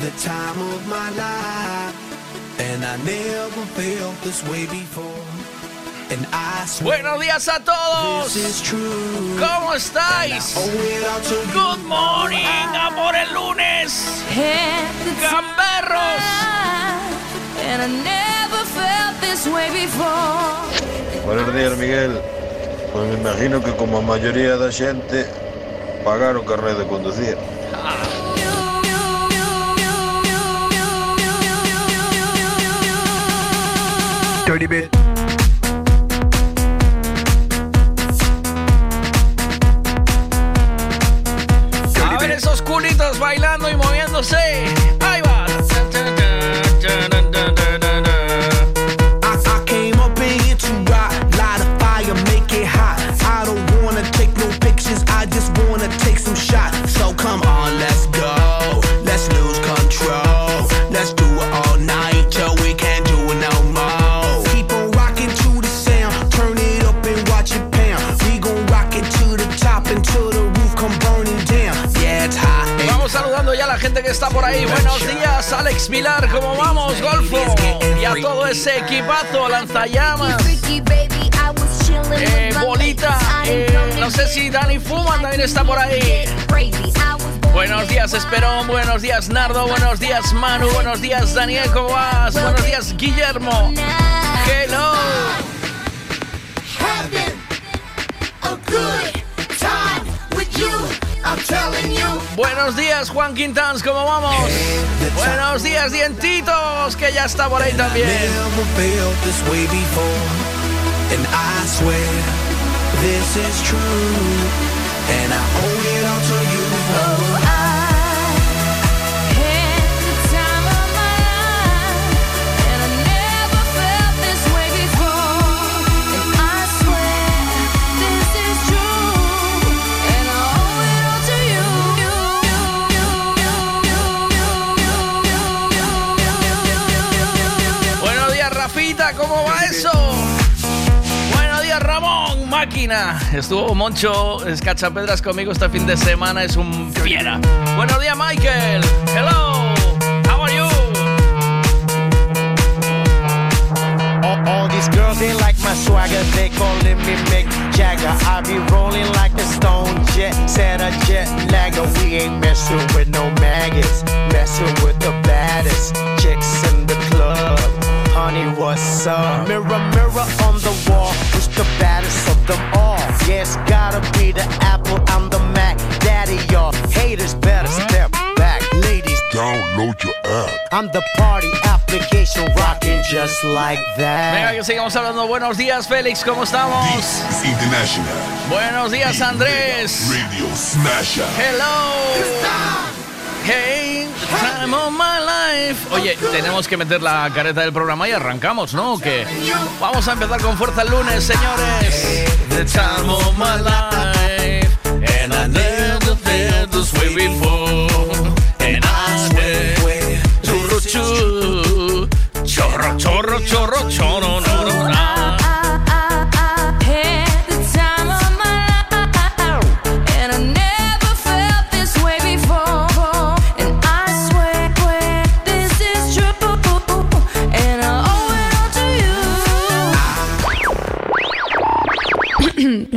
the time of my life. And I never felt this way before. And I swear Buenos días a todos. this is true. ¿Cómo estáis? Good morning, amor el lunes. Gamberros. And I never felt this way before. Buenos días, Miguel. Pues me imagino que como a mayoría da xente pagaron carnet de conducir. Dirty bit. A ver esos culitos bailando y moviéndose. Ahí va. I, don't wanna take no pictures, I came up in here Alex Vilar. ¿Cómo vamos, Golfo? Y a todo ese equipazo, lanzallamas. Eh, bolita, eh, no sé si Dani Fuman también está por ahí. Buenos días, Esperón. Buenos días, Nardo. Buenos días, Manu. Buenos días, Daniel. ¿Cómo? Buenos días, Guillermo. Hello. Buenos días, Juan Quintans. ¿Cómo vamos? Buenos días, Dientitos, que ya está por ahí también. ¿Cómo va eso? Buenos días, Ramón. Máquina. Estuvo Moncho Escachapedras conmigo este fin de semana. Es un fiera. Buenos días, Michael. Hello. How are you? All, all these girls, they like my swagger. They calling me Mick Jagger. I be rolling like a stone jet, set a jet lagger. We ain't messing with no maggots, messing with the baddest chicks. Honey, what's up? Mirror, mirror on the wall, who's the baddest of them all? Yes, gotta be the Apple, I'm the Mac. Daddy, y'all haters better step back. Ladies, Download your app. I'm the party application rocking just like that. Venga, que sigamos hablando. Buenos días, Félix. ¿Cómo estamos? This is International Buenos días, Andrés. Radio Smasher. Hello. Hey, Oye, tenemos que meter la careta del programa y arrancamos, ¿no? ¿O qué? Vamos a empezar con fuerza el lunes, señores. The time of my life. Chorro, chorro, chorro,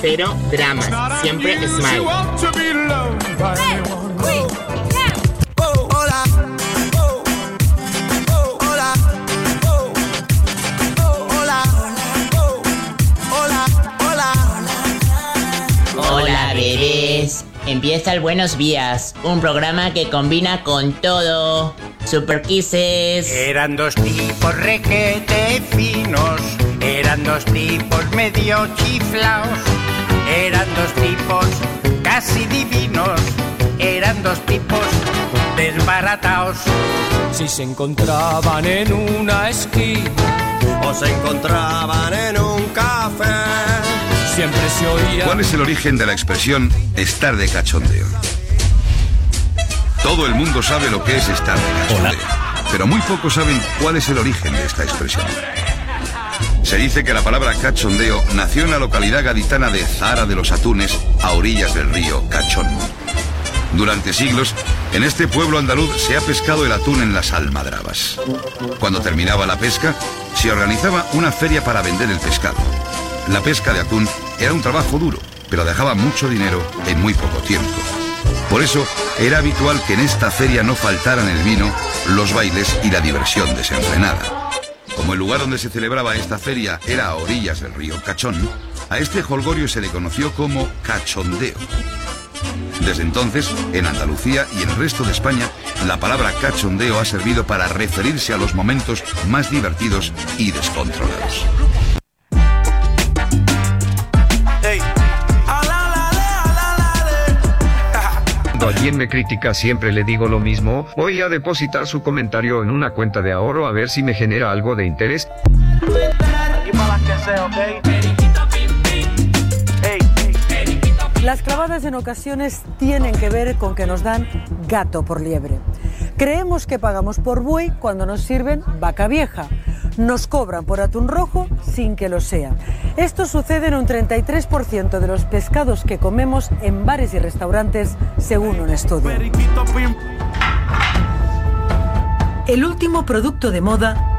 Cero dramas. Siempre smile. Hola. Bebés. Empieza el Buenos Días, un programa que combina con todo. Super Kisses. Eran dos tipos requete finos, eran dos tipos medio chiflaos, eran dos tipos casi divinos, eran dos tipos desbarataos. Si se encontraban en una esquina, o se encontraban en un café. Siempre se oía. ¿Cuál es el origen de la expresión estar de cachondeo? Todo el mundo sabe lo que es estar de cachondeo, pero muy pocos saben cuál es el origen de esta expresión. Se dice que la palabra cachondeo nació en la localidad gaditana de Zara de los Atunes, a orillas del río Cachón. Durante siglos, en este pueblo andaluz se ha pescado el atún en las almadrabas. Cuando terminaba la pesca, se organizaba una feria para vender el pescado. La pesca de atún era un trabajo duro, pero dejaba mucho dinero en muy poco tiempo. Por eso era habitual que en esta feria no faltaran el vino, los bailes y la diversión desenfrenada. Como el lugar donde se celebraba esta feria era a orillas del río Cachón, a este holgorio se le conoció como cachondeo. Desde entonces, en Andalucía y en el resto de España, la palabra cachondeo ha servido para referirse a los momentos más divertidos y descontrolados. Alguien me critica siempre le digo lo mismo, voy a depositar su comentario en una cuenta de ahorro a ver si me genera algo de interés. Las clavadas en ocasiones tienen que ver con que nos dan gato por liebre. Creemos que pagamos por buey cuando nos sirven vaca vieja. Nos cobran por atún rojo sin que lo sea. Esto sucede en un 33% de los pescados que comemos en bares y restaurantes, según un estudio. El último producto de moda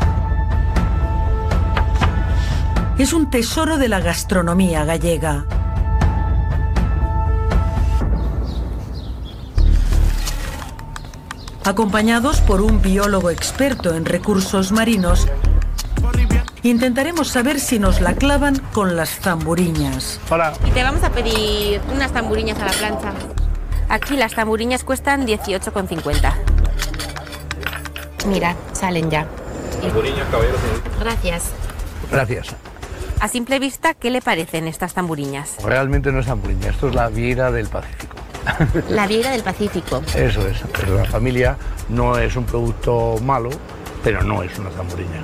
es un tesoro de la gastronomía gallega. Acompañados por un biólogo experto en recursos marinos, intentaremos saber si nos la clavan con las zamburiñas. Y te vamos a pedir unas tamburiñas a la plancha. Aquí las tamburiñas cuestan 18,50. Mira, salen ya. Gracias. Gracias. A simple vista, ¿qué le parecen estas tamburiñas? Realmente no es hamburiña, esto es la vieira del Pacífico. La vieira del Pacífico. Eso es, pero la familia no es un producto malo, pero no es una zamburiña.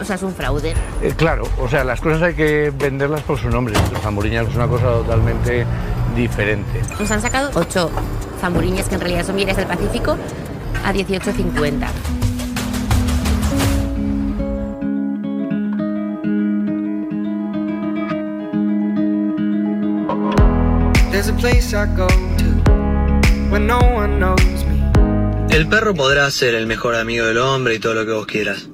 O sea, es un fraude. Eh, claro, o sea, las cosas hay que venderlas por su nombre. La zamburiña es una cosa totalmente diferente. Nos han sacado ocho zamburiñas que en realidad son vieiras del Pacífico a 18,50. There's a place I go to when no one knows me. El perro podrá ser el mejor amigo del hombre y todo lo que vos quieras.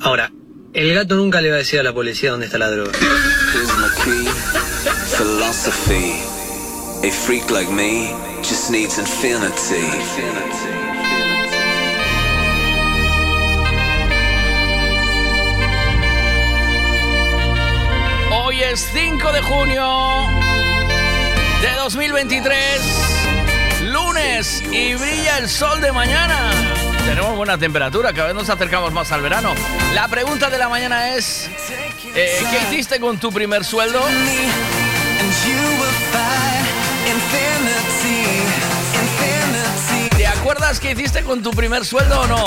Ahora, el gato nunca le va a decir a la policía dónde está la droga. A freak like me just needs infinity. Hoy es 5 de junio de 2023, lunes, y brilla el sol de mañana. Tenemos buena temperatura, cada vez nos acercamos más al verano. La pregunta de la mañana es, eh, ¿qué hiciste con tu primer sueldo? ¿Te acuerdas qué hiciste con tu primer sueldo o no?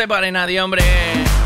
Se pare nadie, hombre.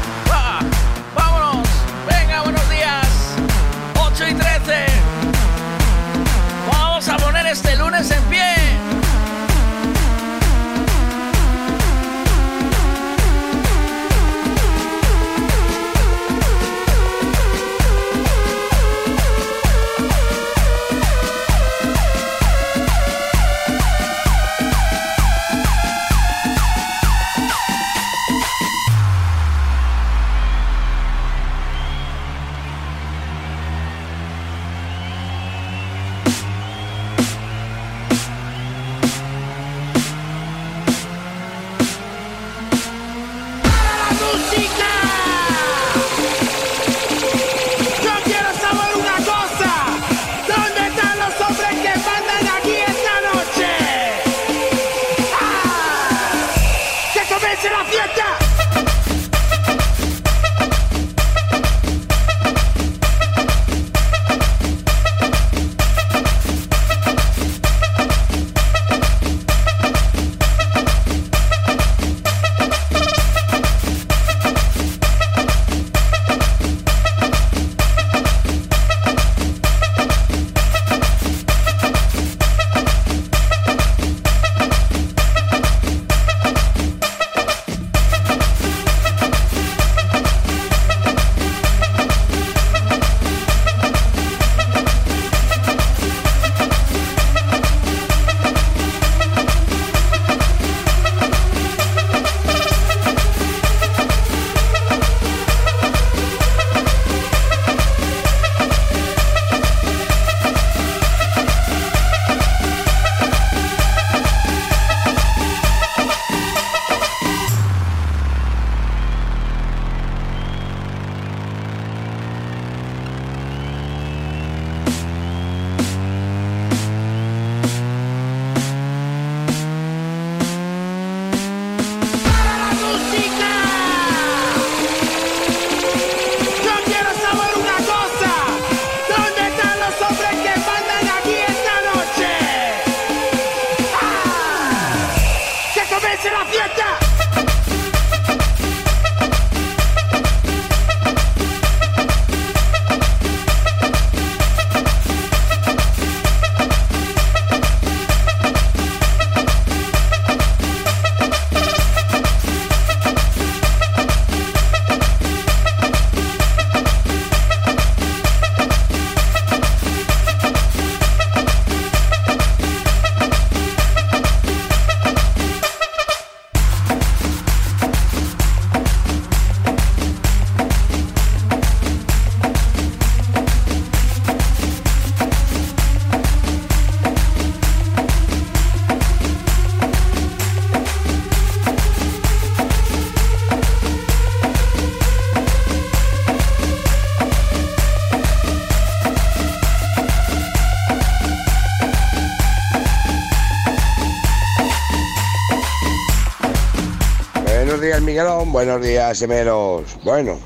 Buenos días, Semeros. Bueno,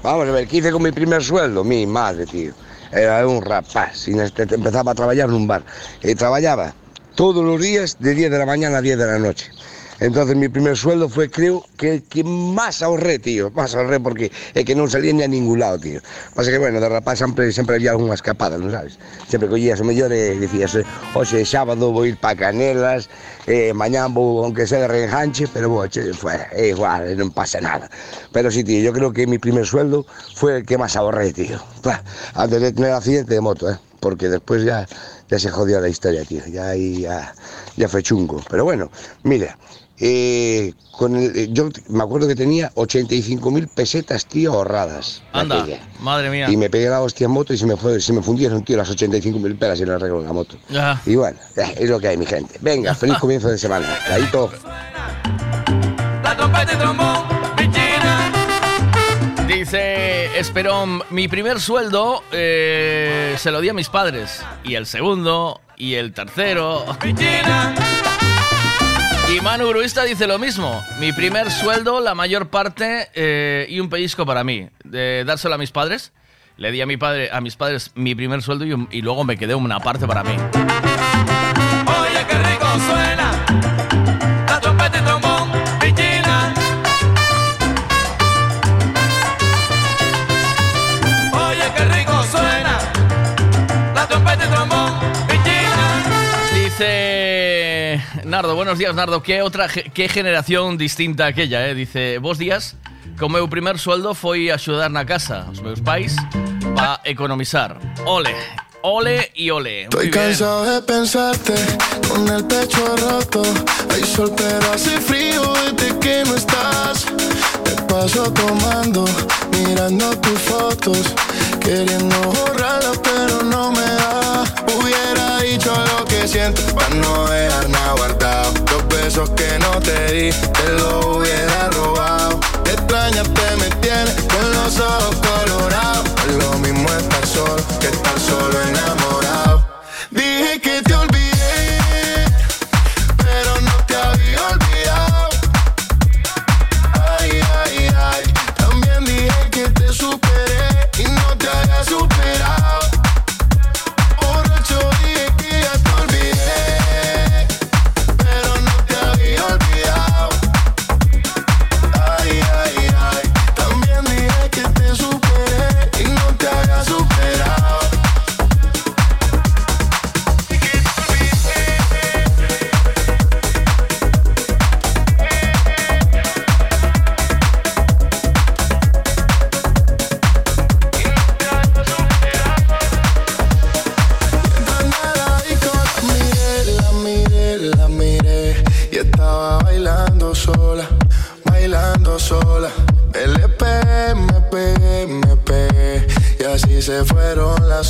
vamos a ver, ¿qué hice con mi primer sueldo? Mi madre, tío. Era un rapaz. Sin este, empezaba a trabajar en un bar. Y trabajaba todos los días de 10 de la mañana a 10 de la noche. Entonces mi primer sueldo fue, creo, que el que más ahorré, tío. Más ahorré porque es que no salía ni a ningún lado, tío. Pasa que, bueno, de rapaz siempre, siempre había alguna escapada, ¿no sabes? Siempre cogías o mellor e decías, hoxe é sábado vou ir pa Canelas, eh, mañán vou, aunque sea de reenganche, pero fuera, é igual, non pasa nada. Pero sí, tío, yo creo que mi primer sueldo fue el que más ahorré, tío. Antes de tener accidente de moto, ¿eh? Porque después ya, ya se jodió la historia, tío. Ya ya, ya fue chungo. Pero bueno, mira, eh, con el- eh, yo me acuerdo que tenía 85 mil pesetas, tío, ahorradas. Anda, aquella. madre mía. Y me pegué la hostia en moto y se me, fue, se me fundieron, tío, las 85 mil pelas en el arreglo de la moto. Y bueno, eh, es lo que hay, mi gente. Venga, feliz comienzo de semana. Caíto. La trompeta y trombón, pichina. Dice Esperón, mi primer sueldo eh, se lo di a mis padres. Y el segundo, y el tercero. Y Manu Gruista dice lo mismo. Mi primer sueldo, la mayor parte eh, y un pellizco para mí. De dárselo a mis padres. Le di a, mi padre, a mis padres mi primer sueldo y, y luego me quedé una parte para mí. Oye, qué rico suena. La trompeta y trombón, pichina. Dice Nardo, buenos días Nardo, ¿qué otra qué generación distinta a aquella, eh? Dice, vos días, con meu primer sueldo foi axudar na casa os meus pais para economizar. Ole, ole y ole. Estoy cansado de pensarte con el pecho roto. Hay sol, pero hace frío desde que no estás. Me paso tomando, mirando tus fotos, queriendo borrarlas, pero no me da. Hubiera dicho lo siento para no dejar nada guardado. Los besos que no te di, te lo hubiera robado. Extrañarte me tiene con los ojos colorados. Lo mismo estar solo que estar solo enamorado.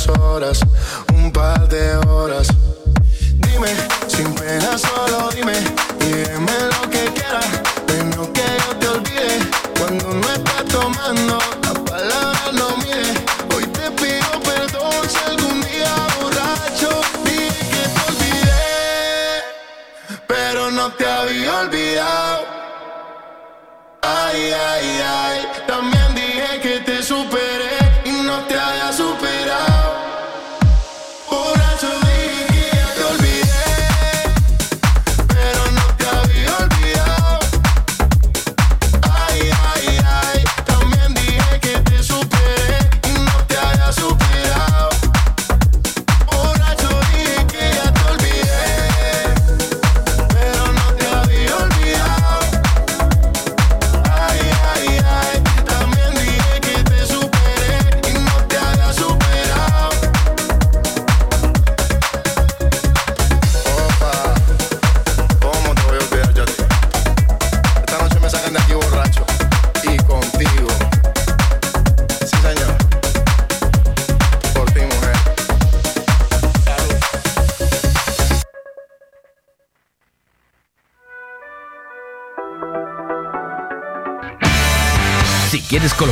Horas, un par de horas.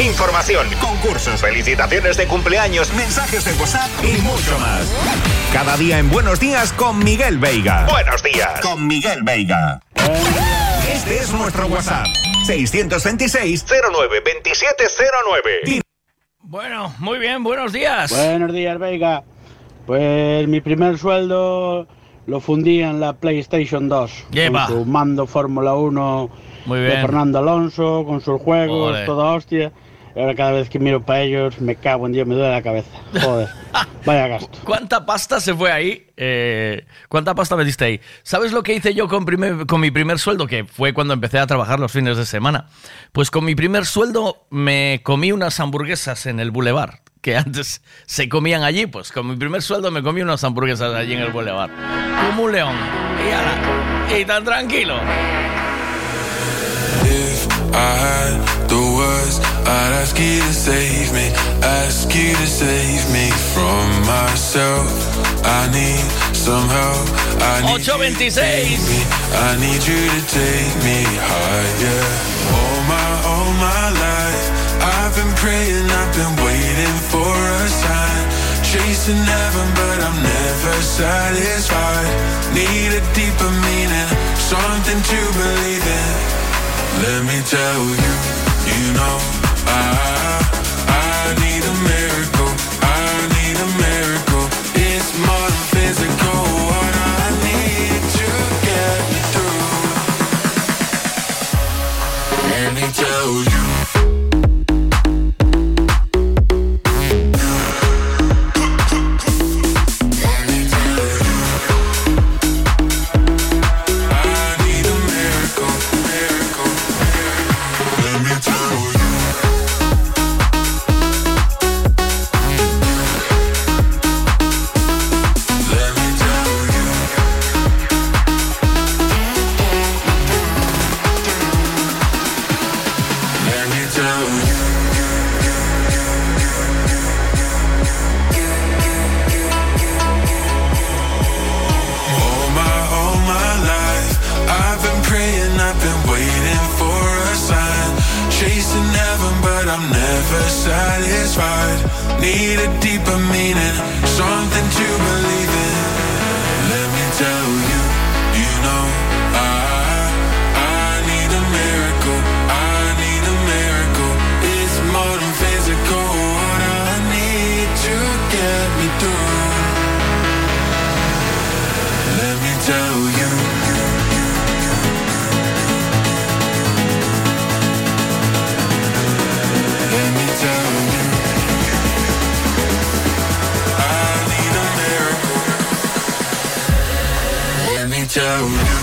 Información, concursos, felicitaciones de cumpleaños, mensajes de WhatsApp y mucho más. Cada día en Buenos Días con Miguel Veiga. Buenos días con Miguel Veiga. Este es nuestro WhatsApp. 626 09 2709. Bueno, muy bien, buenos días. Buenos días, Veiga. Pues mi primer sueldo lo fundí en la PlayStation 2. Lleva. Con su mando Fórmula 1 Muy de. Fernando Alonso, con sus juegos, Ole. toda hostia. Y ahora cada vez que miro para ellos me cago en Dios, me duele la cabeza. Joder, vaya gasto. ¿Cuánta pasta se fue ahí? Eh, ¿Cuánta pasta metiste ahí? ¿Sabes lo que hice yo con, primer- con mi primer sueldo? Que fue cuando empecé a trabajar los fines de semana. Pues con mi primer sueldo me comí unas hamburguesas en el Boulevard. Que antes se comían allí, pues con mi primer sueldo me comí unas hamburguesas allí en el Boulevard. Como un león. Y, ala, y tan tranquilo. If I I'd ask you to save me, ask you to save me from myself. I need some help. I need you to take me. I need you to take me higher. All my, all my life, I've been praying, I've been waiting for a sign. Chasing heaven, but I'm never satisfied. Need a deeper meaning, something to believe in. Let me tell you, you know, I, satisfied. Need a deeper meaning, something to believe me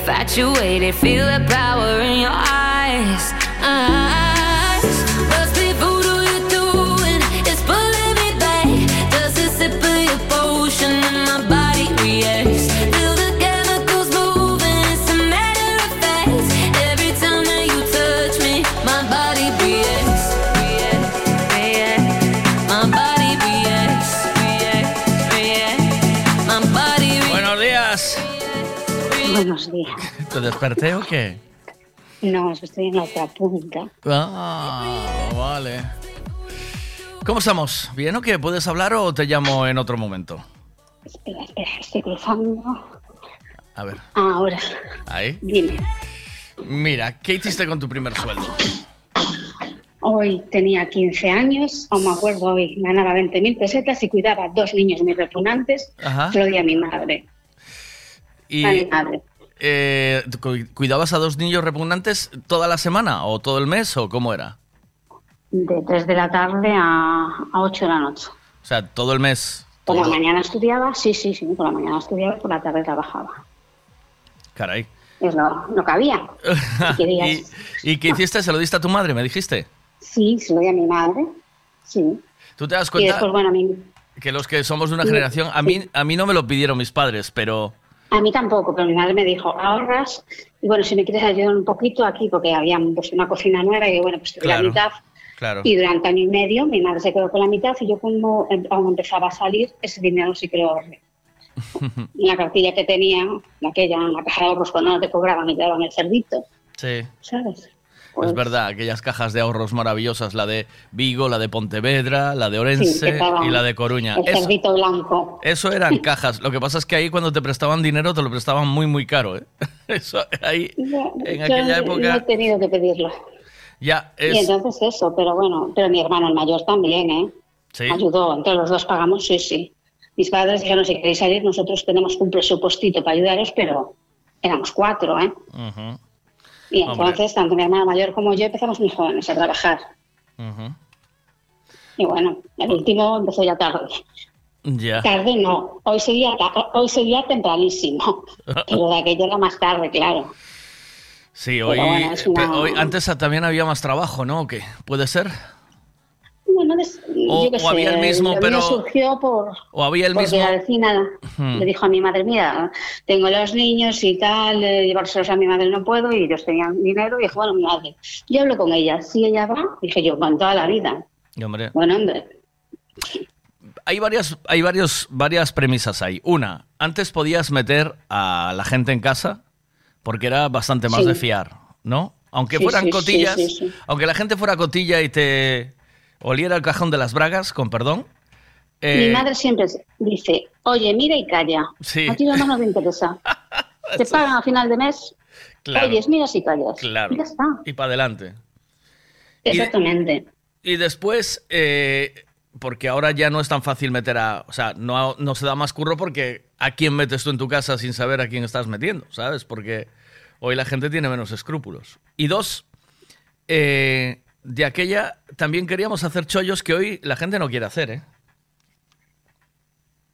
infatuated. Feel the power ¿Te desperté o qué? No, estoy en la otra punta. Ah, vale. ¿Cómo estamos? ¿Bien o qué? ¿Puedes hablar o te llamo en otro momento? Espera, espera, estoy cruzando. A ver, Ahora, ahí. dime. Mira, ¿qué hiciste con tu primer sueldo? Hoy tenía 15 años, aún me acuerdo, hoy ganaba 20.000 pesetas y cuidaba dos niños muy repugnantes. Ajá. Se lo di a mi madre. ¿Y A mi madre. Eh, cu- cuidabas a dos niños repugnantes toda la semana o todo el mes o cómo era? De 3 de la tarde a, a 8 de la noche. O sea, todo el mes. Por la mañana estudiaba, sí, sí, sí, por la mañana estudiaba y por la tarde trabajaba. Caray. Es lo, lo que había. ¿Y, y qué hiciste? ¿Se lo diste a tu madre, me dijiste? Sí, se lo di a mi madre. Sí. ¿Tú te das Y cuenta después, bueno, a mí, que los que somos de una Sí, generación, a mí, a mí no me lo pidieron mis padres, pero... A mí tampoco, pero mi madre me dijo, ahorras, y bueno, si me quieres ayudar un poquito aquí, porque había pues, una cocina nueva, y bueno, pues Claro. la mitad. Claro. Y durante año y medio mi madre se quedó con la mitad y yo como em- aún empezaba a salir, ese dinero sí que lo ahorré. La cartilla que tenía, aquella, en la caja de ahorros, cuando no te cobraban y te daban el cerdito, Sí. ¿sabes? Pues Es verdad, aquellas cajas de ahorros maravillosas, la de Vigo, la de Pontevedra, la de Orense y la de Coruña. El Eso, cerdito blanco. eso eran cajas. Lo que pasa es que ahí cuando te prestaban dinero te lo prestaban muy, muy caro. ¿eh? Eso ahí, Yo- en yo aquella No he época, tenido que pedirlo. ya Y es... entonces eso, pero bueno, pero mi hermano el mayor también, ¿eh? Sí. Ayudó, entre los dos pagamos, sí, sí. Mis padres dijeron, si queréis salir, nosotros tenemos un presupuestito para ayudaros, pero éramos cuatro, ¿eh? Ujú, Y Hombre. entonces, tanto mi hermana mayor como yo empezamos muy jóvenes a trabajar. Y bueno, el último empezó ya tarde. Ya. Tarde no, hoy seguía, ta- hoy seguía tempranísimo, pero de aquello era más tarde, claro. Sí, hoy, bueno, una- hoy antes también había más trabajo, ¿no? ¿O qué? ¿Puede ser? Bueno, des- O- yo qué o había sé, el mismo, pero- surgió por, ¿O había el mismo? la vecina Hmm. le dijo a mi madre, mira, tengo los niños y tal, eh, llevárselos a mi madre no puedo, y ellos tenían dinero, y dijo, bueno, mi madre, yo hablo con ella, si ella va, dije yo, con toda la vida. Y, hombre, Bueno, hombre, hay varias, hay varios, varias premisas ahí. Una, antes podías meter a la gente en casa porque era bastante más Sí. de fiar, ¿no? Aunque Sí, fueran sí, cotillas, aunque la gente fuera cotilla y te oliera el cajón de las bragas, con perdón. eh, mi madre siempre dice, oye, mira y calla, Sí. a ti lo no te interesa. Te pagan a final de mes, Claro. oyes, miras y callas. Claro. Y ya está, Y para adelante. Y exactamente. Y después, eh, porque ahora ya no es tan fácil meter a. O sea, no, no se da más curro porque a quién metes tú en tu casa sin saber a quién estás metiendo, ¿sabes? Porque hoy la gente tiene menos escrúpulos. Y dos, eh, de aquella también queríamos hacer chollos que hoy la gente no quiere hacer, ¿eh?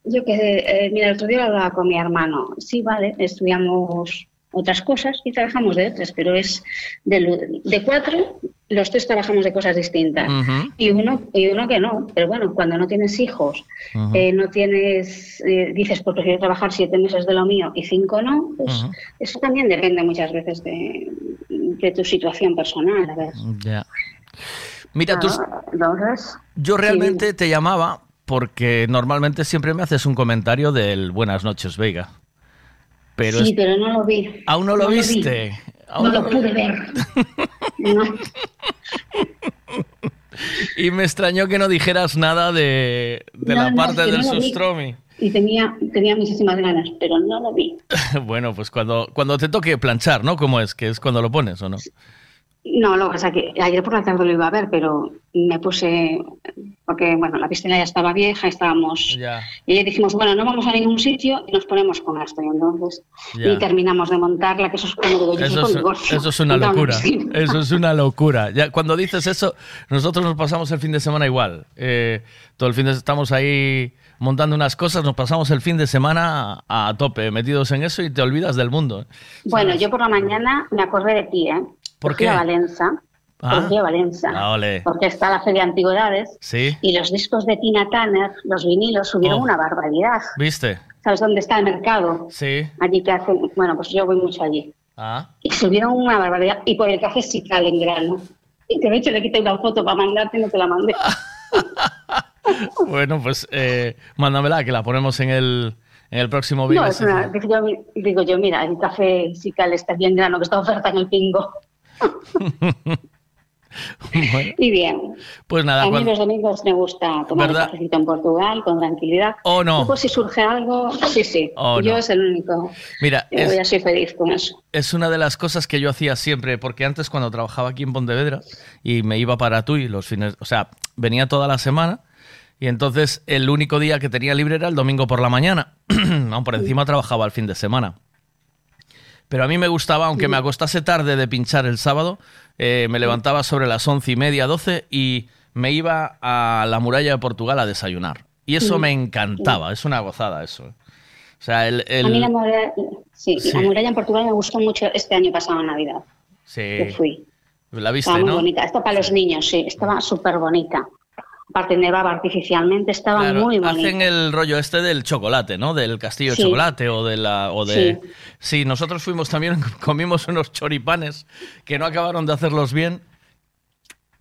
Yo que, eh, mira, el otro día hablaba con mi hermano. Sí, vale, estudiamos otras cosas y trabajamos de otras, pero es de, de cuatro, los tres trabajamos de cosas distintas. Y uno, y uno que no. Pero bueno, cuando no tienes hijos, eh, no tienes, eh, dices, pues prefiero trabajar siete meses de lo mío y cinco no, pues eso también depende muchas veces de, de tu situación personal. A ver. Mira, tú, Ah, yo realmente te llamaba porque normalmente siempre me haces un comentario del Buenas noches, Vega. Pero sí, es- pero no lo vi. aún no lo vi. viste. No lo pude ver. No. Y me extrañó que no dijeras nada de, de No, la parte del sustromi. Y tenía, tenía muchísimas ganas, pero no lo vi. bueno, pues cuando, cuando te toque planchar, ¿no? ¿Cómo es? ¿Que es cuando lo pones o no? No, lo que pasa es que ayer por la tarde lo iba a ver, pero me puse, porque bueno, la piscina ya estaba vieja, estábamos, Ya. y dijimos, bueno, no vamos a ningún sitio y nos ponemos con esto, y entonces, Ya. y terminamos de montarla, que eso es como digo, Eso es, eso es una locura. Eso es una locura. Ya, cuando dices eso, nosotros nos pasamos el fin de semana igual. Eh, todo el fin de estamos ahí montando unas cosas, nos pasamos el fin de semana a, a tope, metidos en eso y te olvidas del mundo. Bueno, yo por la mañana me acordé de ti, ¿eh? ¿Por qué? a Valencia, Ah. Ah, porque está la Feria de Antigüedades Sí, y los discos de Tina Turner, los vinilos, subieron Oh. una barbaridad. ¿viste? ¿Sabes dónde está el mercado? Sí. Allí que hacen, bueno, pues yo voy mucho allí. Ah. Y subieron una barbaridad. Y por el café Sical en grano. Y que de hecho le quité una foto para mandarte y no te la mandé. Bueno, pues eh, mándamela, que la ponemos en el, en el próximo No, vídeo. es una, digo yo, mira, el café Sical está bien grano, que está oferta en el pingo. Bueno, Y bien. pues nada, a mí cuando- los domingos me gusta tomar ¿Verdad? un cafecito en Portugal con tranquilidad. Oh, no. Luego si surge algo, sí, sí. Oh, yo no. es el único. mira, Yo es, ya soy feliz con eso. es una de las cosas que yo hacía siempre, porque antes cuando trabajaba aquí en Pontevedra y me iba para Tui los fines, o sea, venía toda la semana y entonces el único día que tenía libre era el domingo por la mañana, aún por encima trabajaba el fin de semana. Pero a mí me gustaba, aunque me acostase tarde de pinchar el sábado, eh, me levantaba sobre las once y media, doce y me iba a la muralla de Portugal a desayunar. Y eso me encantaba, es una gozada eso. O sea, el... el- A mí la muralla, sí, Sí. la muralla en Portugal me gustó mucho este año pasado en Navidad. sí, que fui. la viste, Estaba muy ¿no? bonita. Esto para los niños, sí, estaba súper bonita. Aparte nevaba artificialmente, estaba Claro, muy bonita. hacen el rollo este del chocolate, ¿no? Del castillo de chocolate o de la o de sí. nosotros fuimos también comimos unos choripanes que no acabaron de hacerlos bien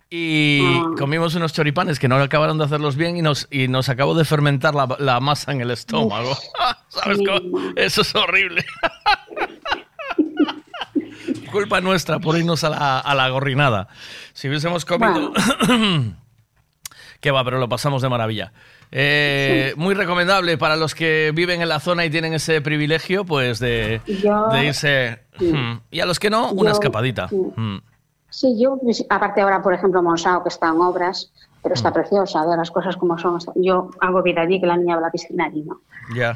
y Ah. comimos unos choripanes que no acabaron de hacerlos bien y nos y nos acabó de fermentar la, la masa en el estómago. ¿Sabes cómo? Eso es horrible. Culpa nuestra por irnos a la, a la gorrinada. Si hubiésemos comido Que va, pero lo pasamos de maravilla. Eh, Muy recomendable para los que viven en la zona y tienen ese privilegio, pues de, Yo- de irse. Sí. Hmm. Y a los que no, una Yo- escapadita. sí. Hmm. Sí, yo, aparte ahora, por ejemplo, Monsao, que está en obras, pero Mm. está preciosa, de las cosas como son. Yo hago vida allí, que la niña va a la piscina allí, ¿no?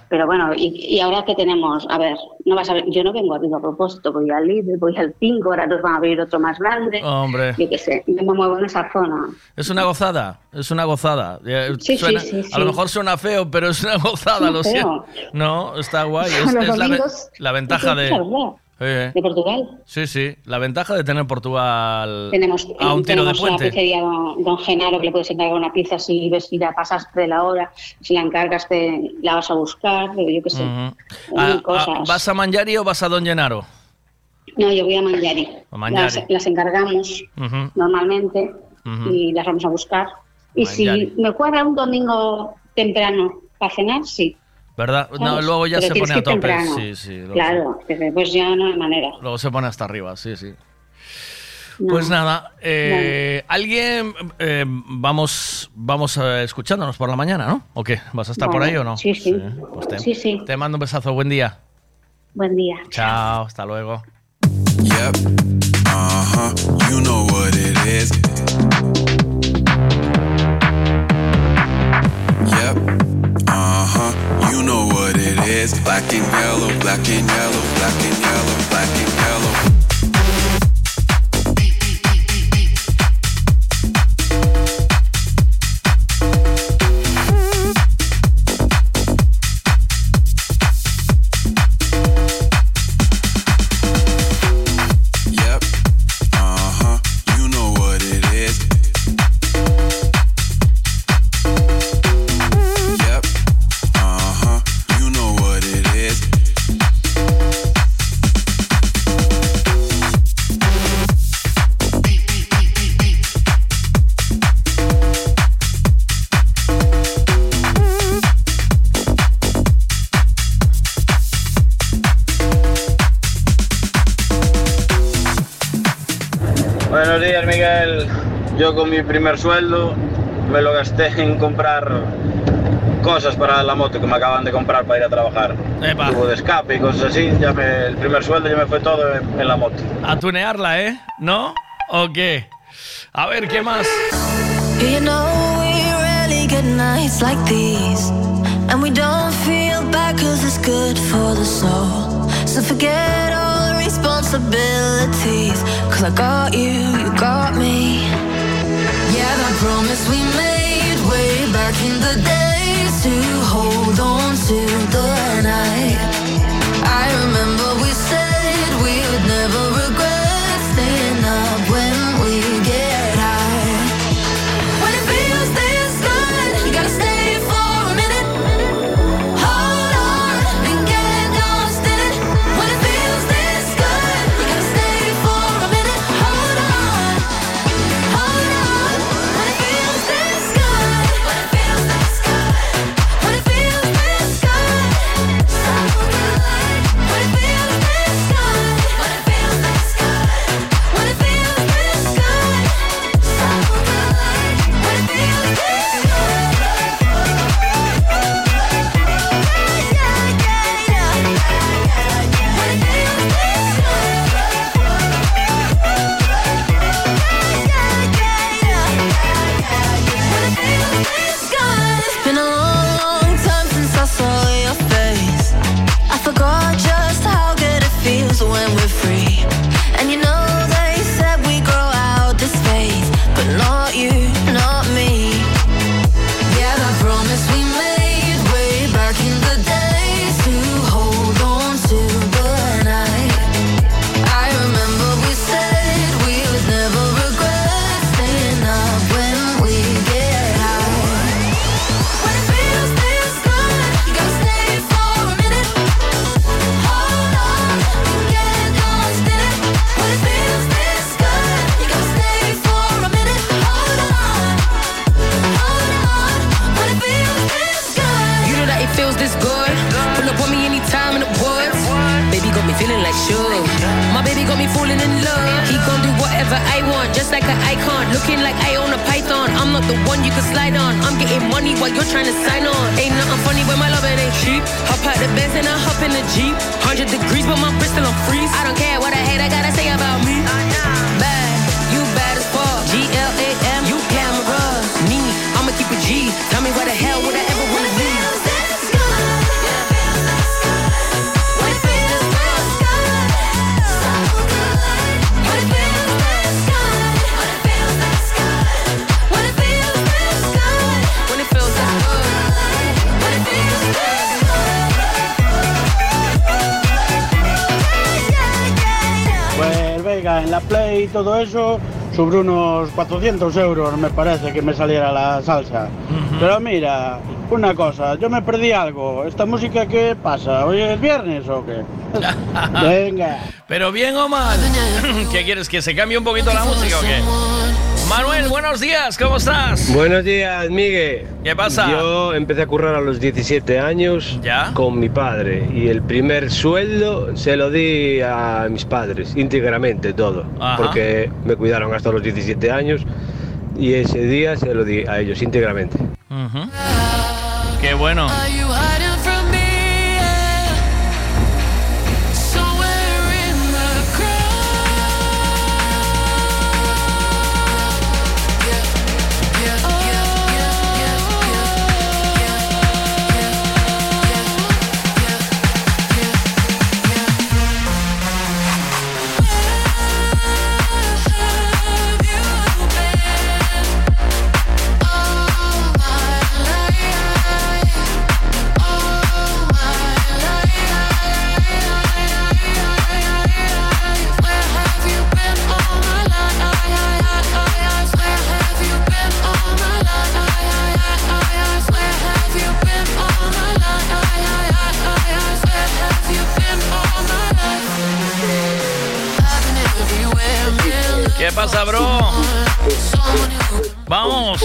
Pero bueno, y, y ahora que tenemos, a ver, no vas a ver, yo no vengo a a propósito, voy al Lidl, voy al Pingo, ahora nos van a abrir otro más grande. Hombre. Yo qué sé, yo me muevo en esa zona. Es una gozada, es una gozada. Sí, sí, suena- sí, A sí. lo mejor suena feo, pero es una gozada, lo siento. No, está guay. Es, la, ventaja de. Eh, de Portugal. sí, sí, la ventaja de tener Portugal Tenemos, a un tiro de tenemos la puente. pizzería don, don Genaro, que le puedes encargar una pizza si ves si la pasaste de la hora, si la encargas te la vas a buscar, yo qué sé. Ah, cosas. ah, ¿Vas a Mangiari o vas a Don Llenaro? No, yo voy a Mangiari. Mangiari. Las, las encargamos normalmente y las vamos a buscar. Y Mangiari. si me cuadra un domingo temprano para cenar, sí. ¿Verdad? No, luego ya Pero se pone a tope. temprano. Sí, sí. luego Claro, que después ya no hay manera. Luego se pone hasta arriba, sí, sí. No. Pues nada, eh, alguien, eh, vamos, vamos eh, escuchándonos por la mañana, ¿no? ¿O qué? ¿Vas a estar por ahí o no? Sí, sí. Pues te, Sí, sí. te mando un besazo, buen día. Buen día. Chao, hasta luego. Yep. Uh huh. You know what it is. Is. Black and yellow, black and yellow, black and yellow, black and yellow. Yo con mi primer sueldo me lo gasté en comprar cosas para la moto que me acaban de comprar para ir a trabajar. Tubo de escape y cosas así. Ya me- el primer sueldo ya me fue todo en, en la moto. A tunearla, ¿eh? ¿No? ¿O qué? A ver, ¿qué más? You know we rarely get nights like these And we don't feel bad cause it's good for the soul So forget all responsibilities Cause I got you, you got me promise we made way back in the days To hold on to the night. I remember sobre unos 400 euros me parece que me saliera la salsa. Pero mira, una cosa, yo me perdí algo. ¿Esta música qué pasa? ¿Hoy es viernes o qué? Venga. Pero bien o mal. ¿Qué quieres? ¿Que se cambie un poquito la música o qué? Manuel, buenos días, ¿cómo estás? Buenos días, Miguel. ¿Qué pasa? Yo empecé a currar a los 17 años con mi padre y el primer sueldo se lo di a mis padres, íntegramente todo, Ajá. porque me cuidaron hasta los 17 años y ese día se lo di a ellos íntegramente. Ujú. Qué bueno. ¿Qué pasa, bro? Vamos.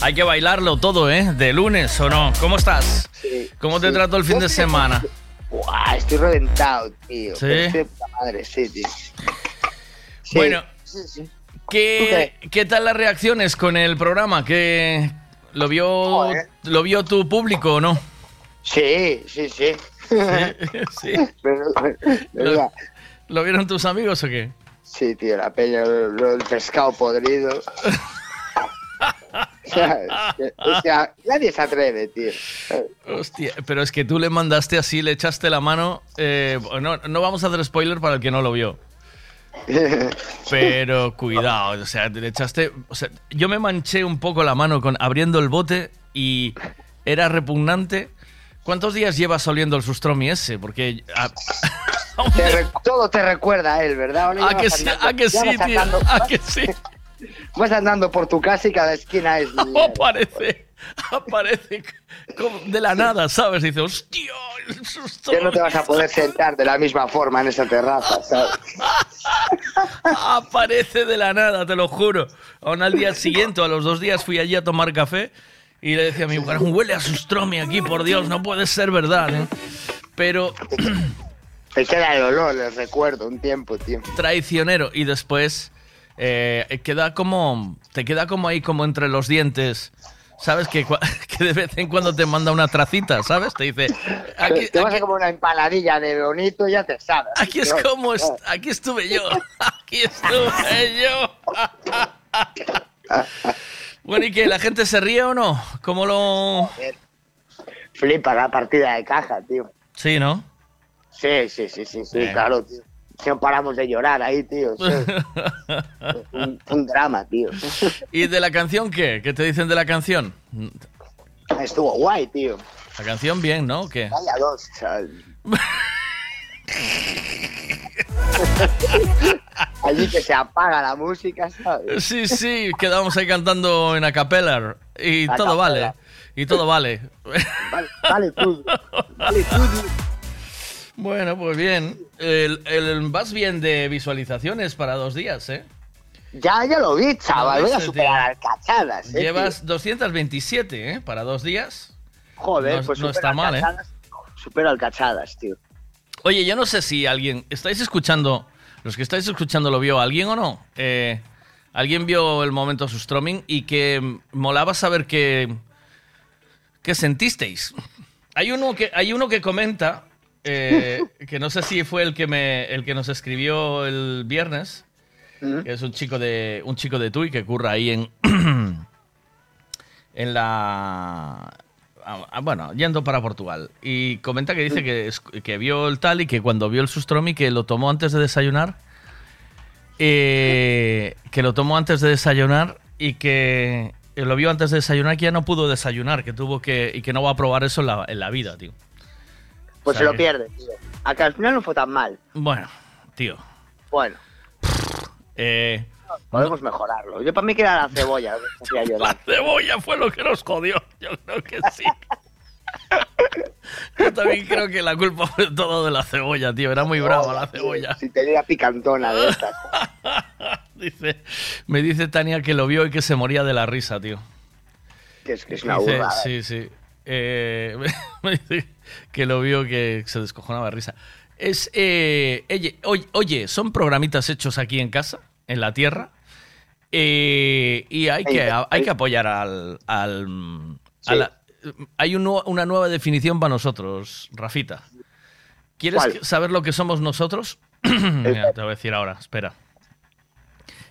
Hay que bailarlo todo, ¿eh? De lunes o no. ¿Cómo estás? ¿Cómo te sí. trató el fin de semana? Buah, estoy reventado, tío. ¿Sí? Estoy madre, sí, tío. Sí, Bueno. ¿Qué, ¿Qué tal las reacciones con el programa? ¿Qué lo vio Joder. lo vio tu público o no? Sí, sí, sí. Sí. Pero, ¿Lo, vieron tus amigos o qué? Sí, tío, la peña, lo, lo- el pescado podrido. sea, o sea, nadie se atreve, tío. Hostia, pero es que tú le mandaste así, le echaste la mano. eh, no, no vamos a hacer spoiler para el que no lo vio. Pero cuidado, o sea, le echaste. O sea, yo me manché un poco la mano con abriendo el bote y era repugnante. ¿Cuántos días llevas oliendo el sustromi ese? Porque. ah, Te todo te recuerda a él, ¿verdad? Ahora ¿A que sí? andando- ¿A que sí, tío? andando- ¿A que sí? Vas andando por tu casa y cada esquina es... Aparece, aparece como de la nada, ¿sabes? Dice, hostia, el sustromi. Ya no te vas a poder sentar de la misma forma en esa terraza, ¿sabes? Aparece de la nada, te lo juro. Aún al día siguiente, a los dos días, fui allí a tomar café y le decía a mi mujer, huele a sustromi aquí, por Dios, no puede ser verdad. ¿eh?". Pero Te queda el olor, el recuerdo, un tiempo, tío. traicionero y después eh, queda como, te queda como ahí, como entre los dientes. ¿Sabes? Que, que de vez en cuando te manda una tracita, ¿sabes? Te dice, aquí, te vas a comer una empaladilla de bonito y ya te sabes. aquí es como, est- aquí estuve yo, aquí estuve yo. Bueno, ¿y que la gente se ríe o no? ¿Cómo lo...? Flipa la partida de caja, tío. Sí, ¿no? Sí, sí, sí, sí, sí, claro, tío. Si no paramos de llorar ahí, tío. sí. un, un drama, tío. ¿Y de la canción qué? ¿Qué te dicen de la canción? Estuvo guay, tío. La canción bien, ¿no? ¿O ¿Qué? Vaya dos, chaval. Allí que se apaga la música, ¿sabes? Sí, sí, quedamos ahí cantando en acapella y A todo vale. Y todo vale. Vale, vale todo. Vale todo. Bueno, pues bien. El, el- vas bien de visualizaciones para dos días, ¿eh? Ya, ya lo vi, chaval. ¿Lo Voy a superar cachadas, eh, Llevas 227, ¿eh? Para dos días. tío. Joder, no- pues no está mal, ¿eh? alcachadas. Supero alcachadas, tío. Oye, yo no sé si alguien. ¿Estáis escuchando? Los que estáis escuchando lo vio alguien o no. Eh, alguien vio el momento Sustroming y que molaba saber qué. ¿Qué sentisteis? Hay uno que, hay uno que comenta. eh, que no sé si fue el que me. el que nos escribió el viernes. Que es un chico de. un chico de Tui que curra ahí en. en la. Ah, ah, Bueno, yendo para Portugal. Y comenta que dice que, que vio el tal y que cuando vio el sustromi que lo tomó antes de desayunar. eh, que lo tomó antes de desayunar y que lo vio antes de desayunar que ya no pudo desayunar, que tuvo que. y que no va a probar eso en la, en la vida, tío. Pues O se lo que- pierde, tío. Acá al final no fue tan mal. Bueno, tío. Bueno, Eh, podemos mejorarlo. Yo para mí que era la cebolla. llorar. cebolla fue lo que nos jodió. Yo creo que sí. Yo también creo que la culpa fue todo de la cebolla, tío. Era muy brava la cebolla. Si tenía picantona de estas. Dice, me dice Tania que lo vio y que se moría de la risa, tío. Que es que es una Dice. Sí, sí. Eh, me dice que lo vio que se descojonaba de risa. Es, eh, oye, oye, son programitas hechos aquí en casa, en la tierra. eh, y hay que, hay que apoyar al. al a la- hay un una nueva definición para nosotros, Rafita. ¿Quieres saber lo que somos nosotros? Mira, te voy a decir ahora, espera.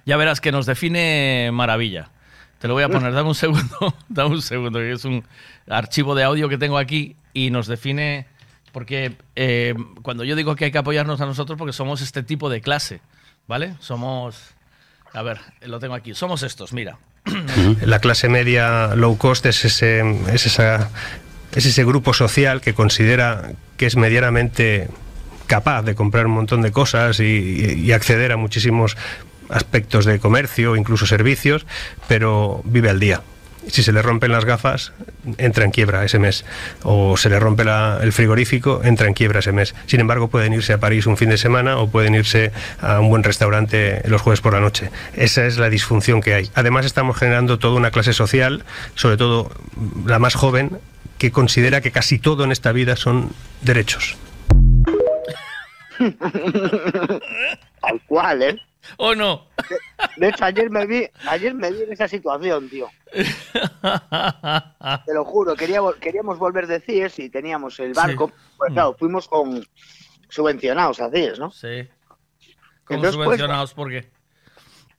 Ya verás que nos define maravilla. Te lo voy a poner, dame un segundo, dame un segundo, que es un archivo de audio que tengo aquí y nos define, porque eh, cuando yo digo que hay que apoyarnos a nosotros, porque somos este tipo de clase, ¿vale? Somos, a ver, lo tengo aquí, somos estos, mira. La clase media low cost es ese, es esa, es ese grupo social que considera que es medianamente capaz de comprar un montón de cosas y, y- y acceder a muchísimos aspectos de comercio, incluso servicios, pero vive al día. Si se le rompen las gafas, entra en quiebra ese mes. O se le rompe el frigorífico, entra en quiebra ese mes. Sin embargo, pueden irse a París un fin de semana o pueden irse a un buen restaurante los jueves por la noche. Esa es la disfunción que hay. Además, estamos generando toda una clase social, sobre todo la más joven, que considera que casi todo en esta vida son derechos. Tal cual, ¿eh? ¿O no? De, de hecho, ayer me vi, ayer me vi en esa situación, tío. Te lo juro, quería, queríamos volver de CIES y teníamos el barco. Pues claro, fuimos con subvencionados a CIES, ¿no? Sí. ¿Cómo Entonces, pues, subvencionados? ¿Por qué?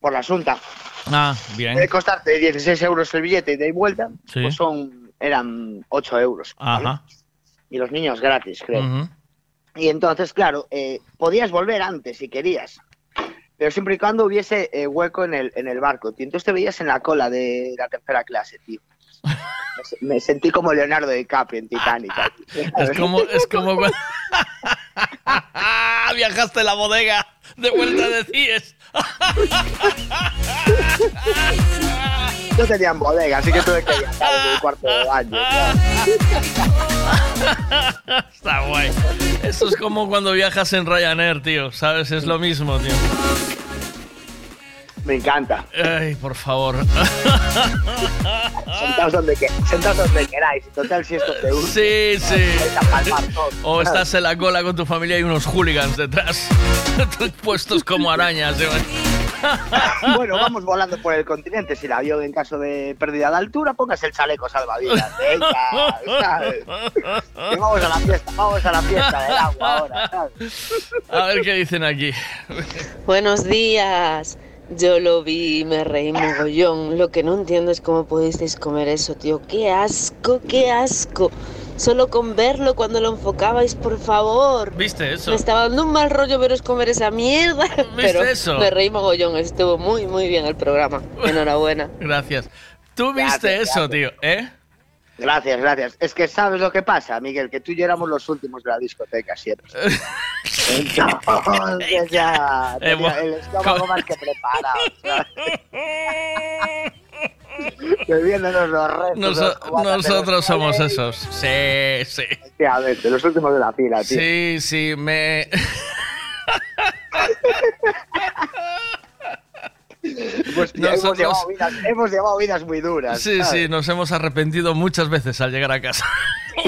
por la Asunta. Ah, bien. Debe costarte 16 euros el billete y de vuelta, Sí. pues son, eran 8 euros. ¿vale? Ajá. Y los niños gratis, creo. Y entonces, claro, eh, podías volver antes si querías, pero siempre y cuando hubiese eh, hueco en el, en el barco. tío. Entonces te veías en la cola de la tercera clase, tío. Me, se- me sentí como Leonardo DiCaprio en Titanic. Es como, es como cuando viajaste a la bodega de vuelta de CIES. No tenían bodega, así que tuve que viajar en el cuarto de baño. Está guay. Eso es como cuando viajas en Ryanair, tío. ¿Sabes? Es lo mismo, tío. Me encanta. Ay, por favor. Sentaos donde, sentaos donde queráis. Total, si esto te gusta. Sí, sí. O estás en la cola con tu familia y unos hooligans detrás. Puestos como arañas. ¿eh? Bueno, vamos volando por el continente. Si el avión en caso de pérdida de altura, pongas el chaleco salvavidas. Venga, ¿sabes? Que vamos a la fiesta, vamos a la fiesta del agua ahora, ¿sabes? A ver qué dicen aquí. Buenos días. Yo lo vi y me reí mogollón. Lo que no entiendo es cómo pudisteis comer eso, tío. ¡Qué asco, qué asco! Solo con verlo cuando lo enfocabais, por favor. ¿Viste eso? Me estaba dando un mal rollo veros comer esa mierda. Pero eso? me reí mogollón. Estuvo muy, muy bien el programa. Enhorabuena. Gracias. Tú viste eso, tío, ¿eh? Gracias, gracias. Es que sabes lo que pasa, Miguel, que tú y yo éramos los últimos de la discoteca siempre. Entonces ya tenía el estómago más que preparado. los restos. Los nosotros somos esos. Sí, sí. Efectivamente, los últimos de la fila, tío. Sí, sí, me. Pues, tío, hemos, llevado vidas, hemos llevado vidas muy duras. Sí, ¿sabes? sí, nos hemos arrepentido muchas veces al llegar a casa.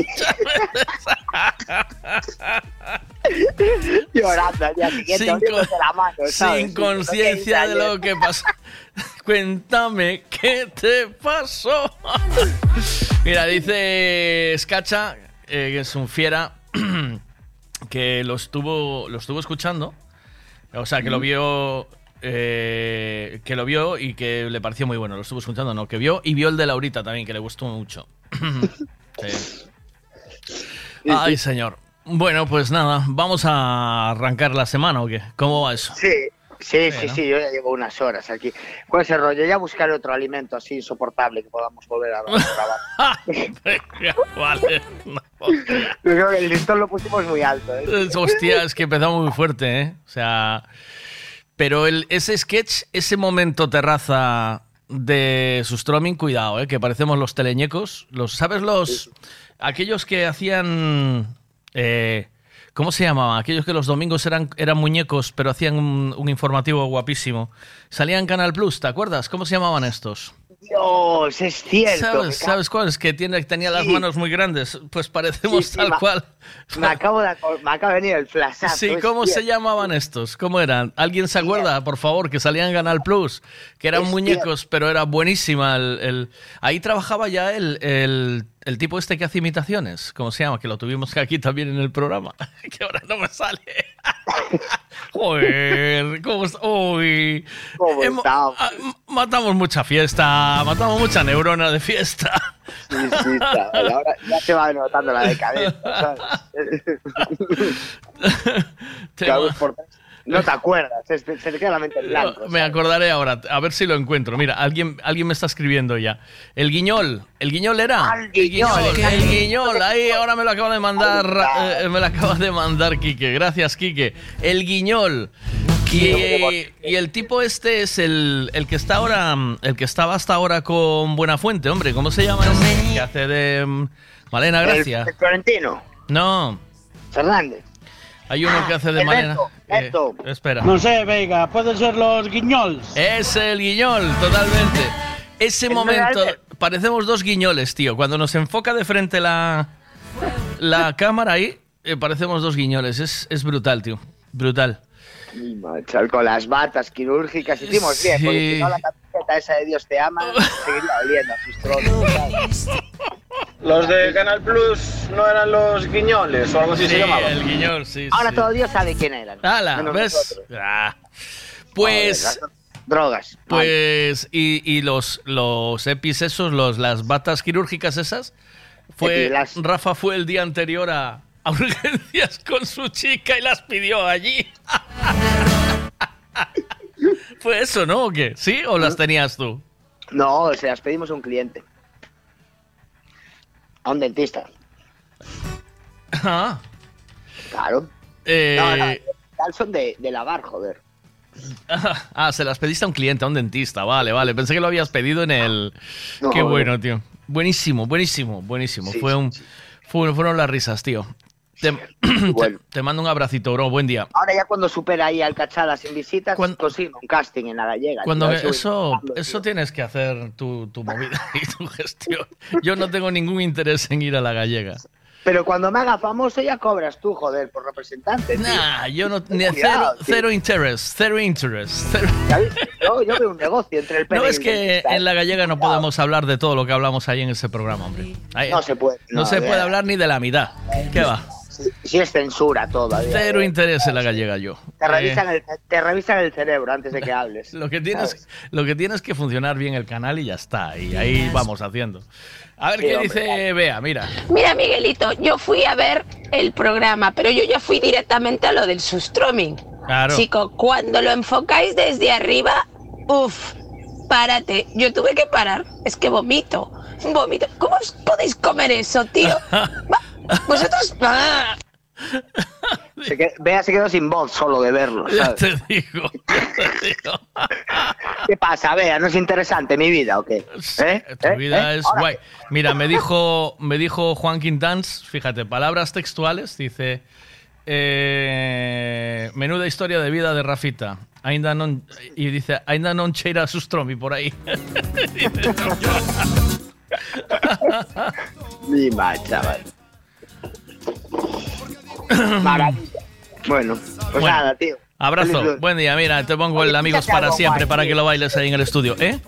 Llorando al día siguiente, Sin la mano, ¿sabes? Sin conciencia de lo que pasó. Cuéntame qué te pasó. Mira, dice Skacha, eh, que es un fiera, que lo estuvo, lo estuvo escuchando. O sea, que lo vio. Eh, que lo vio y que le pareció muy bueno. Lo estuvo escuchando, no, que vio y vio el de Laurita también, que le gustó mucho. Sí. Ay, señor. Bueno, pues nada, vamos a arrancar la semana o qué? ¿Cómo va eso? Sí, sí, sí, Bueno. sí, yo ya llevo unas horas aquí. ¿Cuál es el rollo? Ya buscaré otro alimento así insoportable que podamos volver a grabar. Vale. Yo creo que el listón lo pusimos muy alto. ¿eh? Hostia, es que empezamos muy fuerte, ¿eh? O sea. Pero el, ese sketch, ese momento terraza de Sustroming, cuidado, ¿eh? Que parecemos los teleñecos. Los, ¿Sabes los. Aquellos que hacían. eh, ¿Cómo se llamaban? Aquellos que los domingos eran, eran muñecos, pero hacían un, un informativo guapísimo. Salían en Canal Plus, ¿te acuerdas? ¿Cómo se llamaban estos? Dios, es cierto. ¿Sabes, ¿Sabes cuál? Es que tiene, tenía las Sí. manos muy grandes. Pues parecemos Sí, sí, tal cual. Me acabo de, me acaba de venir el flashazo. Sí, ¿cómo se cierto. llamaban estos? ¿Cómo eran? ¿Alguien se acuerda, por favor, que salían en Canal Plus? Que eran Es muñecos, pero era buenísima. El, el- Ahí trabajaba ya el, el- el tipo este que hace imitaciones. ¿Cómo se llama? Que lo tuvimos aquí también en el programa. que ahora no me sale. Joder, ¿cómo está? Uy. ¿Cómo Hemos- ah, matamos mucha fiesta, matamos mucha neurona de fiesta. Sí, sí, está. Ahora ya se va notando la decadencia, ¿sabes? Dos por tres. No te acuerdas, se, se te queda la mente en blanco. Me acordaré ahora, a ver si lo encuentro. Mira, alguien, alguien me está escribiendo ya. El guiñol, el guiñol era. Al guiñol, el guiñol, el guiñol. Ahí ahora me lo acaba de mandar, eh, me lo acaba de mandar Quique. Gracias, Quique. El guiñol. Y, y el tipo este es el, el que está ahora, el que estaba hasta ahora con Buenafuente, hombre. ¿Cómo se llama? Que hace de mm, Malena Gracia. El, el Florentino, No, Fernández. Hay uno que hace de Eh, Beto. espera. No sé, Veiga, pueden ser los guiñols. Es el guiñol, totalmente. Ese Es momento, real. parecemos dos guiñoles, tío. Cuando nos enfoca de frente la, la cámara ahí, eh, parecemos dos guiñoles. Es, es brutal, tío. Brutal. Macho, con las batas quirúrgicas hicimos bien, porque si no la camiseta esa de Dios te ama seguiría oliendo a sus trozos. ¿sabes? Los de Canal Plus no eran los guiñoles o algo así Sí, se llamaba. el guiñol, sí. Ahora sí. todo Dios sabe quién eran. ¡Hala! ¿Ves? Ah. Pues. Drogas. Pues, y, y los, los EPIs esos, los, las batas quirúrgicas esas, fue, Epilas. Rafa fue el día anterior a, a urgencias con su chica y las pidió allí. ¿Fue eso, no? ¿O qué? ¿Sí? ¿O las tenías tú? No, se las pedimos a un cliente. A un dentista. Ah, Claro. eh, No, no, tal son de, de lavar, joder. ah, se las pediste a un cliente, a un dentista. Vale, vale. Pensé que lo habías pedido en el... No, Qué no. bueno, tío. Buenísimo, buenísimo, buenísimo. Sí, fue un, fue- fueron las risas, tío. Te, te- te mando un abracito, bro. Buen día. Ahora ya cuando supera ahí al cachada sin visitas, consigue un casting en la gallega. Cuando tío, eso, eso tienes que hacer tu, tu movida y tu gestión. Yo no tengo ningún interés en ir a la gallega. Pero cuando me haga famoso ya cobras tú, joder, por representante. tío. Nah, yo no ni cero, interés, cero interés. cero- Yo, yo veo un negocio entre el pene No es que en la gallega no podemos hablar de todo lo que hablamos ahí en ese programa, hombre. Ahí- No se puede. no se puede hablar ni de la mitad. ¿Qué va? Si, si es censura todavía. Cero interés en la gallega yo. Te Eh, revisan, el, te revisan el cerebro antes de que hables. Lo que tienes, lo que tienes que funcionar bien el canal y ya está. Y ahí vamos haciendo. A ver Sí, qué hombre, dice Bea, mira. Mira, Miguelito, yo fui a ver el programa, pero yo ya fui directamente a lo del sustroming. Claro. Chico, cuando lo enfocáis desde arriba, uff, párate. Yo tuve que parar. Es que vomito. Vomito. ¿Cómo os podéis comer eso, tío? Va, Vosotros. ¡Ah! Se que- Bea se quedó sin voz solo de verlo. Ya ¿sabes? te digo. ¿Qué pasa, Bea? ¿No es interesante mi vida o qué? ¿Eh? Tu ¿Eh? vida ¿Eh? es Ahora- guay. Mira, me dijo, me dijo Juan Quintans, fíjate, palabras textuales, dice. eh, menuda historia de vida de Rafita. Ainda non, y dice, ainda non cheira a sustromi por ahí. Ni más, chaval. Maravilla. Bueno, pues Bueno, nada, tío. Abrazo, buen día. Mira, te pongo el Oye, Amigos para siempre guay, para tío. que lo bailes ahí en el estudio. ¿Eh?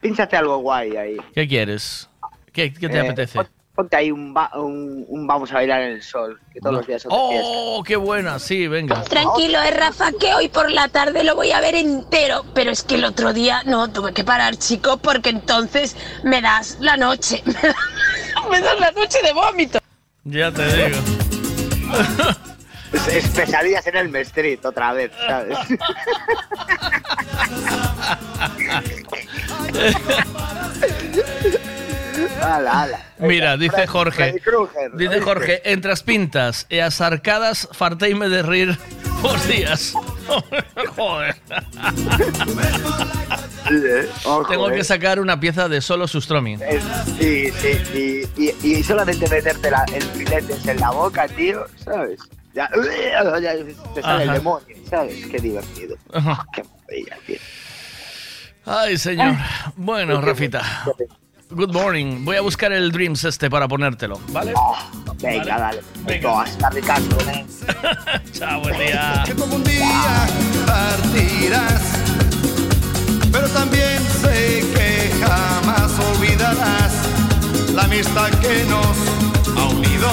Pínchate algo guay ahí. ¿Qué quieres? ¿Qué, qué te Eh, apetece? pon- Ponte ahí un, ba- un, un vamos a bailar en el sol, que todos los días son. ¡Oh, qué buena! Sí, venga. Tranquilo, eh, Rafa, que hoy por la tarde lo voy a ver entero. Pero es que el otro día no tuve que parar, chico, porque entonces me das la noche. me das la noche de vómito. Ya te digo. Es, es pesadillas en el Street otra vez, ¿sabes? ala, ala. Mira, dice Jorge. Dice. Jorge, entre as pintas e as arcadas farteime de rir os días. Joder. eh, Ojo, Tengo eh. que sacar una pieza de solo sustroming. Es- Sí, sí, y, y, y solamente meterte la- el filetes en la boca, tío, ¿sabes? Ya, ya te sale el demonio, ¿sabes? Qué divertido. Qué maravilla, tío. Ay, señor. Bueno, Rafita. Good morning. Voy a buscar el Dreams este para ponértelo, ¿vale? Venga, dale. Venga. Hasta Ricardo, ¿eh? Chao, buen día. Que tú algún día partirás, pero también sé que jamás olvidarás la amistad que nos ha unido.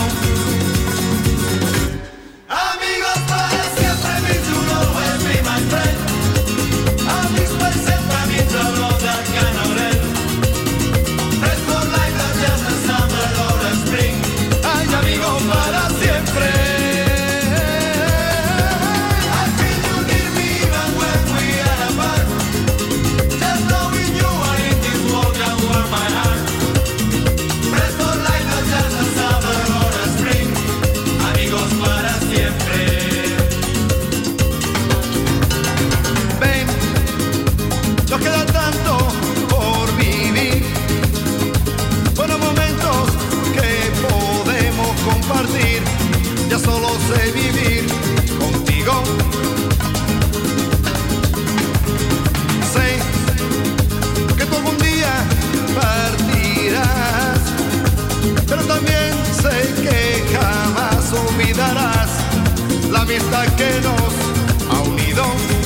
La amistad que nos ha unido.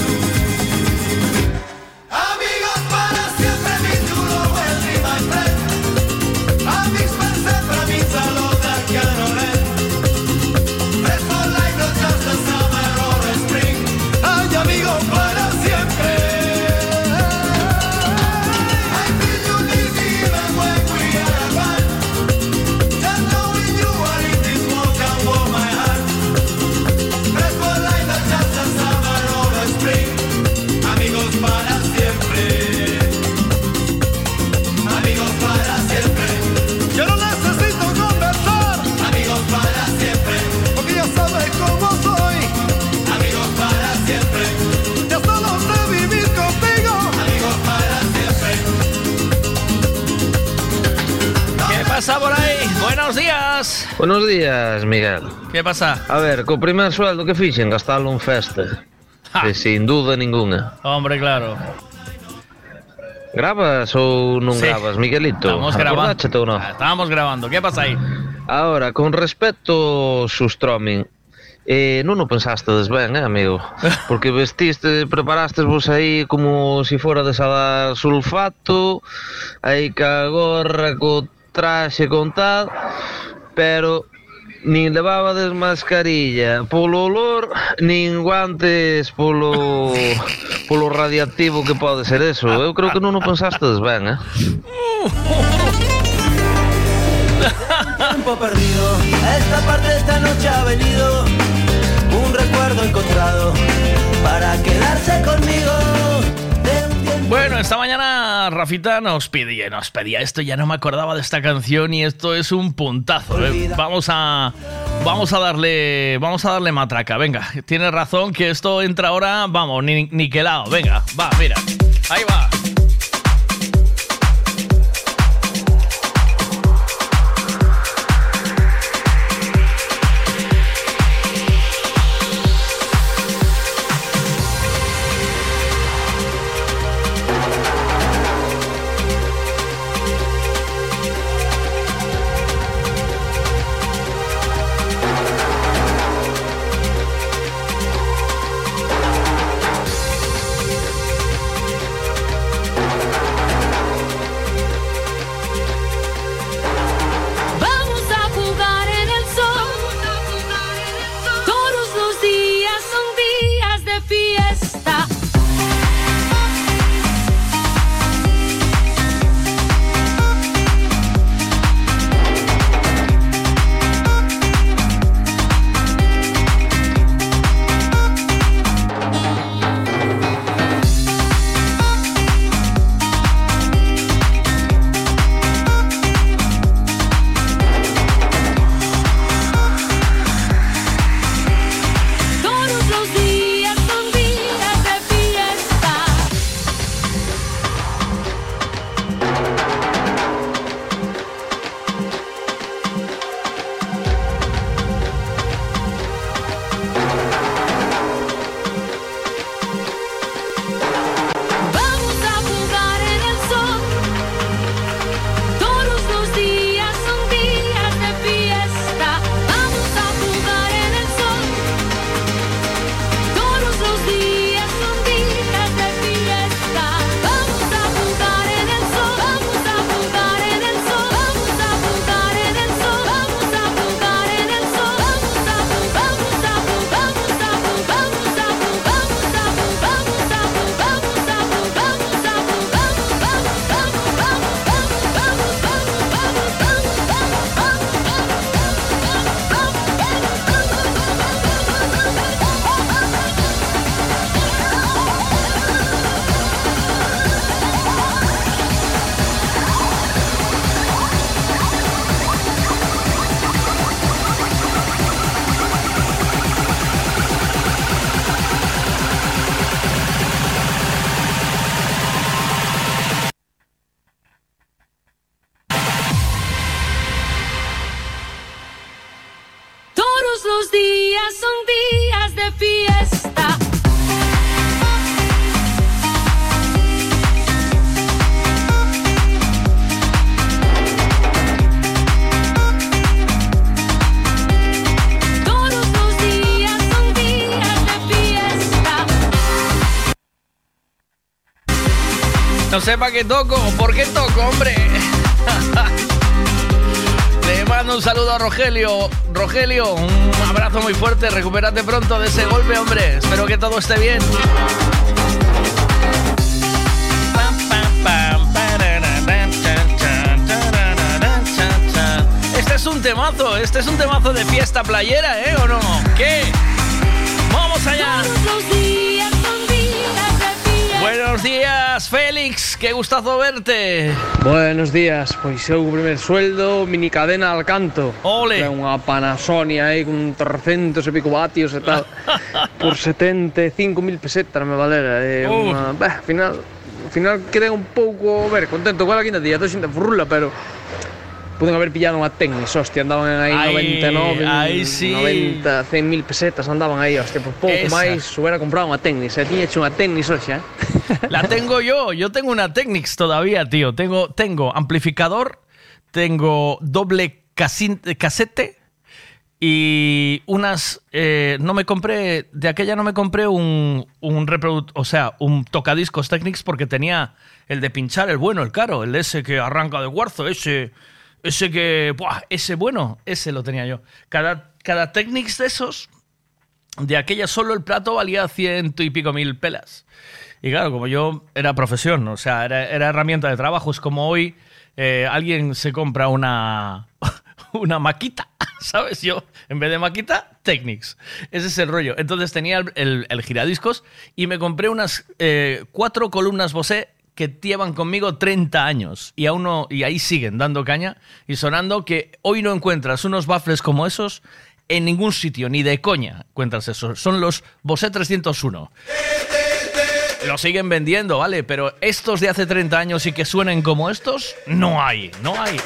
buenos días. Buenos días, Miguel. Que pasa? A ver, co primer sueldo que fixen gastalo en festa. Ja. Sin duda ninguna. Hombre, claro. Gravas ou non sí. gravas, Miguelito? Estamos grabando. Ou no? Estamos grabando. Que pasa aí? Ahora, con respecto ao streaming, Eh, non o pensastes ben, eh, amigo? Porque vestiste, preparastes vos aí como se si fora de sadar sulfato, aí ca gorra co traxe con tal, pero nin levabades mascarilla polo olor, nin guantes polo polo radiactivo que pode ser eso. Eu creo que non o pensastes ben, eh? tiempo perdido. Esta parte de esta noche ha venido un recuerdo encontrado para quedarse conmigo. Bueno, esta mañana Rafita nos pedía, nos pedía esto, ya no me acordaba de esta canción y esto es un puntazo. ¿eh? Vamos a vamos a darle vamos a darle matraca, venga. Tienes razón que esto entra ahora, vamos, ni, niquelado, venga, va, mira. Ahí va. No sepa qué toco por qué toco, hombre. Le mando un saludo a Rogelio. Rogelio, un abrazo muy fuerte. Recupérate pronto de ese golpe, hombre. Espero que todo esté bien. Este es un temazo, este es un temazo de fiesta playera, ¿eh? ¿O no? ¿Qué? ¡Vamos allá! Buenos días, Félix. Qué gustazo verte. Buenos días, pois eu o primer sueldo, mini cadena al canto. Ole. Era unha Panasonic aí con 300 e pico vatios e tal. por 75.000 pesetas me valera. E Uh. unha, bah, al final, al final quedei un pouco, a ver, contento coa quinta día, tô xinta furrula, pero Puden haber pillado unha Technis, hostia, andaban aí Aí, 99, aí sí. 90, 100 mil pesetas andaban aí, hostia, por pouco Esa. máis hubiera comprado unha Technis, e tiña hecho unha Technis hoxe, eh? La tengo yo. Yo tengo una Technics todavía, tío. Tengo, tengo amplificador, tengo doble casete y unas. eh, no me compré. De aquella no me compré un, un reproductor. O sea, un tocadiscos Technics porque tenía el de pinchar, el bueno, el caro, el ese que arranca de cuarzo, ese. Ese que. Ese bueno, ese lo tenía yo. Cada, cada Technics de esos. De aquella solo el plato valía ciento y pico mil pelas. Y claro, como yo era profesión, o sea, era, era herramienta de trabajo, es como hoy eh, alguien se compra una, una maquita, ¿sabes? Yo, en vez de maquita, Technics. Ese es el rollo. Entonces tenía el, giradiscos y me compré unas eh, cuatro columnas Bose que llevan conmigo 30 años y aún no- y ahí siguen dando caña y sonando que hoy no encuentras unos baffles como esos en ningún sitio, ni de coña encuentras eso. Son los Bose 301. Lo siguen vendiendo, ¿vale? Pero estos de hace 30 años y que suenen como estos, no hay, no hay.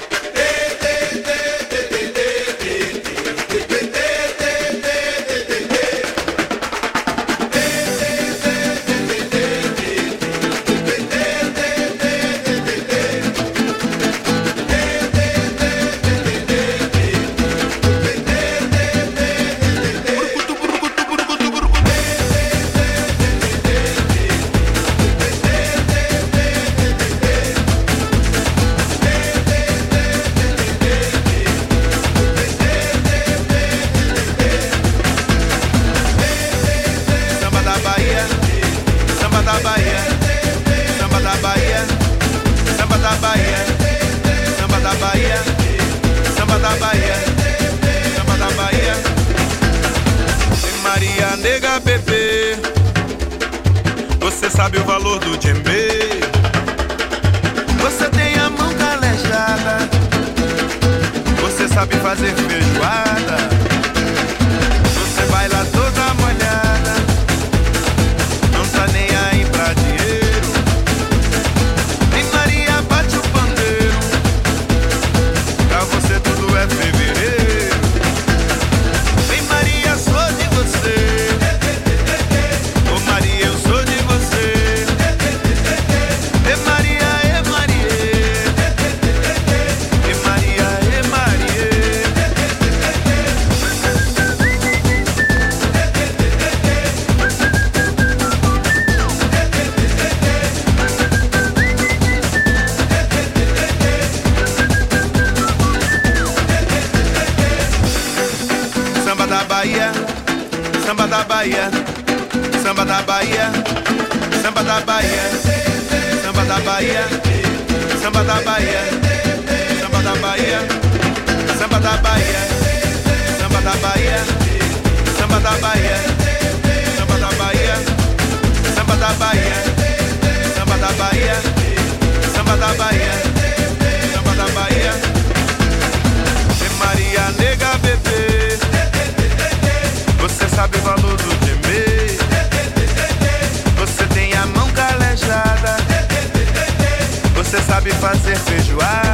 Sabe o valor do djembe. Você tem a mão calejada, você sabe fazer you are.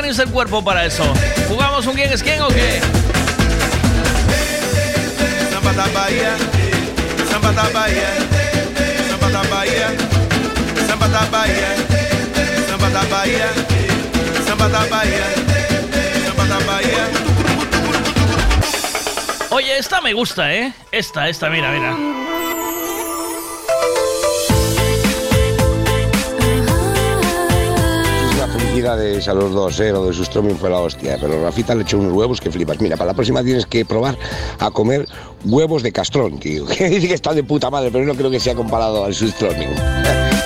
Tenéis el cuerpo para eso? ¿Jugamos un quién es quién o qué? Oye, esta me gusta, ¿eh? Esta, esta, mira, mira. Felicidades a los dos, ¿eh? Lo de Sustroming fue la hostia, pero Rafita le echó unos huevos que flipas. Mira, para la próxima tienes que probar a comer huevos de castrón, tío. Que dice que está de puta madre, pero no creo que sea comparado al Sustroming.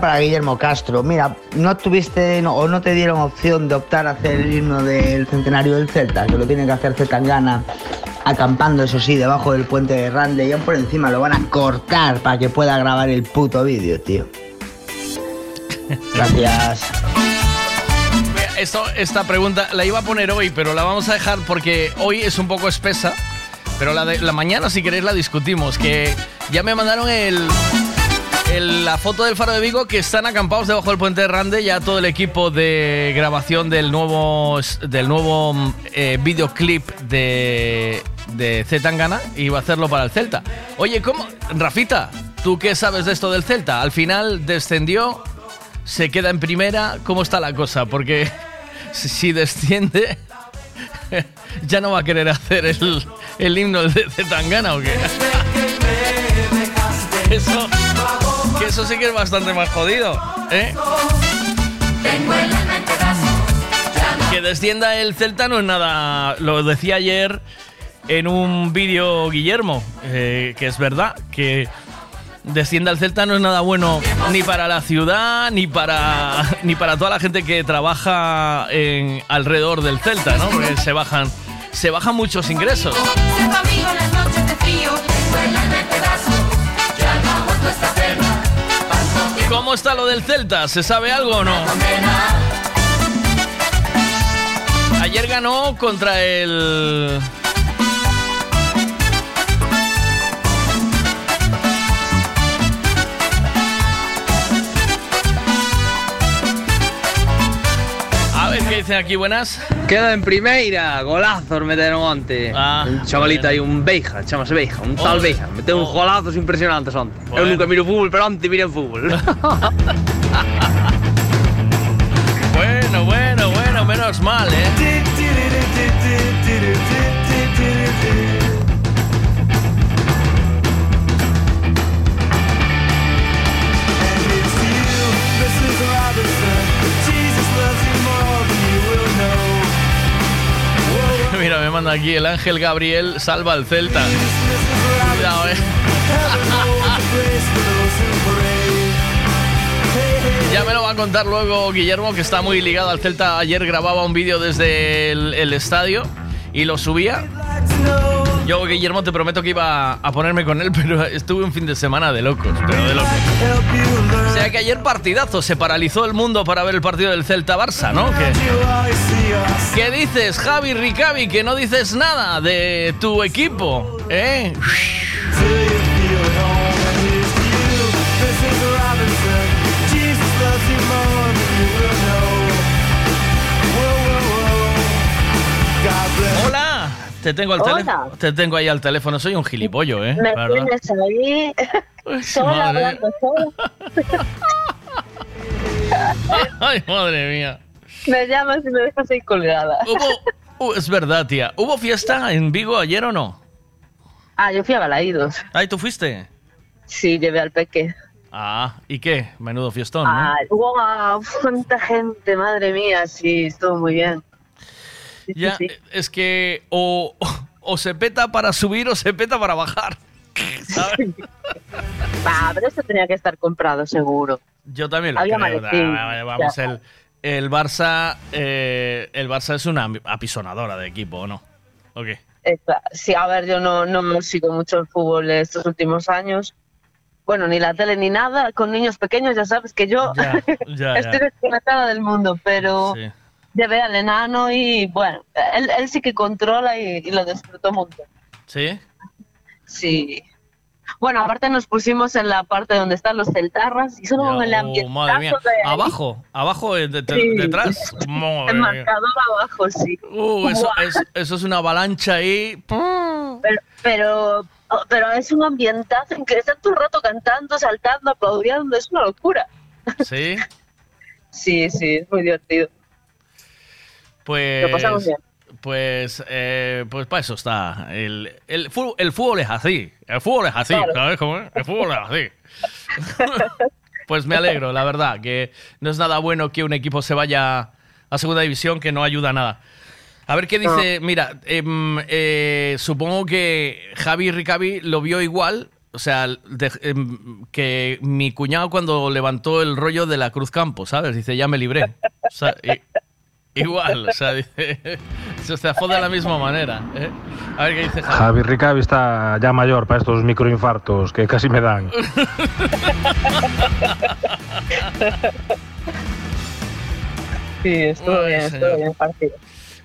para Guillermo Castro. Mira, ¿no tuviste no- o no te dieron opción de optar a hacer el himno del centenario del Celta? Que lo tiene que hacer Zetangana, acampando, eso sí, debajo del puente de Rande y aún por encima lo van a cortar para que pueda grabar el puto vídeo, tío. Gracias. Esto, esta pregunta la iba a poner hoy, pero la vamos a dejar porque hoy es un poco espesa. Pero la de la mañana, si queréis, la discutimos. Que ya me mandaron el, la foto del Faro de Vigo que están acampados debajo del puente de Rande ya todo el equipo de grabación del nuevo del nuevo eh, videoclip de de Zetangana y va a hacerlo para el Celta. Oye, ¿cómo Rafita, tú qué sabes de esto del Celta? Al final descendió, se queda en primera, ¿cómo está la cosa? Porque si- si desciende ya no va a querer hacer el, el himno de Zetangana o qué? Eso, que eso sí que es bastante más jodido, ¿eh? Que descienda el Celta no es nada. Lo decía ayer en un vídeo Guillermo, eh, que es verdad, que descienda el Celta no es nada bueno ni para la ciudad, ni para, ni para toda la gente que trabaja en, alrededor del Celta, ¿no? Se bajan, se bajan muchos ingresos. ¿Cómo está lo del Celta? ¿Se sabe algo o no? Ayer ganó contra el. Qué dicen aquí, buenas. Queda en primeira, golazos meteron onte. un chavalito aí, un Beija, chamase Beija, un tal Oh. Beija. Meteu uns golazos impresionantes onte. Eu Bueno. nunca miro fútbol, pero onte mirei fútbol. Bueno, bueno, bueno, menos mal, ¿eh? Mira, me manda aquí el ángel Gabriel salva al Celta. Cuidado, eh. Ya me lo va a contar luego Guillermo, que está muy ligado al Celta. Ayer grababa un vídeo desde el, el estadio y lo subía. Yo, Guillermo, te prometo que iba a ponerme con él, pero estuve un fin de semana de locos, pero de locos. O sea que ayer partidazo, se paralizó el mundo para ver el partido del Celta-Barça, ¿no? ¿Qué, ¿Qué dices, Javi Ricavi, que no dices nada de tu equipo? ¿Eh? Te tengo al teléfono. Te tengo ahí al teléfono, soy un gilipollo, ¿eh? Me verdad. tienes ahí sola hablando sola. Ay, madre mía. Me llamas y me dejas ahí colgada. Uh, es verdad, tía. ¿Hubo fiesta en Vigo ayer o no? Ah, yo fui a Balaídos. Ay, ¿tú fuiste? Sí, llevé al peque. Ah, ¿y qué? Menudo fiestón. Ah, hubo ah, cuánta gente, madre mía, sí, estuvo muy bien. Sí, Ya, sí. es que o, o se peta para subir o se peta para bajar. ¿sabes? Pero esto tenía que estar comprado, seguro. Yo también lo Había creo. Vamos, ya. el, el Barça eh, el Barça es una apisonadora de equipo, ¿o no? ¿O qué? Sí, a ver, yo no, no sigo mucho el fútbol estos últimos años. Bueno, ni la tele ni nada. Con niños pequeños ya sabes que yo Ya, ya, estoy desconectada del mundo, pero Sí. Llevé al enano y bueno, él, él sí que controla y, y lo disfrutó mucho. ¿Sí? Sí. Bueno, aparte nos pusimos en la parte donde están los celtarras y solo con el Oh, ambiente madre mía. Abajo, abajo, eh, de- de- Sí. detrás. Madre El mía. marcador abajo, sí. Uh, eso, Buah. es- eso es una avalancha ahí. Pero, pero, oh, pero es un ambientazo en que están todo el rato cantando, saltando, aplaudiendo, es una locura. Sí, Sí, sí, es muy divertido. Pues. Lo pasamos bien. Pues, eh, pues para eso está. El, el, fútbol, el fútbol es así. El fútbol es así, Claro. ¿sabes cómo es? El fútbol es así. pues me alegro, la verdad, que no es nada bueno que un equipo se vaya a segunda división, que no ayuda a nada. A ver qué dice. Mira, em, eh, supongo que Javi Ricavi lo vio igual. O sea, de- em, que mi cuñado cuando levantó el rollo de la Cruz Campo, ¿sabes? Dice, ya me libré. O sea, i- igual, o sea, dice, se zafó de la misma manera. ¿eh? A ver qué dice Javi. Javi Ricavi está ya mayor para estos microinfartos que casi me dan. Sí, estuvo Ay, bien, señor. estuvo bien partido.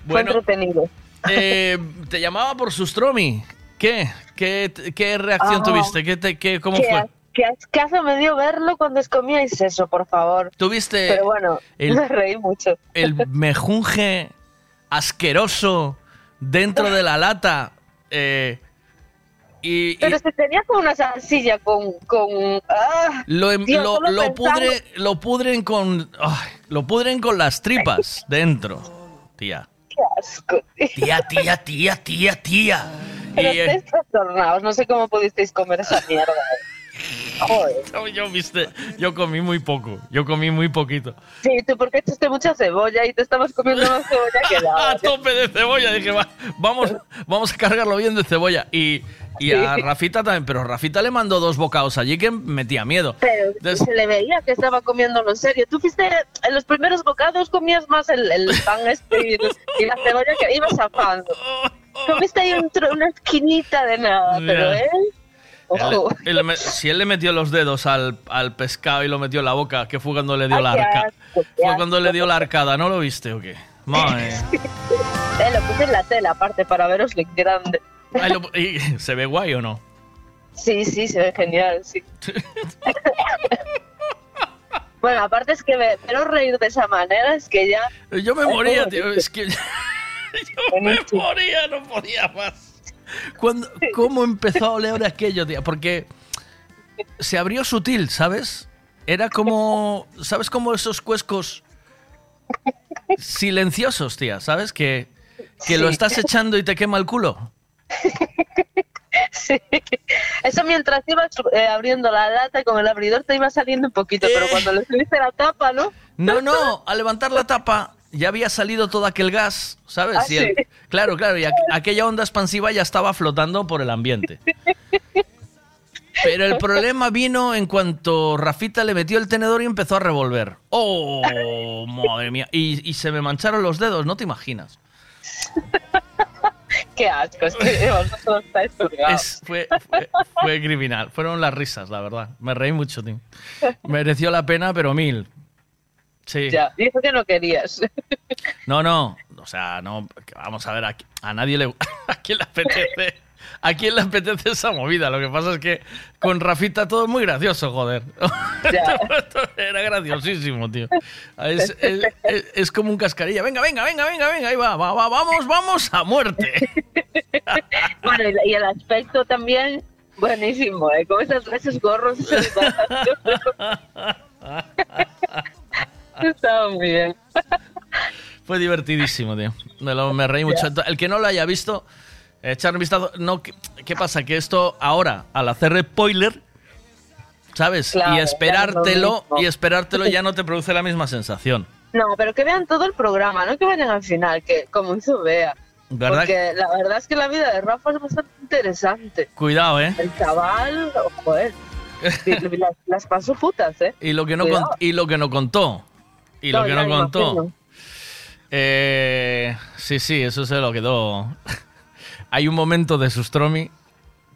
Bueno. Fue entretenido. Eh, te llamaba por Sustromi. ¿Qué? ¿Qué, qué reacción Ah. tuviste? ¿Qué te- qué- ¿Cómo ¿Qué? fue? Qué ascazo me dio verlo cuando os comíais eso, por favor. ¿Tuviste Pero bueno, el- me reí mucho. el mejunje asqueroso dentro de la lata? eh, y, y Pero se tenía como una salsilla con... con ah, lo, em- tío, lo, lo pudre- lo pudren con. lo pudren con las tripas dentro. Tía. Qué asco. Tía, tía, tía, tía, tía. Pero Y, eh, estáis trastornados, no sé cómo pudisteis comer esa mierda. Joder. Yo, viste, yo comí muy poco, yo comí muy poquito. Sí, tú porque echaste mucha cebolla y te estabas comiendo más cebolla que A nada. tope de cebolla, dije, "Va, vamos, vamos a cargarlo bien de cebolla. Y, y a Sí. Rafita también, pero Rafita le mandó dos bocados allí que metía miedo. Pero Des- se le veía que estaba comiéndolo en serio. Tú fuiste, en los primeros bocados comías más el, el pan este y, la cebolla que ibas zafando. Comiste ahí un una esquinita de nada, pero Ya. él... Ojo. Él- él le me- si él le metió los dedos al, al pescado y lo metió en la boca, que fue cuando le dio Ay, la qué arca. asco, qué Fue cuando le dio la arcada, ¿no lo viste o qué? Madre. Eh, lo puse en la tela aparte para veros grande. Ay, lo- y- ¿Se ve guay o no? Sí, sí, se ve genial, sí. bueno, aparte es que veros reír de esa manera es que ya... Yo me moría, tío. Es que yo me moría, no podía más. Cuando, ¿Cómo empezó a oler aquello, tío? Porque se abrió sutil, ¿sabes? Era como, ¿sabes? Como esos cuescos silenciosos, tía, ¿sabes? Que, que lo estás echando y te quema el culo. Sí. Eso mientras ibas eh, abriendo la lata y con el abridor te iba saliendo un poquito, pero cuando le subiste la tapa, ¿no? No, no, al levantar la tapa ya había salido todo aquel gas, ¿sabes? Ah, Y el- sí. claro, claro, y aqu- aquella onda expansiva ya estaba flotando por el ambiente. Pero el problema vino en cuanto Rafita le metió el tenedor y empezó a revolver. ¡Oh, madre mía! Y, y se me mancharon los dedos, no te imaginas. Qué asco, es que vosotros estáis purgados. Es- fue, fue, fue criminal. Fueron las risas, la verdad. Me reí mucho, tío. Mereció la pena, pero mil. Sí. Ya, dijo que no querías. No, no, o sea, no, vamos a ver, a, a nadie le, a quién le apetece, a quién le apetece esa movida. Lo que pasa es que con Rafita todo es muy gracioso, joder. Era graciosísimo, tío. Es, es- es- es como un cascarilla. Venga, venga, venga, venga, venga, ahí va, va, va, vamos, vamos a muerte. Bueno, y, y el aspecto también buenísimo, ¿eh? Con esos, esos gorros. Estaba muy bien. Fue divertidísimo, tío. Me, lo- me reí mucho. El que no lo haya visto, echar un vistazo. No, ¿qué, qué pasa? Que esto ahora, al hacer spoiler, ¿sabes? Claro, y esperártelo, y esperártelo ya no te produce la misma sensación. No, pero que vean todo el programa, no que vayan al final, que como hizo Bea. ¿Verdad? Porque la verdad es que la vida de Rafa es bastante interesante. Cuidado, ¿eh? El chaval, joder, las, las pasó putas, ¿eh? Y lo que no, Cuidado. y lo que no contó. Y lo que no contó. Eh, sí, sí, eso se lo quedó. Hay un momento de Sustromi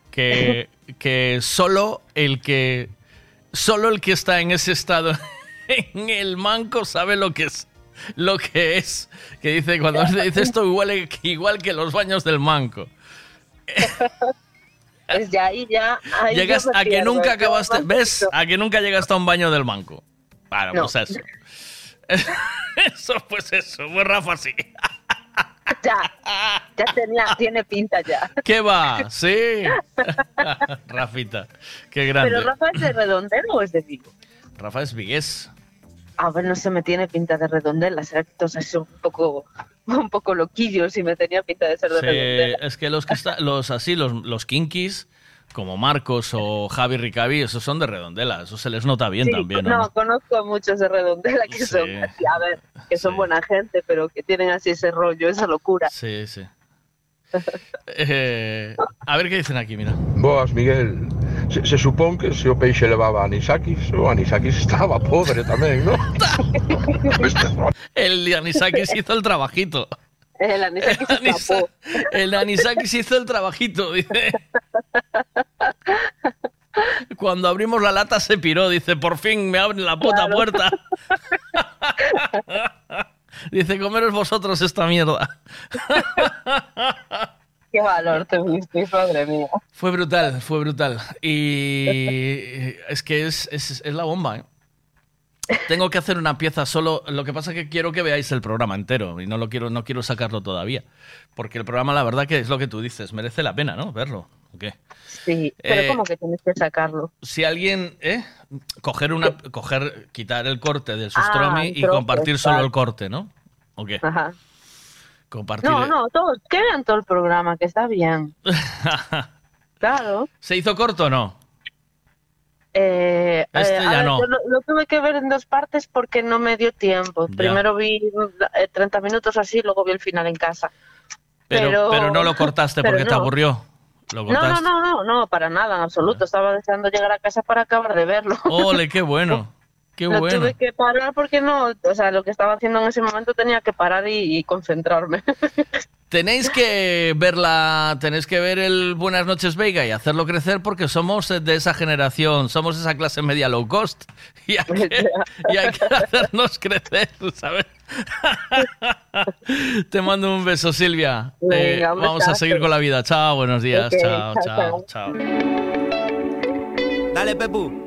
que, que solo el que solo el que está en ese estado en el manco sabe lo que es lo que es que dice cuando se dice esto igual, igual que los baños del manco Es ya ahí ya. ahí llegas a que nunca acabaste ves a que nunca llegaste a un baño del manco Claro, No. pues eso eso pues eso pues Rafa sí Ya, ya tenía, tiene pinta ya. ¿Qué va? Sí. Rafita, qué grande. Pero Rafa es de redondela o es de Vigo. Rafa es vigués. A ver, no se me tiene pinta de redondela. Será que todos son un poco, un poco loquillos y me tenía pinta de ser de Sí, redondela. es que los que está- los así, los, los kinkis, como Marcos o Javi Ricavi, esos son de redondela. Eso se les nota bien Sí, también, no, ¿no? conozco a muchos de redondela que son a ver, que son buena gente, pero que tienen así ese rollo, esa locura. Sí, sí. Eh, a ver qué dicen aquí, mira. Boas, Miguel. Se, se supón que se o peixe levaba anisakis, o anisakis estaba pobre tamén, non? El Anisakis hizo el trabajito. El Anisakis hizo el trabajito, dice. Cuando abrimos la lata se piró, dice, por fin me abren la puta Claro. puerta. Dice, comeros vosotros esta mierda. Qué valor te visteis, madre mía. Fue brutal, fue brutal. Y es que es, es- es la bomba, ¿eh? Tengo que hacer una pieza solo. Lo que pasa es que quiero que veáis el programa entero y no lo quiero, no quiero sacarlo todavía. Porque el programa, la verdad, que es lo que tú dices, merece la pena, ¿no? Verlo. ¿o qué? Sí, pero Eh, ¿cómo que tienes que sacarlo? Si alguien, ¿eh? Coger una, coger, quitar el corte del Sustromi Ah, y compartir solo el corte, ¿no? ¿O qué? Ajá. Compartir. No, no, todos, que vean todo el programa, que está bien. Claro. ¿Se hizo corto o no? Eh, Este eh, a ya ver, no. yo lo, lo tuve que ver en dos partes porque no me dio tiempo. Ya. Primero vi eh, 30 minutos así, luego vi el final en casa. Pero, Pero- pero no lo cortaste porque te aburrió. Lo No, no, no, no, no, para nada, en absoluto. Estaba deseando llegar a casa para acabar de verlo. Ole, qué bueno. Qué Lo bueno. tuve que parar porque no, o sea, lo que estaba haciendo en ese momento tenía que parar y, y concentrarme. Tenéis que verla, tenéis que ver el Buenas noches Vega y hacerlo crecer porque somos de esa generación, somos esa clase media low cost y hay que, y hay que hacernos crecer, ¿sabes? Te mando un beso, Silvia. Eh, vamos a seguir con la vida. Chao, buenos días. Chao, chao, chao, chao. Dale, Pepu.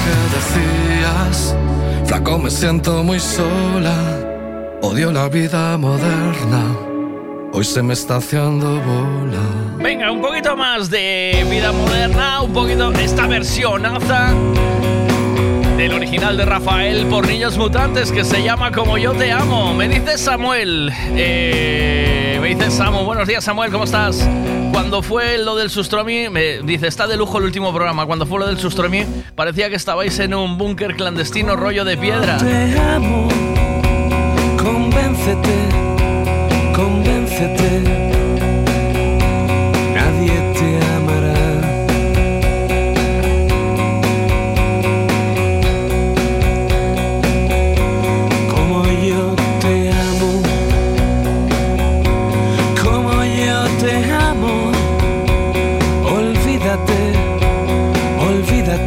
Mensaje decías, flaco me siento muy sola. Odio la vida moderna. Hoy se me está haciendo bola. Venga, un poquito más de vida moderna, un poquito de esta versión del original de Rafael por Niños Mutantes que se llama Como yo te amo. Me dice Samuel, eh, me dice Samu, buenos días Samuel, ¿cómo estás? Cuando fue lo del Sustromi, me dice, está de lujo el último programa. Cuando fue lo del Sustromi, parecía que estabais en un búnker clandestino rollo de piedra. Te amo, convéncete, convéncete.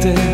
wasted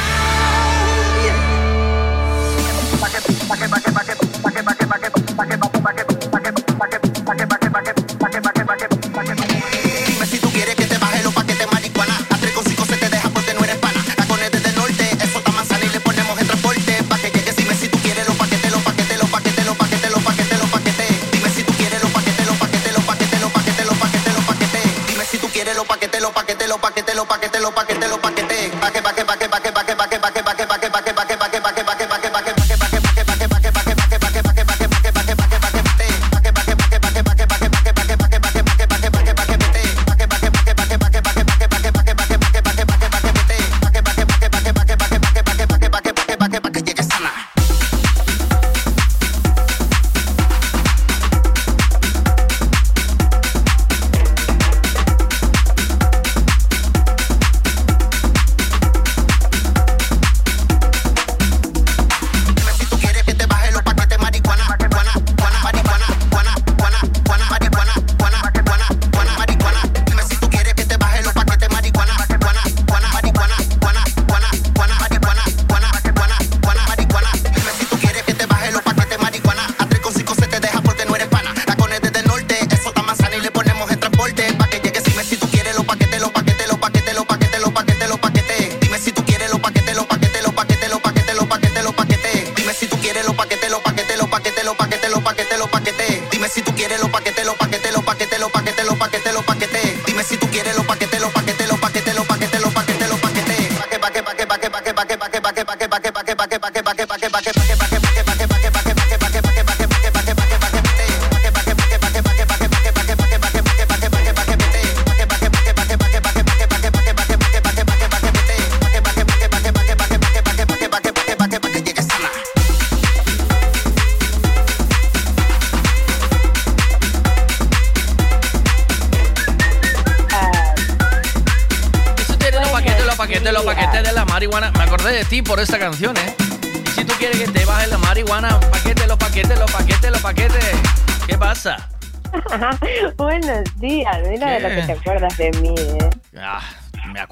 pelo pa' que te lo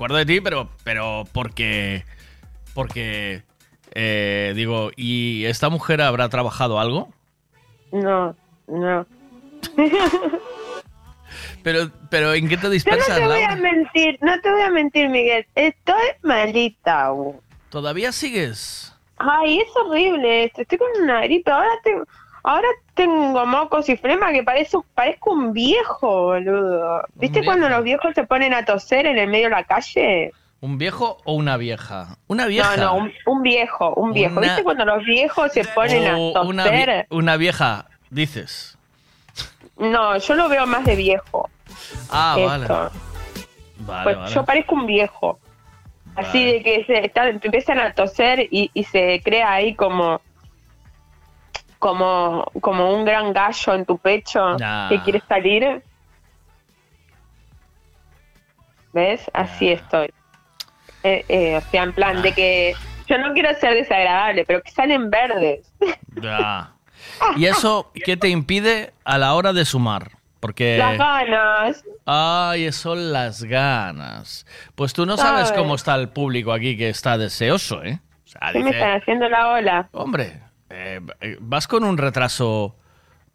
acuerdo de ti, pero, pero porque. Porque. eh, digo, ¿y esta mujer habrá trabajado algo? No, no. Pero, pero ¿en qué te Yo no dispersas, te voy a mentir, no te voy a mentir, Miguel. Estoy malita aún. ¿Todavía sigues? Ay, es horrible esto. Estoy con una gripe. Ahora tengo, ahora tengo mocos y flema que parece, parezco un viejo, boludo. ¿Viste cuando los viejos se ponen a toser en el medio de la calle? ¿Un viejo o una vieja? Una vieja. No, no, un, un viejo, un viejo. Una- ¿Viste cuando los viejos se ponen a O una, vie- toser? una vieja, dices. No, yo lo veo más de viejo. Ah, vale. Vale, Pues vale. yo parezco un viejo. Así de que se está- empiezan a toser y, y se crea ahí como como como un gran gallo en tu pecho Nah. que quiere salir. ¿Ves? Así estoy. Eh, eh, o sea, en plan de que yo no quiero ser desagradable, pero que salen verdes. Ya. ¿Y eso qué te impide a la hora de sumar? Porque... Las ganas. Ay, son las ganas. Pues tú no sabes ¿Sabes? cómo está el público aquí que está deseoso, ¿eh? O sea, ¿Qué me están haciendo la ola? hombre, eh, eh, vas con un retraso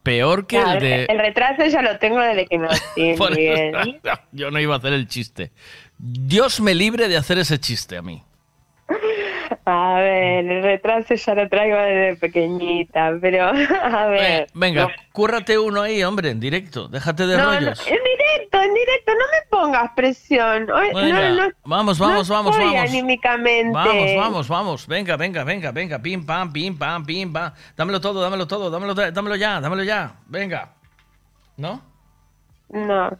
peor que el de... el retraso ya lo tengo desde que nací, Por eso- Miguel. Yo no iba a hacer el chiste. Dios me libre de hacer ese chiste a mí. A ver, el retraso ya lo traigo desde pequeñita, pero a ver. Venga, cúrrate uno ahí, hombre, en directo. Déjate de no, no, rollos. en directo, en directo, no me pongas presión. Venga, no, no, vamos, vamos, no vamos, estoy vamos. anímicamente. Vamos, vamos, vamos. Venga, venga, venga, venga. Pim, pam, pim, pam, pim, pam. Dámelo todo, dámelo todo, dámelo, dámelo ya, dámelo ya. Venga. ¿No? No.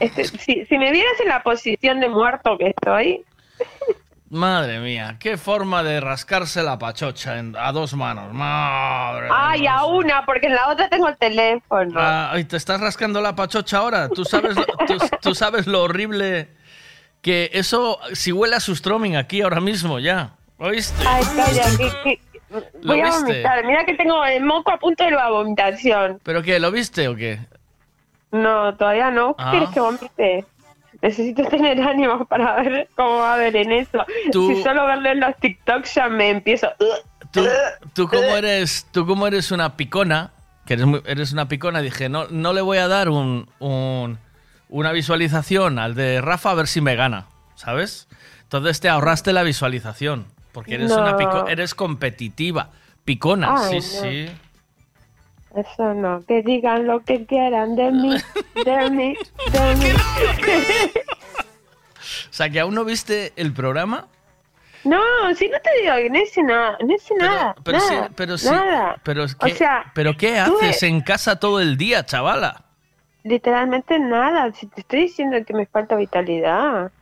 Este, si, si me vieras en la posición de muerto que estoy, Madre mía, qué forma de rascarse la pachocha en- a dos manos. Madre ay, a una, porque en la otra tengo el teléfono. Ah, ay, ¿Te estás rascando la pachocha ahora? ¿Tú sabes, lo, tú, tú sabes lo horrible que eso, si huele a sustroming aquí ahora mismo ya? ¿Oíste? Ay, calla, que, que- ¿Lo voy a vomitar. Mira que tengo el moco a punto de la vomitación. ¿Pero qué? ¿Lo viste o qué? No, todavía no. ¿Qué Ah. quieres que vomite? Necesito tener ánimo para ver cómo va a ver en eso. Tú- Si solo verlo en los TikToks ya me empiezo. Tú, tú como eres, tú como eres una picona, que eres, muy- eres una picona, dije, no, no le voy a dar un, un- una visualización al de Rafa a ver si me gana, ¿sabes? Entonces te ahorraste la visualización, porque eres una pico, eres competitiva, picona, Ay, sí, no. sí. Eso no. Que digan lo que quieran de mí, de mí, de mí. O sea, que aún no viste el programa, No, si no te digo que no hice nada, no hice nada. pero sí, nada, pero sí, nada. pero O sea, pero qué haces en casa todo el día, chavala. Literalmente nada. Si te estoy diciendo que me falta vitalidad.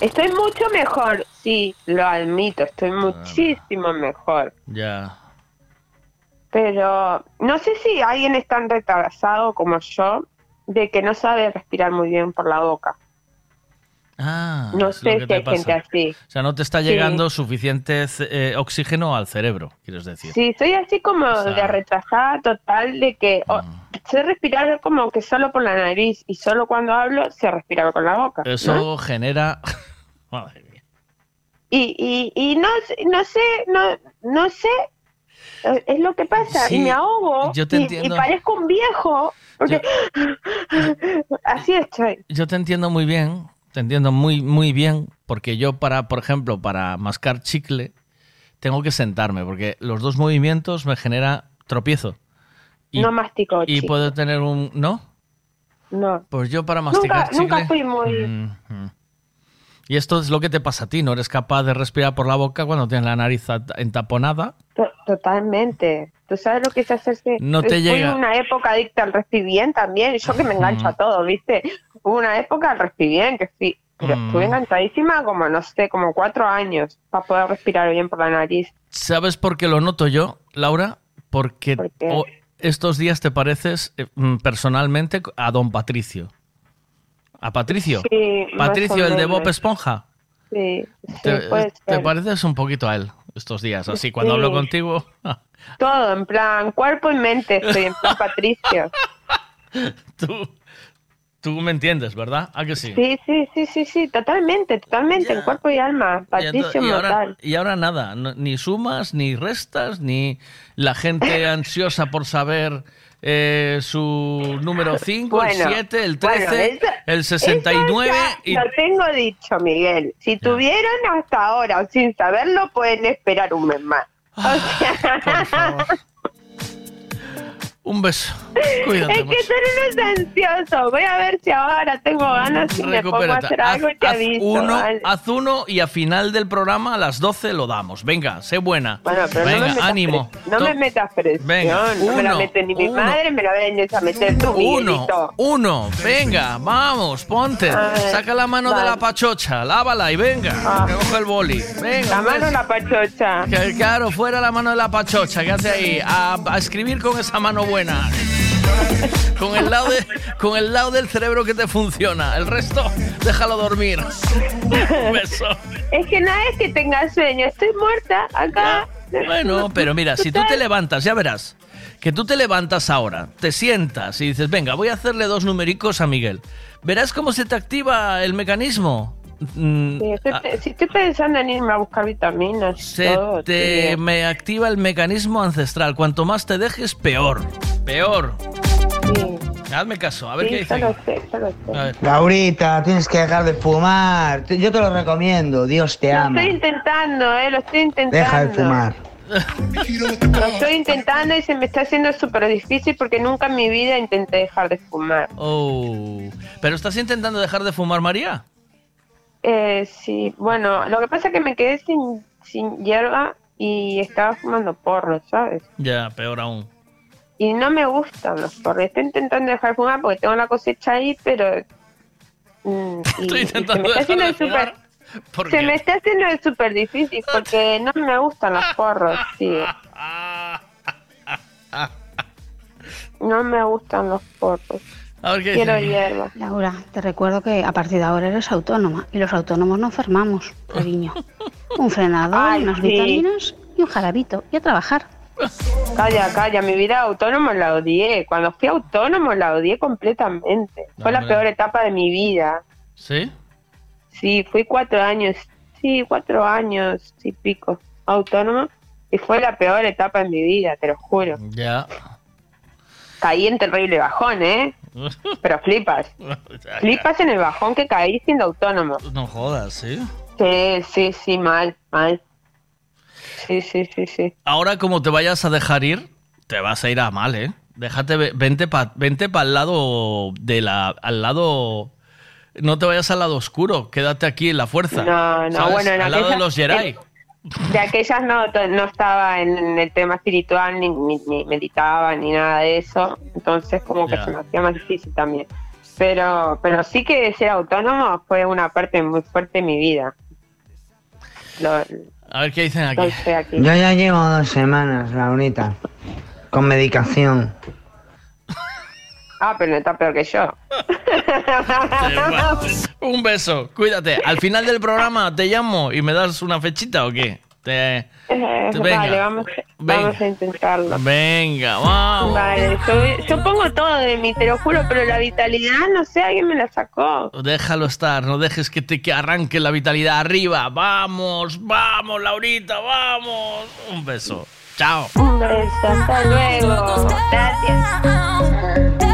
Estoy mucho mejor, sí, lo admito, estoy muchísimo mejor. Ya. Pero no sé si alguien es tan retrasado como yo de que no sabe respirar muy bien por la boca. Ah, No sé si hay gente así. O sea, no te está Sí. llegando suficiente eh, oxígeno al cerebro, quieres decir. Sí, soy así como O sea- de retrasada total de que oh, sé respirar como que solo por la nariz y solo cuando hablo sé respirar con la boca. ¿no? Eso genera... Madre mía. Y, y, y no, sé- no sé, no, no sé, es lo que pasa, Sí, y me ahogo yo te y, y entiendo. parezco un viejo, porque así estoy. Yo te entiendo muy bien, te entiendo muy, muy bien, porque yo para, por ejemplo, para mascar chicle, tengo que sentarme, porque los dos movimientos me genera tropiezo. Y, no mastico, y puedo tener un... ¿No? No. Pues yo para masticar Nunca, chicle... nunca fui muy... Mm. Y esto es lo que te pasa a ti, no eres capaz de respirar por la boca cuando tienes la nariz entaponada. To- Totalmente. ¿Tú sabes lo que es hacerse? No te Fui llega. una época adicta al Respibien también. Yo que me engancho a todo, ¿viste? Hubo una época al Respibien que fui, pero Mm. estuve enganchadísima como, no sé, como cuatro años para poder respirar bien por la nariz. ¿Sabes por qué lo noto yo, Laura? Porque estos días te pareces eh, mm, personalmente a don Patricio. ¿A Patricio? Sí, Patricio, el de. Bob Esponja. Sí, sí, Te, puede te ser. pareces un poquito a él estos días. Así, cuando Sí. hablo contigo, Todo, en plan, cuerpo y mente, estoy en plan Patricio. tú, tú me entiendes, ¿verdad? ¿A que sí? Sí, sí, sí, sí, sí, totalmente, totalmente, en cuerpo y alma. Patricio ento- y ahora, mortal. y ahora nada, no- ni sumas, ni restas, ni la gente ansiosa por saber eh, su número 5, el Bueno, 7, el bueno, 13, eso- el 69 Eso y ya Lo tengo dicho, Miguel. Si tuvieron hasta ahora o sin saberlo, pueden esperar un mes más. O sea, un beso. Cuídate es que tú eres ansioso. Voy a ver si ahora tengo ganas y me pongo a hacer Haz, algo y te haz aviso. uno, ¿vale? haz uno y a final del programa a las 12 lo damos. Venga, sé buena. Bueno, pero no Venga, me metas ánimo. No me metas presión. Venga, no me la uno, mete ni mi uno. madre, me la vienes a meter tú, Uno, Miguelito. uno, venga, vamos, ponte. Saca la mano de vale. la pachocha, lávala y venga. Ah. Coge el boli. Venga. La mano beso. la pachocha. Que- Claro, fuera la mano de la pachocha, ¿qué hace ahí? A, a escribir con esa mano buena. Con el, lado de- con el lado del cerebro que te funciona. El resto, déjalo dormir. Un beso. Es que nada es que tenga sueño. Estoy muerta acá. Bueno, pero mira, si tú te levantas, ya verás. Que tú te levantas ahora, te sientas y dices, venga, voy a hacerle dos numericos a Miguel. Verás cómo se te activa el mecanismo. Mm, Sí, estoy, ah, si estoy pensando en irme a buscar vitaminas. se todo, te tío. me activa el mecanismo ancestral. Cuanto más te dejes, peor. Peor. Hazme caso, a ver Sí, qué dice. lo lo. Laurita, tienes que dejar de fumar. Yo te lo recomiendo. Dios te Lo ama. estoy intentando, eh, lo estoy intentando. Deja de fumar. Lo estoy intentando y se me está haciendo súper difícil porque nunca en mi vida intenté dejar de fumar. Oh. ¿Pero estás intentando dejar de fumar, María? Eh, sí, bueno, lo que pasa es que me quedé sin, sin hierba y estaba fumando porro, ¿sabes? Ya, peor aún. Y no me gustan los porros. Estoy intentando dejar de fumar porque tengo la cosecha ahí, pero... mm, y- y Estoy se intentando me está de haciendo súper... ¿Por Se me está haciendo súper difícil porque no me gustan los porros, tío. No me gustan los porros. A ver qué Quiero dice. hierba. Laura, te recuerdo que a partir de ahora eres autónoma y los autónomos no enfermamos, cariño. Un frenador, Ay, unas sí. vitaminas y un jarabito y a trabajar. Calla, calla, mi vida de autónomo la odié. Cuando fui autónomo la odié completamente. Fue la Hombre. peor etapa de mi vida. ¿Sí? Sí, fui cuatro años, sí, cuatro años y pico autónomo y fue la peor etapa en mi vida, te lo juro. Ya. Caí en terrible bajón, ¿eh? Pero flipas. Flipas en el bajón que caí siendo autónomo. No jodas, ¿sí? Sí, sí, sí, mal, mal. Sí, sí, sí, sí. Ahora como te vayas a dejar ir, te vas a ir a mal, ¿eh? Déjate, ve- vente para vente pa al lado de la, al lado, no te vayas al lado oscuro, quédate aquí en la fuerza. No, no, ¿sabes? bueno, en al lado de los Jedi. De aquellas no, no estaba en el tema espiritual, ni, ni, ni meditaba, ni nada de eso. Entonces como que se me hacía más difícil también. Pero, pero sí que ser autónomo fue una parte muy fuerte de mi vida. Lo, A ver qué dicen aquí. Yo ya llevo dos semanas, Laurita. Con medicación. Ah, pero no está peor que yo. Un beso, cuídate. Al final del programa te llamo y me das una fechita o qué? Te, Eh, te- venga. vale, vamos, Venga. vamos a intentarlo. Venga, vamos. Vale, yo, yo pongo todo de mí, te lo juro, pero la vitalidad, no sé, alguien me la sacó. Déjalo estar, no dejes que te que arranque la vitalidad arriba. Vamos, vamos, Laurita, vamos. Un beso. Chao. Un beso, hasta luego. Gracias.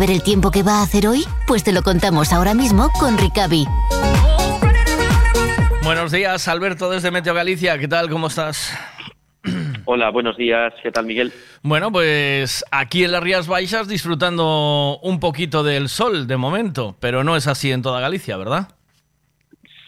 Saber el tiempo que va a hacer hoy? Pues te lo contamos ahora mismo con Ricavi. Buenos días, Alberto, desde Meteo Galicia. ¿Qué tal? ¿Cómo estás? Hola, buenos días. ¿Qué tal, Miguel? Bueno, pues aquí en las Rías Baixas disfrutando un poquito del sol de momento, pero no es así en toda Galicia, ¿verdad?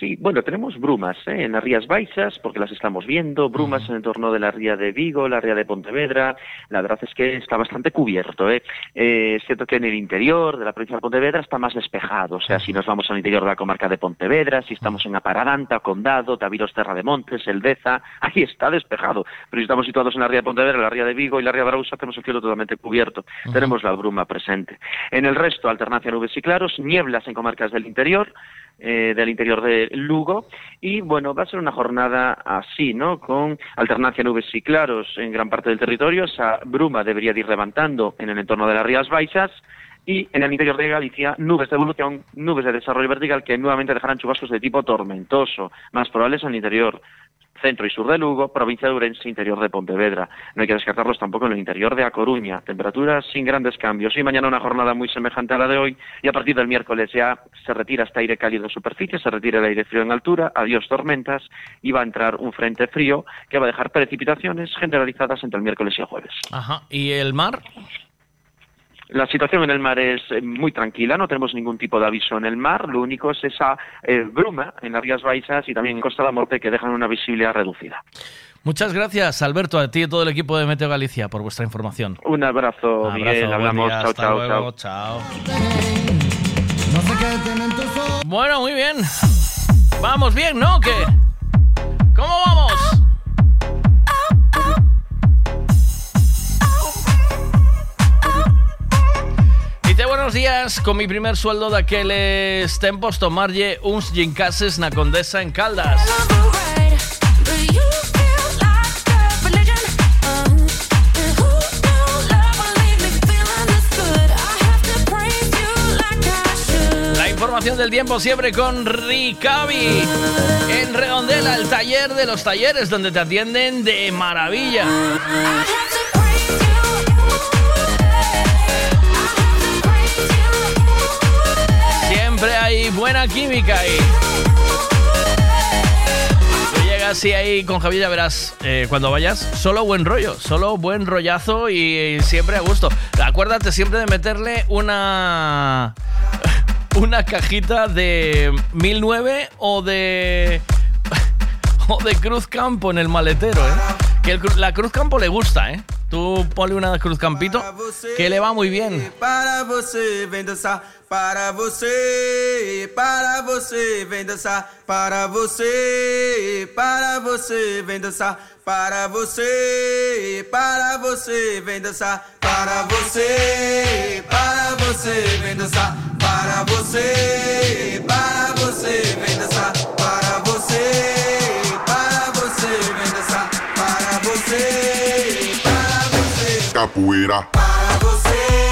Sí, bueno, tenemos brumas ¿eh? en las Rías Baixas, porque las estamos viendo, brumas en el entorno de la ría de Vigo, la ría de Pontevedra. La verdad es que está bastante cubierto. ¿eh? Eh, es cierto que en el interior de la provincia de Pontevedra está más despejado. O sea, si nos vamos al interior de la comarca de Pontevedra, si estamos en Aparadanta, Condado, Taviros, Terra de Montes, Eldeza, ahí está despejado. Pero si estamos situados en la ría de Pontevedra, la ría de Vigo y la ría de Arousa, tenemos el cielo totalmente cubierto. Tenemos la bruma presente. En el resto, alternancia nubes y claros, nieblas en comarcas del interior, eh, del interior de Lugo. Y bueno, va a ser una jornada así, ¿no? Con alternancia nubes y claros en gran parte del territorio, esa bruma debería de ir levantando en el entorno de las Rías Baixas. Y en el interior de Galicia nubes de evolución, nubes de desarrollo vertical que nuevamente dejarán chubascos de tipo tormentoso, más probables en el interior centro y sur de Lugo, provincia de Ourense, interior de Pontevedra. No hay que descartarlos tampoco en el interior de A Coruña. Temperaturas sin grandes cambios. Y mañana una jornada muy semejante a la de hoy. Y a partir del miércoles ya se retira este aire cálido en superficie, se retira el aire frío en altura, adiós tormentas y va a entrar un frente frío que va a dejar precipitaciones generalizadas entre el miércoles y el jueves. Ajá. ¿Y el mar? La situación en el mar es eh, muy tranquila, no tenemos ningún tipo de aviso en el mar, lo único es esa eh, bruma en las Rías Baixas y también en Costa da Morte que dejan una visibilidad reducida. Muchas gracias, Alberto, a ti y a todo el equipo de Meteo Galicia por vuestra información. Un abrazo, Un Miguel, buen hablamos, día, chao, hasta chao, luego, chao. Bueno, muy bien. Vamos bien, ¿no? ¿Qué? ¿Cómo vamos? Buenos días, con mi primer sueldo daqueles tempos tomarlle uns gincases na Condesa en Caldas. La información del tiempo siempre con Ricavi. En Redondela, el taller de los talleres, donde te atienden de maravilla. Buena química ahí. Tú llegas así ahí con Javier, ya verás, eh, cuando vayas, solo buen rollo, solo buen rollazo y siempre a gusto. Acuérdate siempre de meterle una una cajita de 1009 o de o de Cruz Campo en el maletero, ¿eh? Que el la Cruz Campo le gusta, ¿eh? Tú ponle una Cruz Campito que le va muy bien. Para você, vem dançar. Para você, para você, vem dançar. Para você, para você, vem dançar. Para você, para você, vem dançar. Para você, para você, vem dançar. Para você, para você, vem dançar. Capoeira. Para você,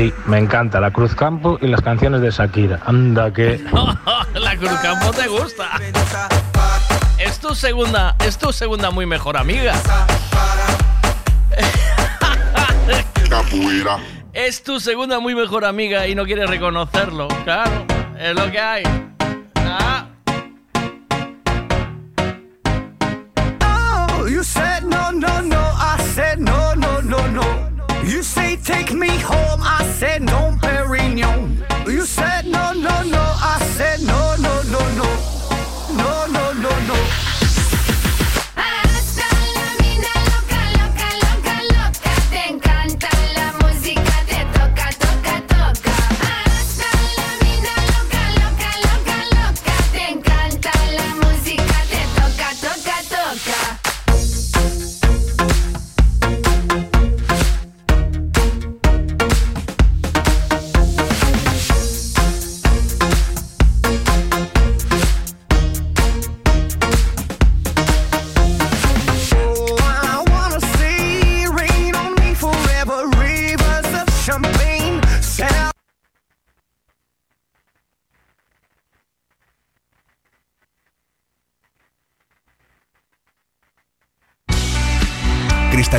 Sí, me encanta la Cruz Campo y las canciones de Shakira. Anda que... la Cruz Campo te gusta. Es tu segunda, es tu segunda muy mejor amiga. Capoeira. Es tu segunda muy mejor amiga y no quieres reconocerlo. Claro, es lo que hay. Ah. Oh, you said no, no, no. I said no, no, no, no. You say take me home. I said no, Perignon. You said no.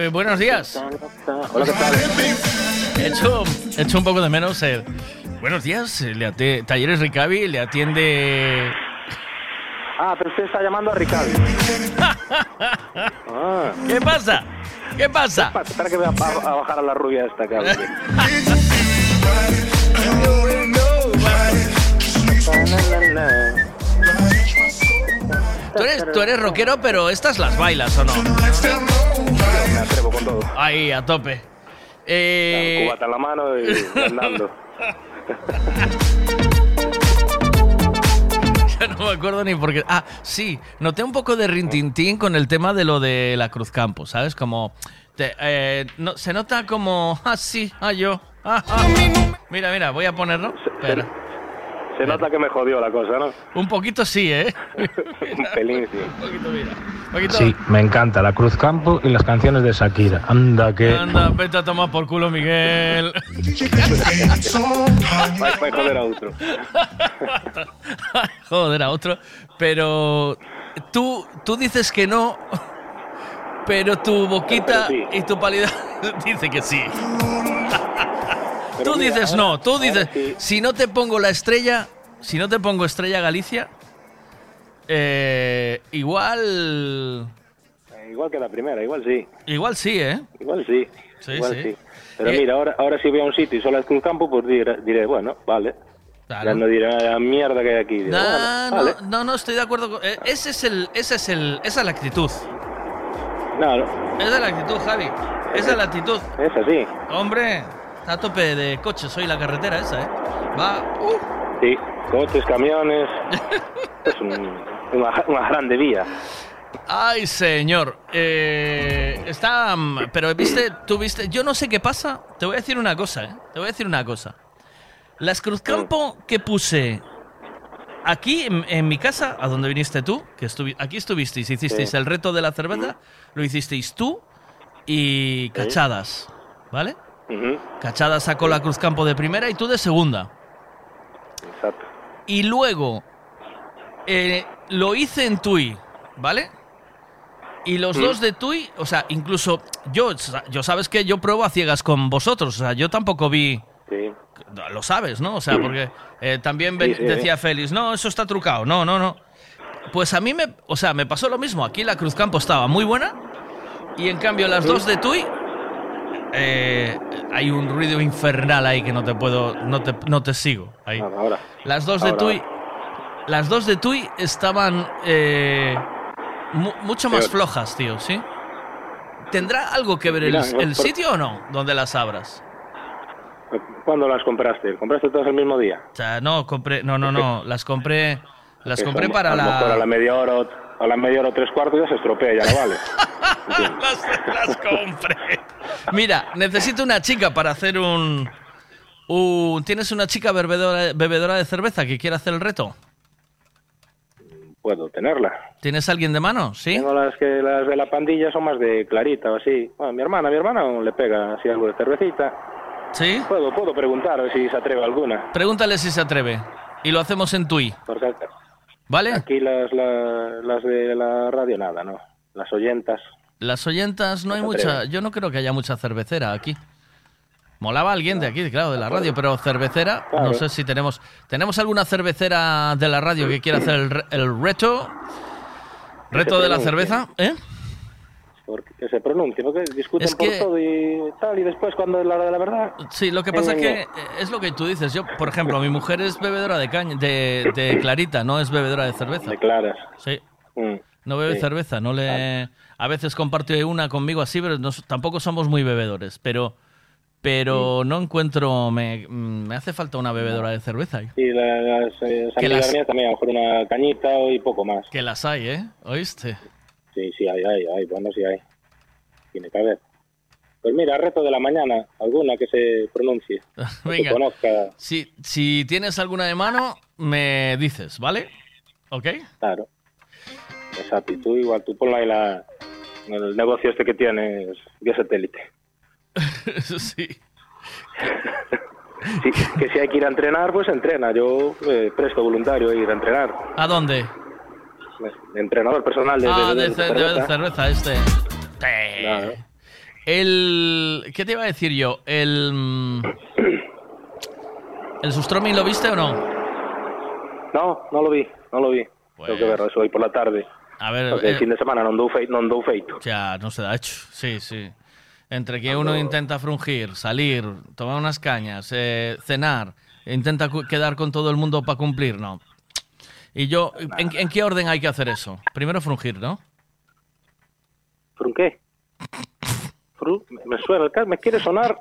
Eh, buenos días. Hola, ¿qué tal? He hecho, he hecho un poco de menos el. Buenos días, eh, le Talleres Ricavi le atiende. Ah, pero usted está llamando a Ricardo. Ah. ¿Qué pasa? ¿Qué pasa? Espera que voy a, a- a bajar a la rubia esta, cabrón. Tú eres, tú eres rockero, pero estas las bailas, ¿o no? Me atrevo con todo. Ahí, a tope. Eh, Cubata en la mano y andando. ya no me acuerdo ni por qué. Ah, sí, noté un poco de rintintín con el tema de lo de la Cruz Campo, ¿sabes? Como. te- eh, no, se nota como. Ah, sí, ah, yo. ah, ah. Mira, mira, voy a ponerlo. Espera. Se nota que me jodió la cosa, ¿no? Un poquito sí, ¿eh? Un pelín, sí. Un poquito, mira. Un poquito. Sí, me encanta la Cruz Campo y las canciones de Shakira. Anda que... Anda, vete a tomar por culo, Miguel. Joder a otro. Joder, a otro. Pero tú, tú dices que no, Pero tu boquita Pero sí. y tu palidad dice que sí. Pero tú mira, dices ahora- no, tú dices, si no te pongo la estrella, si no te pongo estrella Galicia, eh, igual, Eh, Igual que la primera, igual sí. igual sí, ¿eh? Igual sí. Sí, igual sí. sí. Pero Eh, mira, ahora, ahora si voy a un sitio y solo es Cruz Campo, pues diré, diré, bueno, vale. Claro. Ya no diré la mierda que hay aquí. Diré, No, bueno, no, vale. no, no, estoy de acuerdo. Con, eh, ese es el, ese es el, esa es la actitud. Claro, Esa es la actitud, Javi. Esa es la actitud. es así. Hombre, está a tope de coches hoy la carretera esa, ¿eh? Va. uh, Sí, coches, camiones. es un- una, una grande vía. Ay, señor. Eh, está. mm, Pero viste, tú viste. Yo no sé qué pasa. Te voy a decir una cosa, ¿eh? Te voy a decir una cosa. Las Cruzcampo que puse aquí en, en mi casa, a donde viniste tú, que estuvi- aquí estuvisteis, hicisteis Sí. el reto de la cerveza, lo hicisteis tú y Cachadas, ¿vale? Ujú, Cachadas sacó la Cruzcampo de primera y tú de segunda. Exacto. Y luego eh, lo hice en Tui, ¿vale? Y los dos de Tui, o sea, incluso yo, yo sabes que yo pruebo a ciegas con vosotros, o sea, yo tampoco vi, Sí. lo sabes, ¿no? O sea, porque eh, también ven- Sí, sí, decía. Félix, no, eso está trucado, no, no, no. Pues a mí me, o sea, me pasó lo mismo, aquí la Cruzcampo estaba muy buena y en cambio las dos de Tui eh, hay un ruido infernal ahí que no te puedo, no te, no te sigo. Ahí. Ahora. Las dos de. Tui, las dos de Tui estaban eh, mu- mucho más Peor. flojas, tío, ¿sí? ¿Tendrá algo que ver el, Mira, el por- sitio o no? Donde las abras. ¿Cuándo las compraste? ¿Compraste todas el mismo día? O sea, no, compré, no, no, no, las compré, las compré para a lo mejor a la la, media hora a la media hora o tres cuartos ya se estropea, ya no vale. las, las compré. Mira, necesito una chica para hacer un, un- ¿Tienes una chica bebedora, bebedora de cerveza que quiera hacer el reto? Puedo tenerla. ¿Tienes alguien de mano? ¿Sí? Tengo las que las de la pandilla son más de clarita o así. Bueno, mi hermana, mi hermana aún le pega así algo de cervecita. ¿Sí? Puedo, puedo preguntar a ver si se atreve alguna. Pregúntale si se atreve. Y lo hacemos en Tui. Porque ¿Vale? aquí las, las, las de la radio nada, ¿no? Las oyentas. Las oyentas no hay mucha. Yo no creo que haya mucha cervecera aquí. Molaba alguien de aquí, claro, de la radio, pero cervecera, no sé si tenemos. ¿Tenemos alguna cervecera de la radio que quiera hacer el, el reto? ¿Reto de la cerveza? ¿Eh? Que se pronuncie, porque discuten Es por que- todo y tal, y después cuando es la hora de la verdad. Sí, lo que pasa es Eh, que eh, es lo que tú dices. Yo, por ejemplo, mi mujer es bebedora de caña, de, de clarita, no es bebedora de cerveza. De claras. Sí. Mm, No bebe sí. cerveza, no le. A veces comparte una conmigo así, pero nos- tampoco somos muy bebedores. Pero, Mm. pero no encuentro. Me, mm, me hace falta una bebedora de cerveza. Y la- las eh, Que amigas las- mías también, a lo mejor una cañita y poco más. Que las hay, ¿eh? ¿Oíste? Sí, sí, hay, hay, hay, bueno, sí hay. Tiene que haber. Pues mira, reto de la mañana, alguna que se pronuncie, que Venga. conozca. Si, si tienes alguna de mano, me dices, ¿vale? ¿Ok? Claro. Exacto, y tú igual, tú ponla ahí la, en el negocio este que tienes vía satélite. sí. Sí, que si hay que ir a entrenar, pues entrena. Yo eh, presto voluntario ir a entrenar. ¿A dónde? Entrenador personal de, ah, de- de, de ce- de- cerveza. este. Claro. El. ¿Qué te iba a decir yo? El. mm, ¿El Sustroming lo viste o no? No, no lo vi, no lo vi. Tengo que verlo, eso hoy por la tarde. A ver, Porque el eh, fin de semana non dou feito, non dou feito. Ya, no se da hecho. Sí, sí. Entre que uno intenta frungir, salir, tomar unas cañas, eh, cenar, intenta quedar con todo el mundo para cumplir, no. Y yo, ¿en, en qué orden hay que hacer eso? Primero frungir, ¿no? ¿Frun qué? Fru, me- suena me quiere sonar.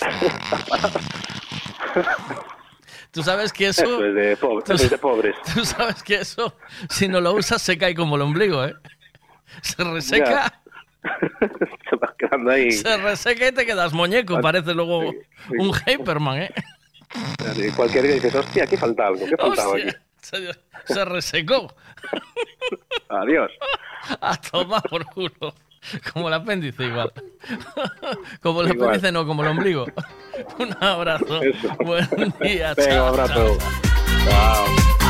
Tú sabes que eso... Eso es de, pobre, tú, es de pobres. tú sabes que eso, si no lo usas, se cae como el ombligo, ¿eh? Se reseca, Se va quedando ahí. se reseca y te quedas muñeco. Parece luego un Hyperman, ¿eh? Cualquier día dices, hostia, aquí falta algo, ¿qué faltaba aquí? Se, se resecó. Adiós. A tomar por culo. Como el apéndice igual. Como el Igual. apéndice, no, como el ombligo. Un abrazo. Eso. Buen día. Venga, chao, abrazo. chao. Chao.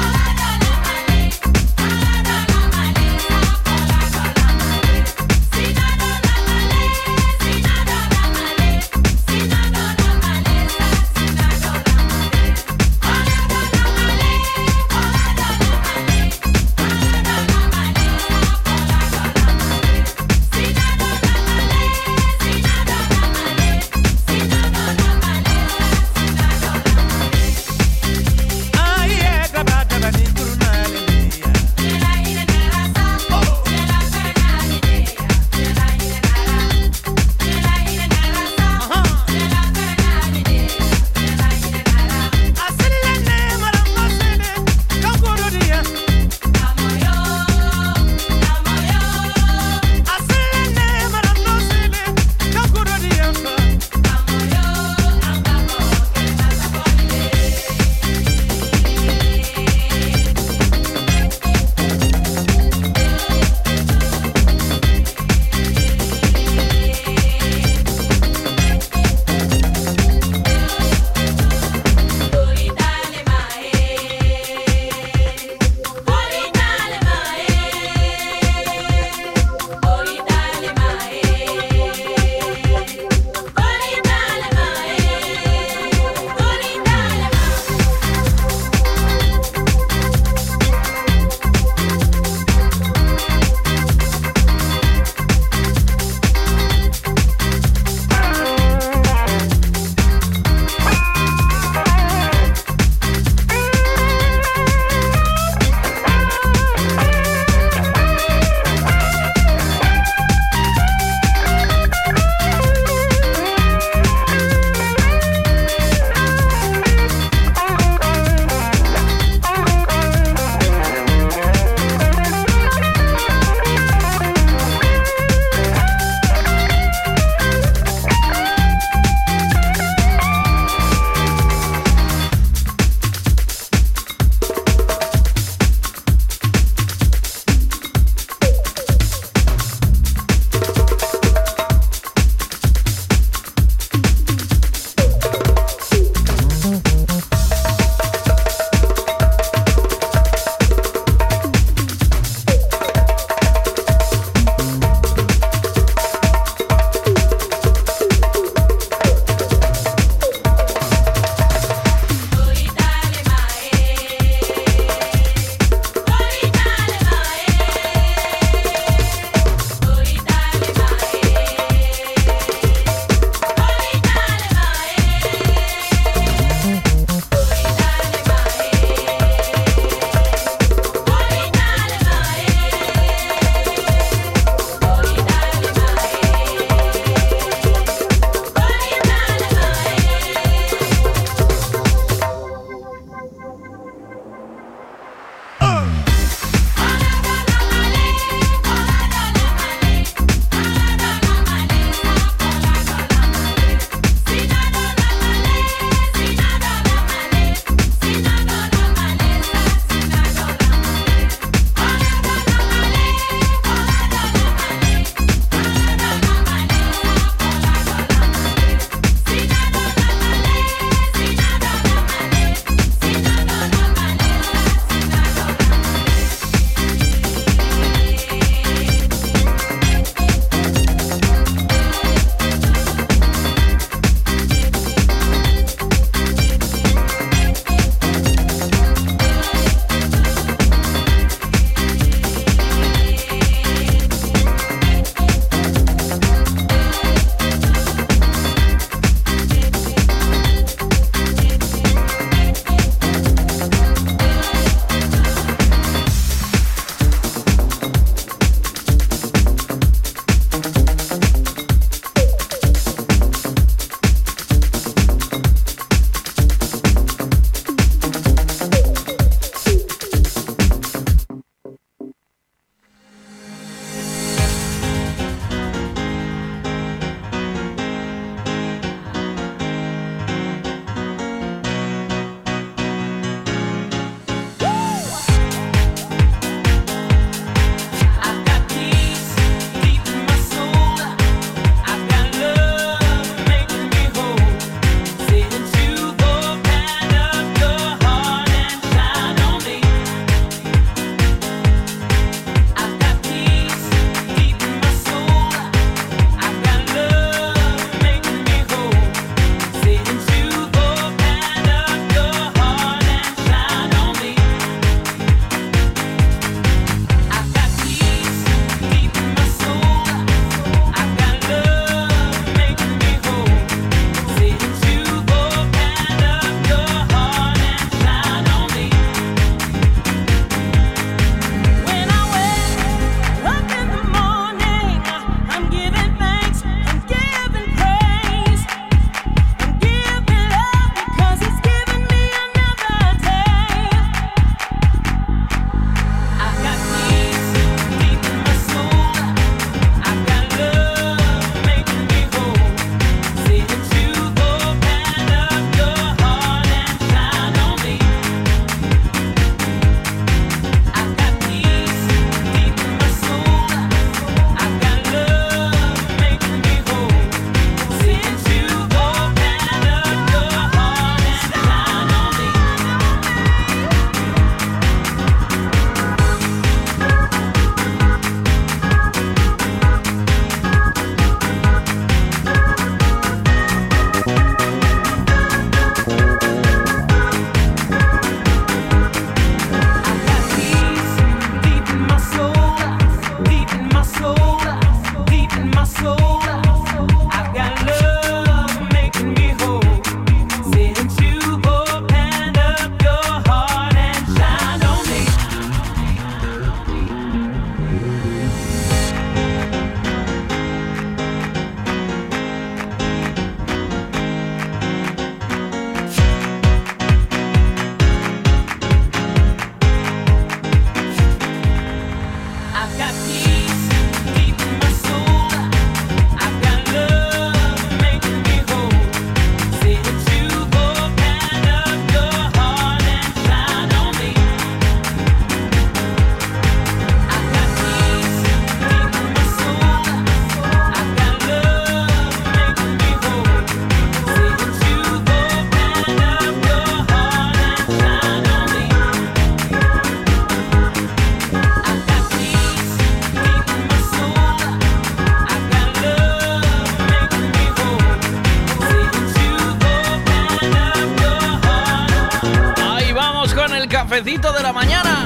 Cafecito de la mañana.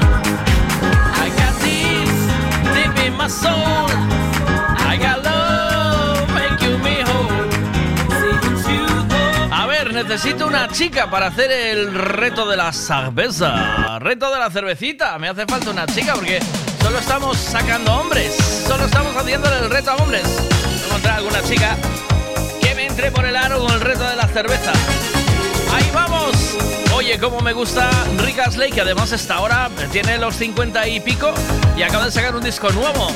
I got this deep in my soul. I got love, me whole. A ver, necesito una chica para hacer el reto de la cerveza. Reto de la cervecita. Me hace falta una chica porque solo estamos sacando hombres. Solo estamos haciendo el reto a hombres. Encontrar alguna chica que me entre por el aro con el reto de la cerveza. Ahí vamos. Oye, cómo me gusta Rick Astley, que además esta hora tiene los 50 y pico y acaba de sacar un disco nuevo.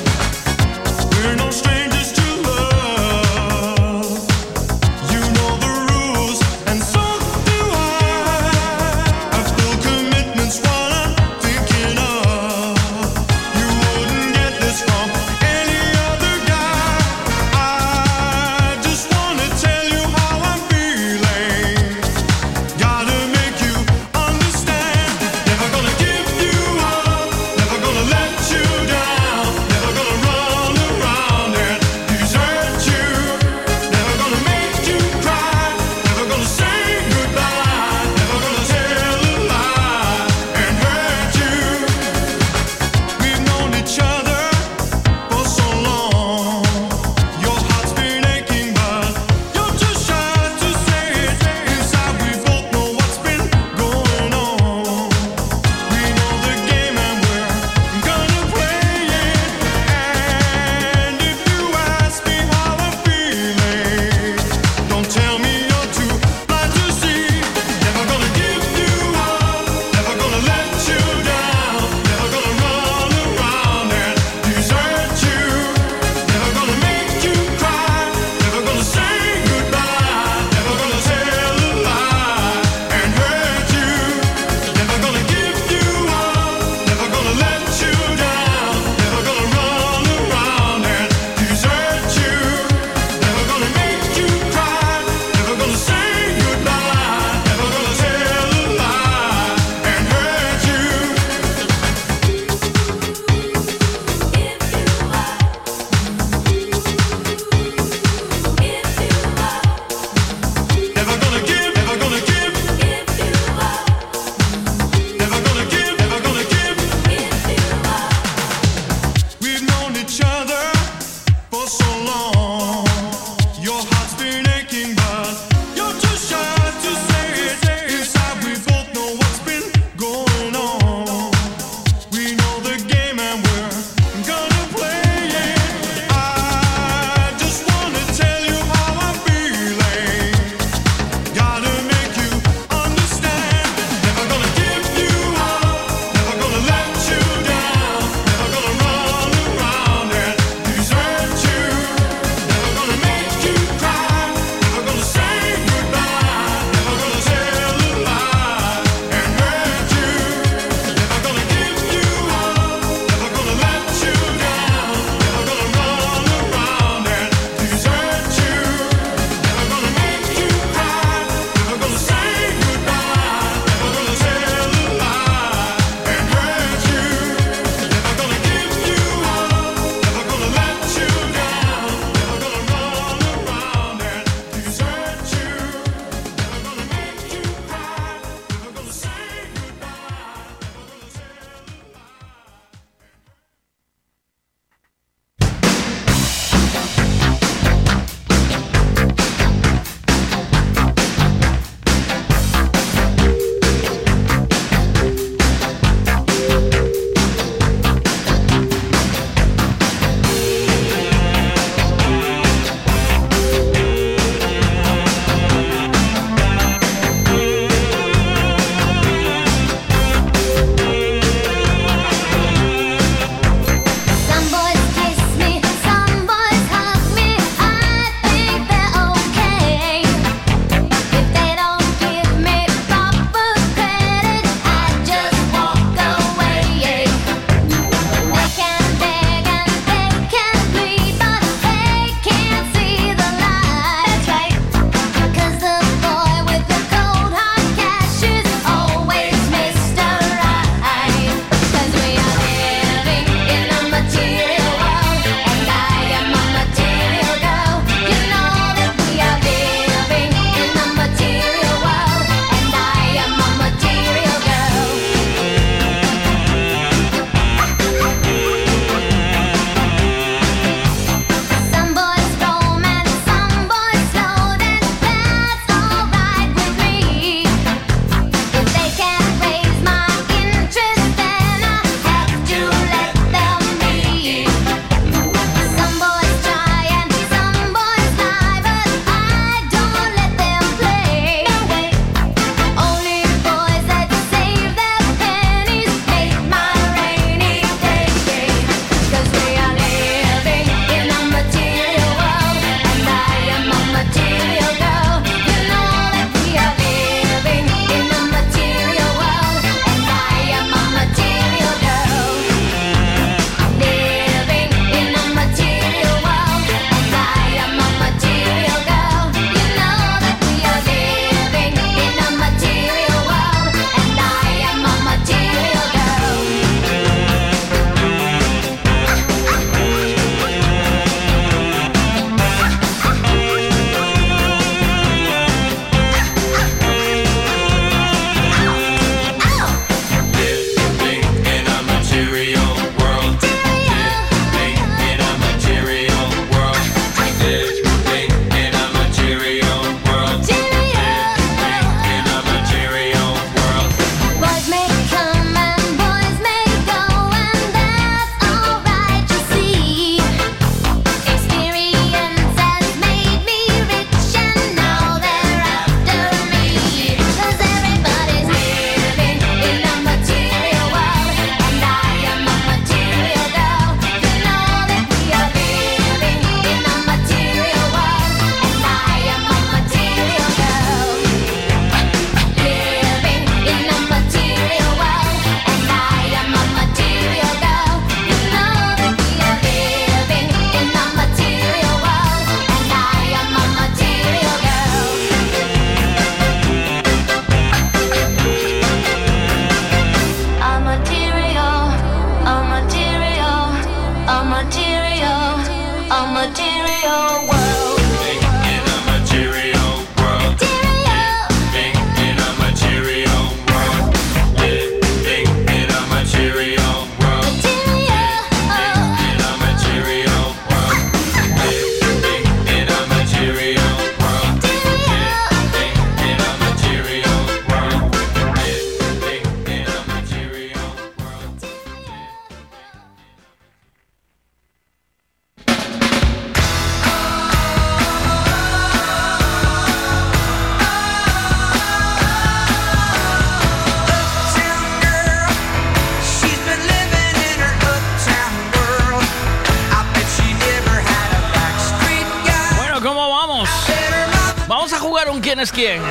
Quién es quién.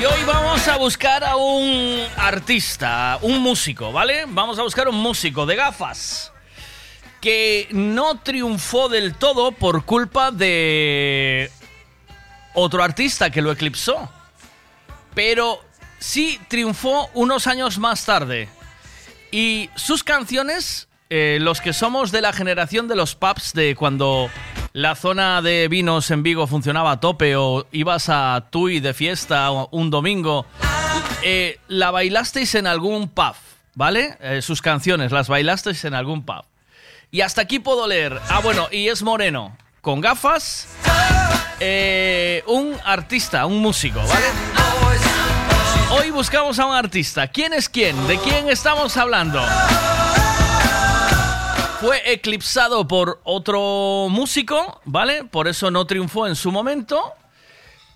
Y hoy vamos a buscar a un artista, un músico, ¿vale? Vamos a buscar un músico de gafas que no triunfó del todo por culpa de otro artista que lo eclipsó. Pero sí triunfó unos años más tarde. Y sus canciones, eh, los que somos de la generación de los pubs, de cuando la zona de vinos en Vigo funcionaba a tope o ibas a Tui de fiesta un domingo, eh, la bailasteis en algún pub, ¿vale? Eh, sus canciones las bailasteis en algún pub. Y hasta aquí puedo leer. Ah, bueno, y es moreno, con gafas, un artista, un músico, ¿vale? Hoy buscamos a un artista. ¿Quién es quién? ¿De quién estamos hablando? Fue eclipsado por otro músico, ¿vale? Por eso no triunfó en su momento.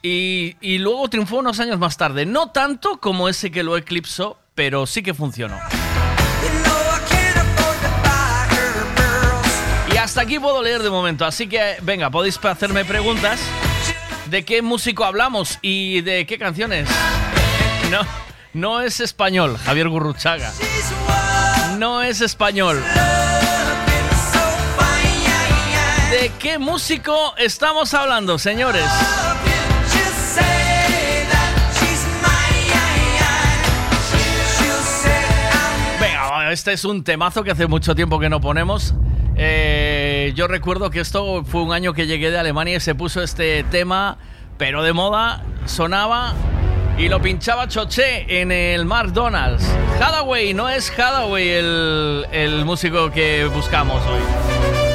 Y, y luego triunfó unos años más tarde. No tanto como ese que lo eclipsó, pero sí que funcionó. Y hasta aquí puedo leer de momento. Así que, venga, podéis hacerme preguntas de qué músico hablamos y de qué canciones. No, no es español, Javier Gurruchaga. No es español. ¿De qué músico estamos hablando, señores? Venga, este es un temazo que hace mucho tiempo que no ponemos. Eh, yo recuerdo que esto fue un año que llegué de Alemania y se puso este tema, pero de moda, sonaba y lo pinchaba Choché en el McDonald's. Hathaway, no es Hathaway el, el músico que buscamos hoy.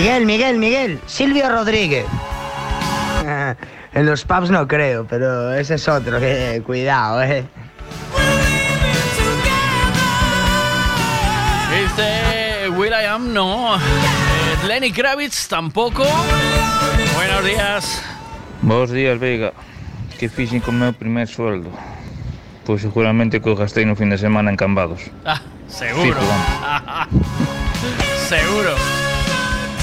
Miguel, Miguel, Miguel. Silvio Rodríguez. En los pubs no creo, pero ese es otro, que cuidado, eh. Dice Will I Am, no. Eh, Lenny Kravitz tampoco. Buenos días. Bos días, Veiga. Que fixen co meu primer sueldo? Pois seguramente que o gastei no fin de semana en cambados. Ah, seguro. Fijo, vamos. seguro.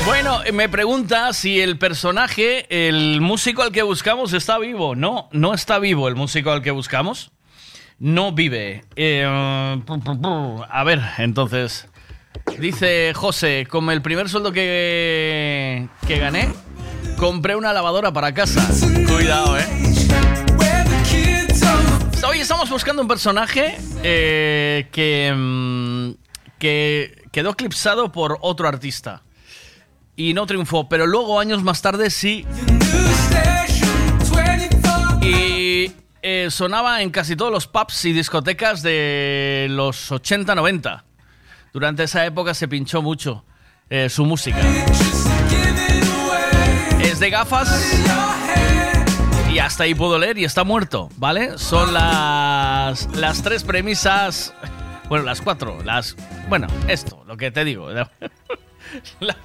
Bueno, me pregunta si el personaje, el músico al que buscamos, está vivo. No, no está vivo el músico al que buscamos. No vive. Eh, a ver, entonces. Dice José, con el primer sueldo que, que gané, compré una lavadora para casa. Cuidado, eh. Hoy estamos buscando un personaje eh, que, mm, que quedó eclipsado por otro artista. Y no triunfó, pero luego años más tarde sí. Y eh, sonaba en casi todos los pubs y discotecas de los 80-90. Durante esa época se pinchó mucho eh, su música. Es de gafas y hasta ahí puedo leer y está muerto, ¿vale? Son las, las tres premisas, bueno, las cuatro, las... Bueno, esto, lo que te digo. La-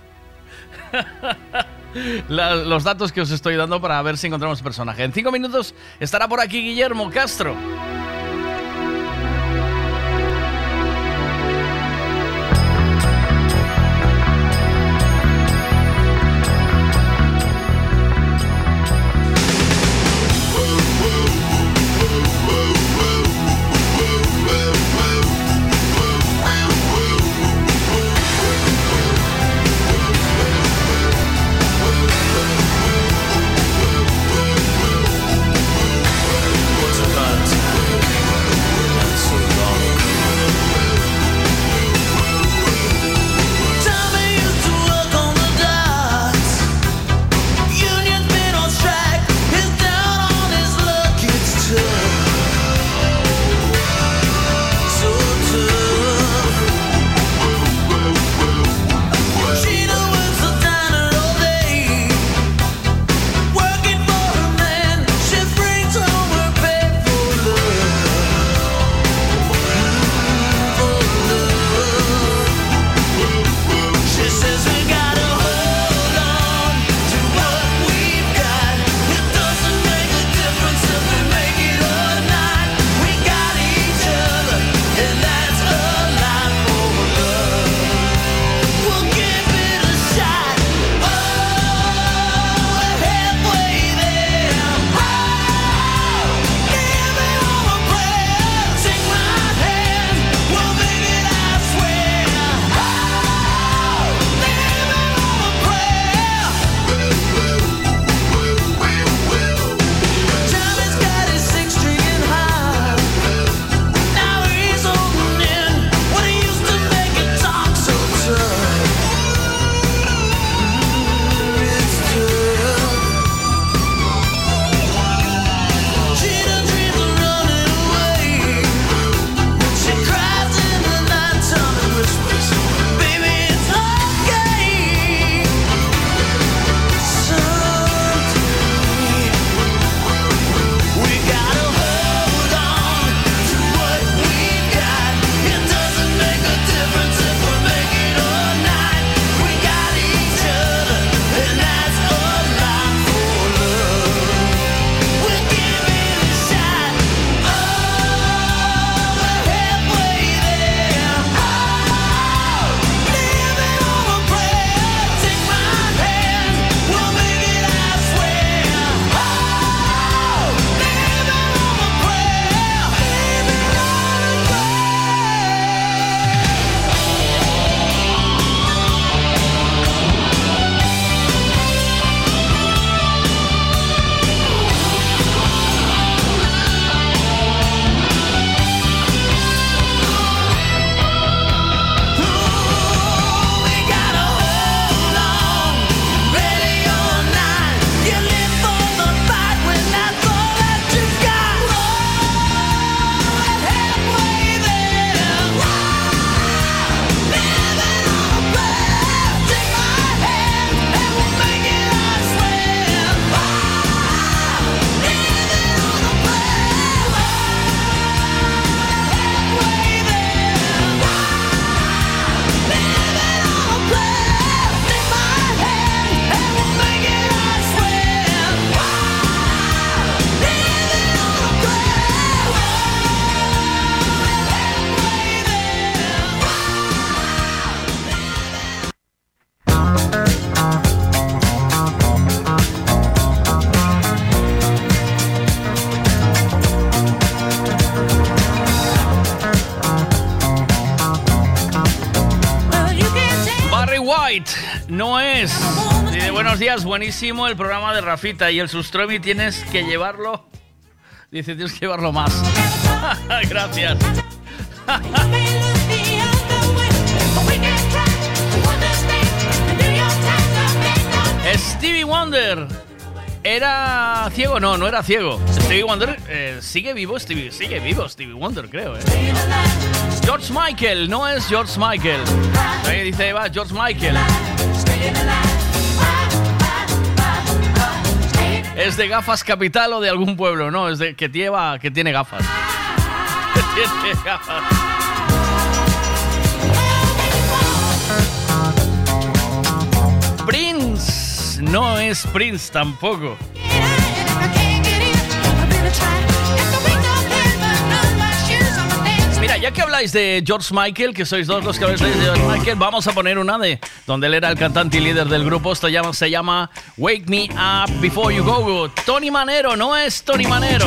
los datos que os estoy dando para ver si encontramos personaje. En cinco minutos estará por aquí Guillermo Castro. Buenísimo el programa de Rafita y el Sustromi tienes que llevarlo. Dice, tienes que llevarlo más. Gracias. Stevie Wonder. ¿Era ciego? No, no era ciego. Stevie Wonder eh, sigue vivo, Stevie, sigue vivo Stevie Wonder, creo. eh. George Michael, no es George Michael. Ahí dice Eva, George Michael. ¿Es de gafas capital o de algún pueblo? No, es de que lleva, que tiene gafas. Tiene gafas. Prince, no es Prince tampoco. Ya que habláis de George Michael, que sois dos los que habláis de George Michael, vamos a poner una de donde él era el cantante y líder del grupo. Esto se llama Wake Me Up Before You Go. Tony Manero, no es Tony Manero.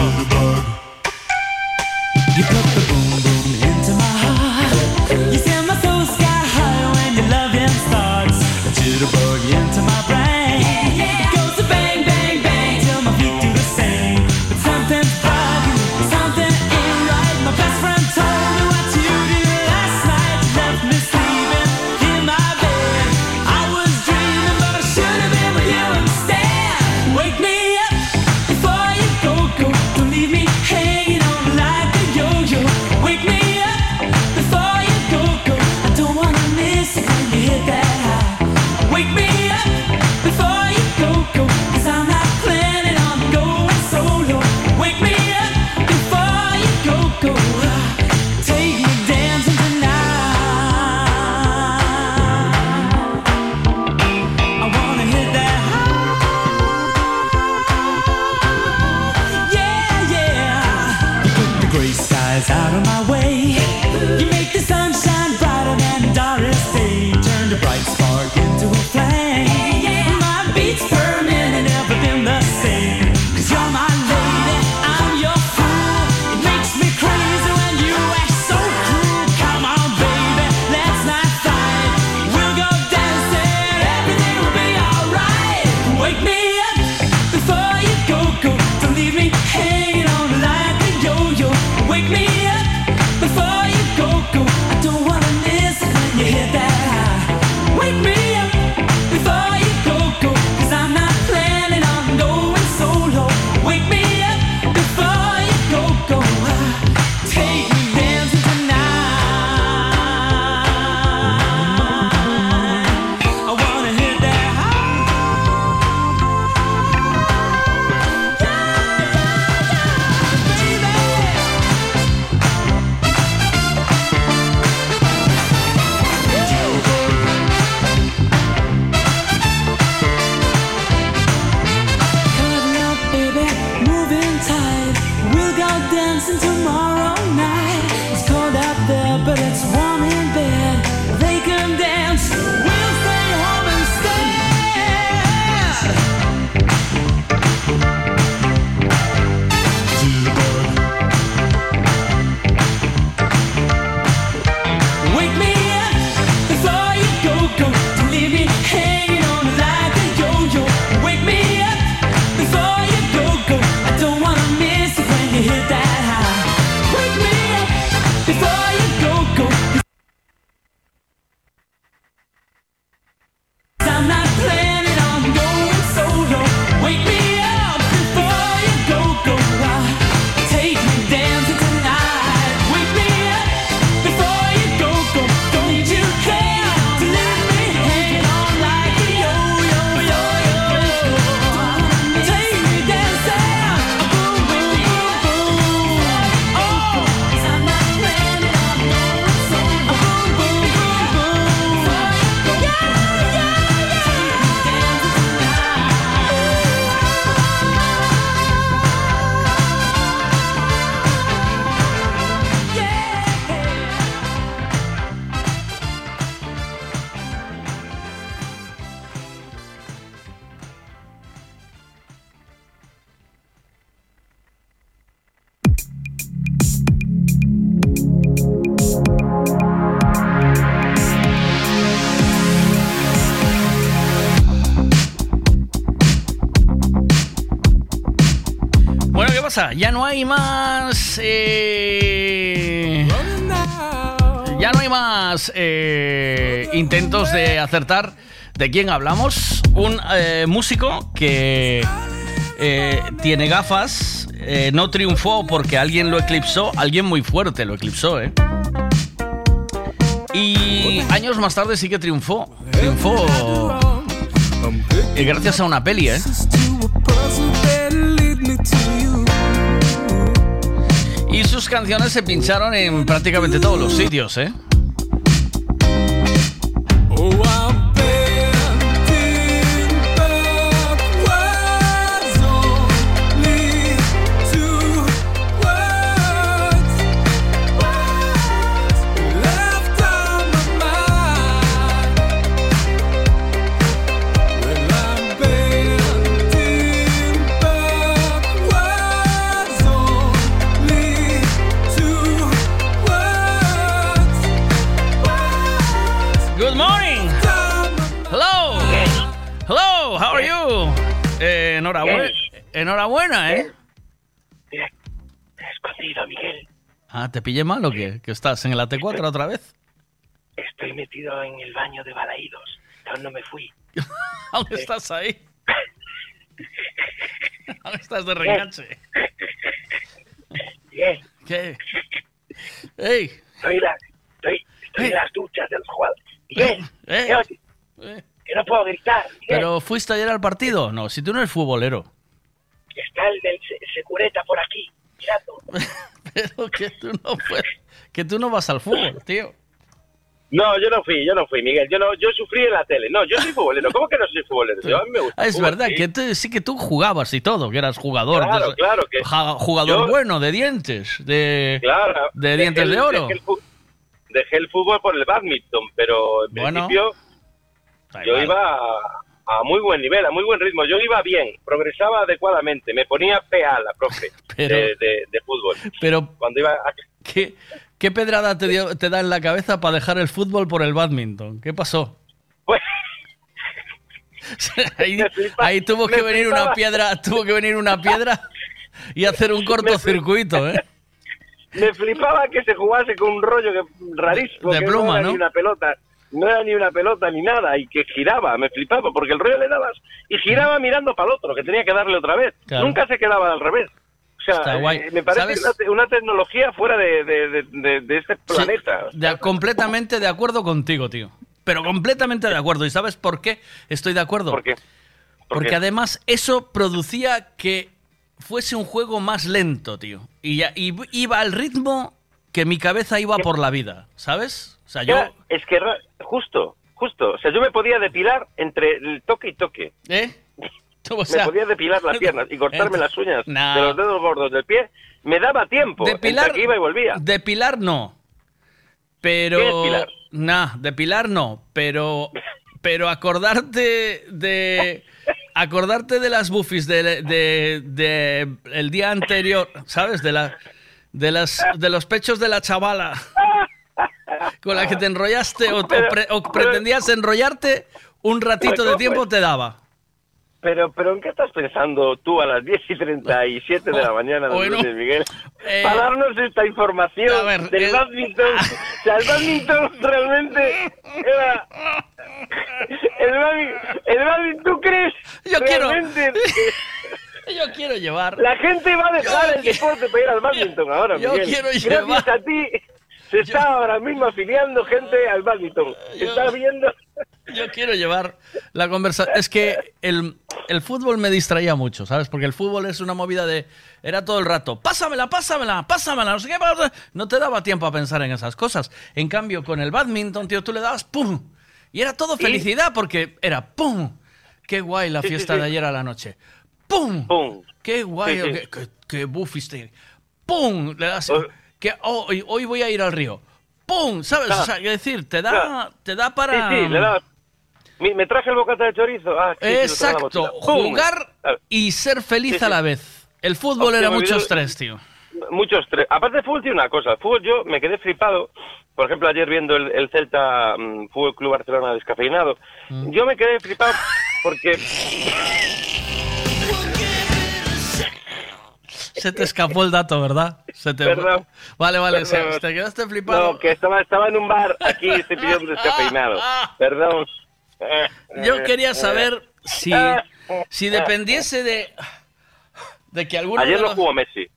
Ya no hay más. eh, Ya no hay más eh, intentos de acertar de quién hablamos. Un eh, músico que eh, tiene gafas, no triunfó porque alguien lo eclipsó, alguien muy fuerte lo eclipsó, ¿eh? Y años más tarde sí que triunfó. Triunfó gracias a una peli, ¿eh? Y sus canciones se pincharon en prácticamente todos los sitios, ¿eh? Enhorabuena. ¿eh? Escondido, Miguel. Ah, ¿te pillé mal o qué? ¿Que estás en el AT4 otra vez? Estoy metido en el baño de Balaídos. Aún no me fui. ¿Aún estás ahí? ¿Aún estás de reganche? Miguel, ¿Qué? ¡Ey! estoy, la- estoy, estoy en las duchas de los jugadores. Miguel, Eh, ¿qué oye? que no puedo gritar. Miguel, ¿Pero fuiste ayer al partido? No, si tú no eres futbolero. Está el del se- secureta por aquí, mirando. Pero que tú no puedes, que tú no vas al fútbol, tío. No, yo no fui, yo no fui, Miguel. Yo no, yo sufrí en la tele. No, yo soy futbolero. ¿Cómo que no soy futbolero? Yo, a mí me gusta. Ah, es fútbol, verdad sí. que tú- sí que tú jugabas y todo, que eras jugador. Claro, de- claro que- jugador yo- bueno, de dientes, de, Claro. de dientes el- de oro. Dejé el, fu- dejé el fútbol por el badminton, pero en Bueno. principio yo igual. iba a, a muy buen nivel, a muy buen ritmo. Yo iba bien, progresaba adecuadamente. Me ponía PA la profe Pero- de, de- de fútbol. Pero, Cuando iba a- ¿qué, qué pedrada te, dio- te da en la cabeza para dejar el fútbol por el badminton? ¿Qué pasó? Pues- ahí, ahí tuvo que venir una piedra, tuvo que venir una piedra y hacer un cortocircuito, ¿eh? me flipaba que se jugase con un rollo que, rarísimo. De que pluma, no era ¿no? ni una pelota. No era ni una pelota ni nada, y que giraba, me flipaba, porque el rollo le dabas y giraba mirando para el otro, que tenía que darle otra vez. Claro. Nunca se quedaba al revés. O sea, Está guay. eh, me parece una, te- una tecnología fuera de, de- de- de- este planeta. De- completamente de acuerdo contigo, tío. Pero completamente de acuerdo. ¿Y sabes por qué estoy de acuerdo? ¿Por qué? Porque qué? además eso producía que fuese un juego más lento, tío. Y, ya- y iba al ritmo que mi cabeza iba por la vida, ¿sabes? O sea, yo... Es que justo, justo. O sea, yo me podía depilar entre el toque y toque. ¿Eh? O me sea, podía depilar las piernas y cortarme las uñas de los dedos gordos del pie. Me daba tiempo. Depilar- que iba y volvía. Depilar no. Pero. ¿Qué es pilar? Nah, depilar no. Pero. Pero acordarte de. Acordarte de las bufis de, de- de el día anterior, ¿sabes? De la. De las de los pechos de la chavala con la que te enrollaste o, o pre- o pretendías enrollarte un ratito de tiempo te daba. Pero, pero ¿en qué estás pensando tú a las 10 y 37 de la mañana del Bueno, lunes, Miguel? eh, para darnos esta información a ver, del eh, badminton. O sea, el badminton realmente era... El badminton, el badminton ¿tú crees Yo quiero- realmente Yo quiero llevar. La gente va a dejar Yo el deporte para ir al badminton ahora, yo Miguel. quiero Gracias llevar- a ti se está ahora mismo afiliando gente al badminton. Se está viendo... Yo quiero llevar la conversación. Es que el, el fútbol me distraía mucho, ¿sabes? Porque el fútbol es una movida de. Era todo el rato. Pásamela, pásamela, pásamela, no sé qué. pasa". No te daba tiempo a pensar en esas cosas. En cambio, con el badminton, tío, tú le dabas ¡pum! Y era todo felicidad porque era ¡pum! ¡Qué guay la sí, fiesta sí. de ayer a la noche! ¡Pum! ¡Pum! ¡Qué guay! Qué, qué, qué bufiste! ¡Pum! Le das. Que, oh, hoy, hoy voy a ir al río. ¡Pum! ¿Sabes? Ah. O sea, quiero decir, te da, te da para. Sí, sí, le. Mi- Me traje el bocata de chorizo. Ah, sí, Exacto, jugar y ser feliz Sí, a la vez. El fútbol Hostia, era mucho estrés, tío. Mucho estrés. Aparte de fútbol tiene una cosa. El fútbol yo me quedé flipado. Por ejemplo, ayer viendo el, el Celta mm, Fútbol Club Barcelona descafeinado. Mm. Yo me quedé flipado porque... Se te escapó el dato, ¿verdad? Se te... Perdón. Vale, vale, se- te quedaste flipado. No, que estaba, estaba en un bar aquí y estoy pidiendo un descafeinado. Perdón. Yo quería saber si, si dependiese de, de que alguno Ayer de no jugó Messi.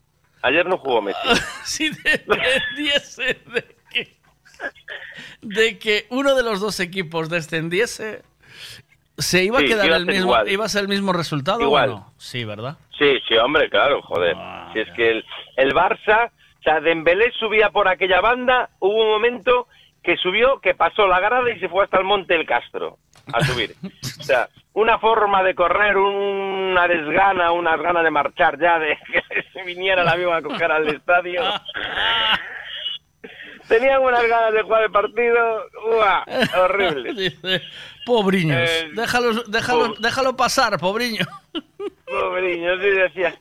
Ayer no jugó Messi. si dependiese de que, de que uno de los dos equipos descendiese, ¿se iba Sí, a quedar iba el mismo, igual. iba a ser el mismo resultado Igual. o no? Sí, ¿verdad? Sí, sí, hombre, claro, joder. Ah, si es que el, el Barça, o sea, Dembélé subía por aquella banda, hubo un momento que subió, que pasó la grada y se fue hasta el Monte del Castro a subir. o sea, una forma de correr, una desgana, unas ganas de marchar ya, de que se viniera el avión a coger al estadio. Tenían unas ganas de jugar el partido, ¡Uah! horrible. Dice, pobriños, Eh, déjalo, déjalo, déjalo pasar, pobriño. Pobriño, sí decía.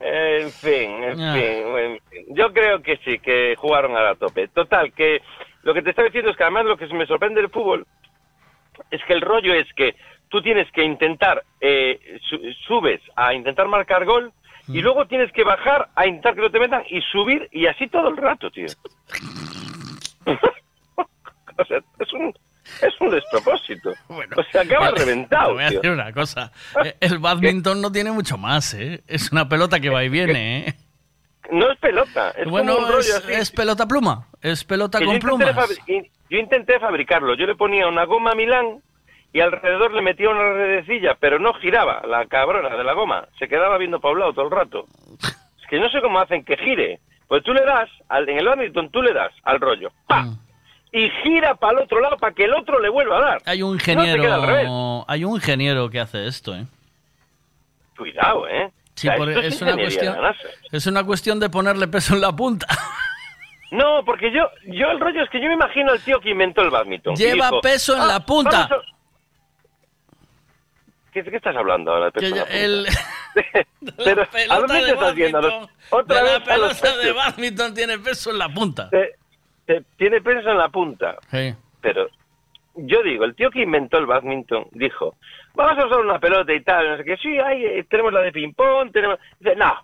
En fin, en Ah. fin, en fin. Yo creo que sí, que jugaron a la tope. Total, que lo que te estaba diciendo es que además lo que me sorprende del fútbol es que el rollo es que tú tienes que intentar, eh, su- subes a intentar marcar gol y Mm. luego tienes que bajar a intentar que no te metan y subir y así todo el rato, tío. o sea, es un, es un despropósito. o sea, acabas Te reventado, voy a decir una cosa. eh, El badminton no tiene mucho más, ¿eh? Es una pelota que va y viene, ¿eh? No es pelota, es bueno, como un rollo es, así. es pelota pluma. Es pelota Que con yo, plumas. yo intenté fabricarlo. Yo le ponía una goma Milán y alrededor le metía una redecilla, pero no giraba la cabrona de la goma. Se quedaba viendo para un lado todo el rato. Es que no sé cómo hacen que gire. Pues tú le das, al, en el badminton tú le das al rollo. ¡pa! Mm. Y gira para el otro lado para que el otro le vuelva a dar. Hay un No ingeniero, hay un ingeniero que hace esto, ¿eh? Cuidado, ¿eh? Sí, O sea, por- esto es una cuestión, la NASA. es una cuestión de ponerle peso en la punta. No, porque yo, yo el rollo es que yo me imagino al tío que inventó el badminton. Lleva dijo, peso en "Ah, la punta. vamos a-". ¿Qué, ¿Qué estás hablando ahora peso el- Pero, ¿a dónde de te estás badminton- Otra de vez la pelota de badminton tiene peso en la punta. Te- tiene peso en la punta. Sí. Pero yo digo, el tío que inventó el badminton dijo, vamos a usar una pelota y tal, no sé qué, sí, hay, eh, tenemos la de ping-pong, tenemos... Dice, no,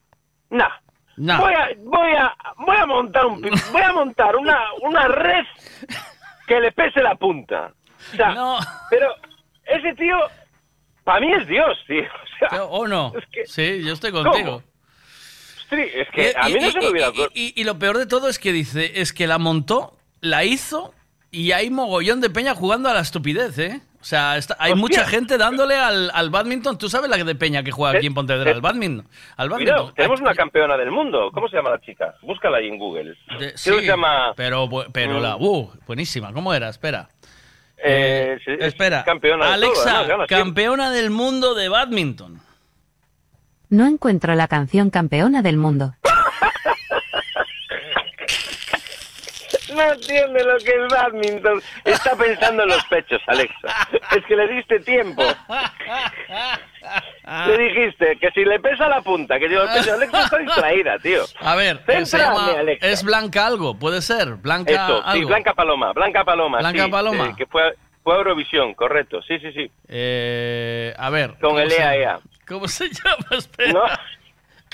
no. No. Voy a, voy a, voy a montar un, voy a montar una, una red que le pese la punta. O sea, pero ese tío, para mí es Dios, tío. O sea, ¿O no? es que- Sí, yo estoy ¿Cómo? Sí, es que Y- a mí y- no se me hubiera... y, y- lo peor de todo es que dice, es que la montó, la hizo y hay mogollón de peña jugando a la estupidez, ¿eh? O sea, está- hay Hostia. mucha gente dándole al, al badminton. ¿Tú sabes la de peña que juega aquí en Pontevedra? eh, Al badminton. Al Cuidado, badminton. tenemos una campeona del mundo. ¿Cómo se llama la chica? Búscala ahí en Google. De- sí, se llama... Pero, pero Mm. la... Uh, buenísima. ¿Cómo era? Espera. Eh, Espera. campeona de todo, Alexa, campeona del mundo de badminton. No encuentro la canción campeona del mundo. No entiende lo que es badminton. Está pensando en los pechos, Alexa. Es que le diste tiempo. Le dijiste que si le pesa la punta, que yo los pechos. Alexa está distraída, tío. A ver, se llama- Alexa. es Blanca algo, puede ser. Blanca sí, algo. Blanca Paloma, Blanca Paloma. Blanca sí, Paloma. eh, que fue, Eurovisión, correcto. Sí, sí, sí. Eh, a ver. Con ¿cómo el EAEA. ¿Cómo se llama? Espera. No.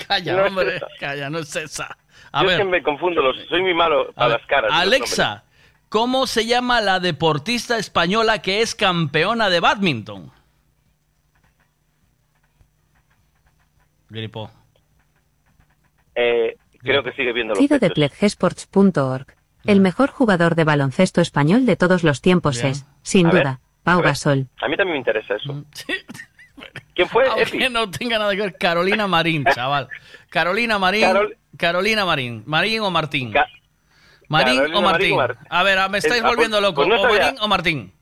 Calla, No es hombre. esa. Calla, no es esa. A yo ver, siempre me confundo, los, soy muy malo a a ver, las caras. Alexa, ¿cómo se llama la deportista española que es campeona de badminton? Gripo. Eh, creo que sigue viendo los Cido de pechos. pledgesports.org. El mejor jugador de baloncesto español de todos los tiempos Bien. es, sin A ver, duda, Pau a ver. Gasol. A mí también me interesa eso. ¿Quién fue? Aunque no tenga nada que ver, Carolina Marín, chaval. Carolina Marín. Carol- Carolina Marín. Marín o Martín. Marín Carolina o Martín. Marín o Mar- A ver, ah, me estáis Eh, ah, pues- volviendo loco. pues no o. Marín o Martín.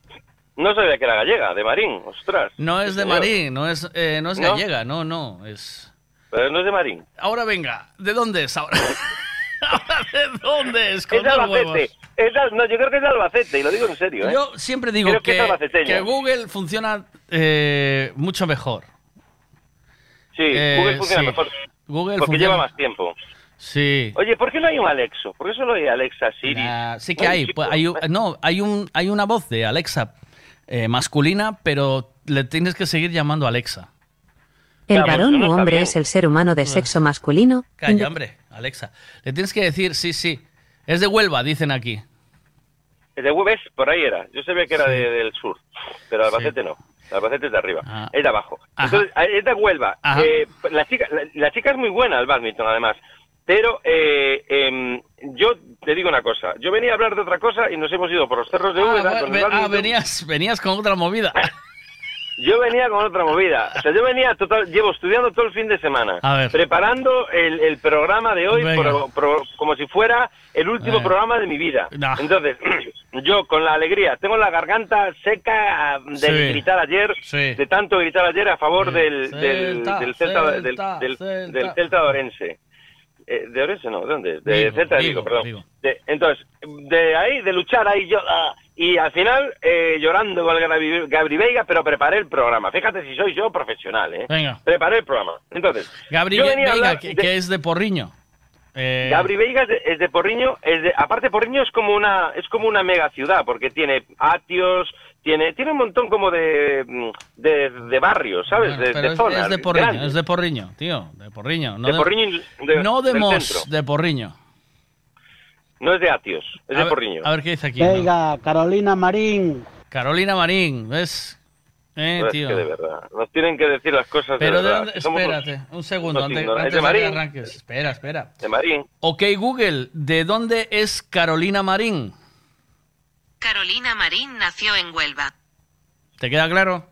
No sabía que era gallega, de Marín, ostras. No es de señor. Marín, no es, eh, no es gallega, no, no. Es. Pero no es de Marín. Ahora venga, ¿de dónde es ahora? ¿Ahora de dónde es? Con Es Albacete. huevos. Es no, yo creo que es de Albacete, y lo digo en serio. ¿eh? Yo siempre digo Creo que Google funciona eh, mucho mejor. Sí, Eh, Google funciona sí. mejor. Google porque funciona- lleva más tiempo. Sí. Oye, ¿por qué no hay un Alexo? ¿Por qué solo hay Alexa, Siri? Sí que Bueno, hay. pues, hay un- no, hay, un, hay una voz de Alexa eh, masculina, pero le tienes que seguir llamando Alexa. ¿El Claro, varón no u hombre bien. es el ser humano de sexo masculino? Calla, hombre, Alexa. Le tienes que decir, sí, sí. Es de Huelva, dicen aquí. De Hueves, por ahí era. Yo sabía que era de- del sur, pero Albacete no. Albacete es de arriba, es de abajo. Entonces, eh, es de Huelva. Eh, la, chica, la, la chica es muy buena al badminton, además. Pero eh, em, yo te digo una cosa. Yo venía a hablar de otra cosa y nos hemos ido por los cerros de Ah, Úbeda. el ve- ah, badminton. venías, venías con otra movida. Yo venía con otra movida. O sea, yo venía total, llevo estudiando todo el fin de semana, A ver. preparando el, el programa de hoy pro- pro- como si fuera el último Eh. programa de mi vida. Entonces, yo con la alegría, tengo la garganta seca de Sí. gritar ayer, Sí. de tanto gritar ayer a favor del, del, Celta, del Celta, del, Celta, del- del Celta de Orense. Eh, ¿De Orense no? ¿De dónde? De Celta de Vigo, perdón. De- entonces, de ahí, de luchar ahí yo... ah, y al final, eh, llorando con el Gabri, Gabri Veiga, pero preparé el programa. Fíjate si soy yo profesional, ¿eh? Venga. Preparé el programa. Entonces, Gabri Veiga, que, de- que es de Porriño. Eh, Gabri Veiga es de, es de Porriño, es de, aparte Porriño es como una es como una mega ciudad porque tiene atios, tiene tiene un montón como de de, de barrios, ¿sabes? bueno, de, zonas es de Porriño, grandes. es de Porriño, tío. De Porriño. No De Porriño, no de Mos, centro. de Porriño. No es de atios, es A de ver- Porriño. A ver qué dice aquí. ¿no? Veiga, Carolina Marín. Carolina Marín, ¿ves? Eh, No, es tío. que de verdad, nos tienen que decir las cosas Pero de de verdad. dónde, unos- espérate, un segundo, antes, de de que arranques. Espera, espera. de Marín. Ok, Google, ¿de dónde es Carolina Marín? Carolina Marín nació en Huelva. ¿Te queda claro?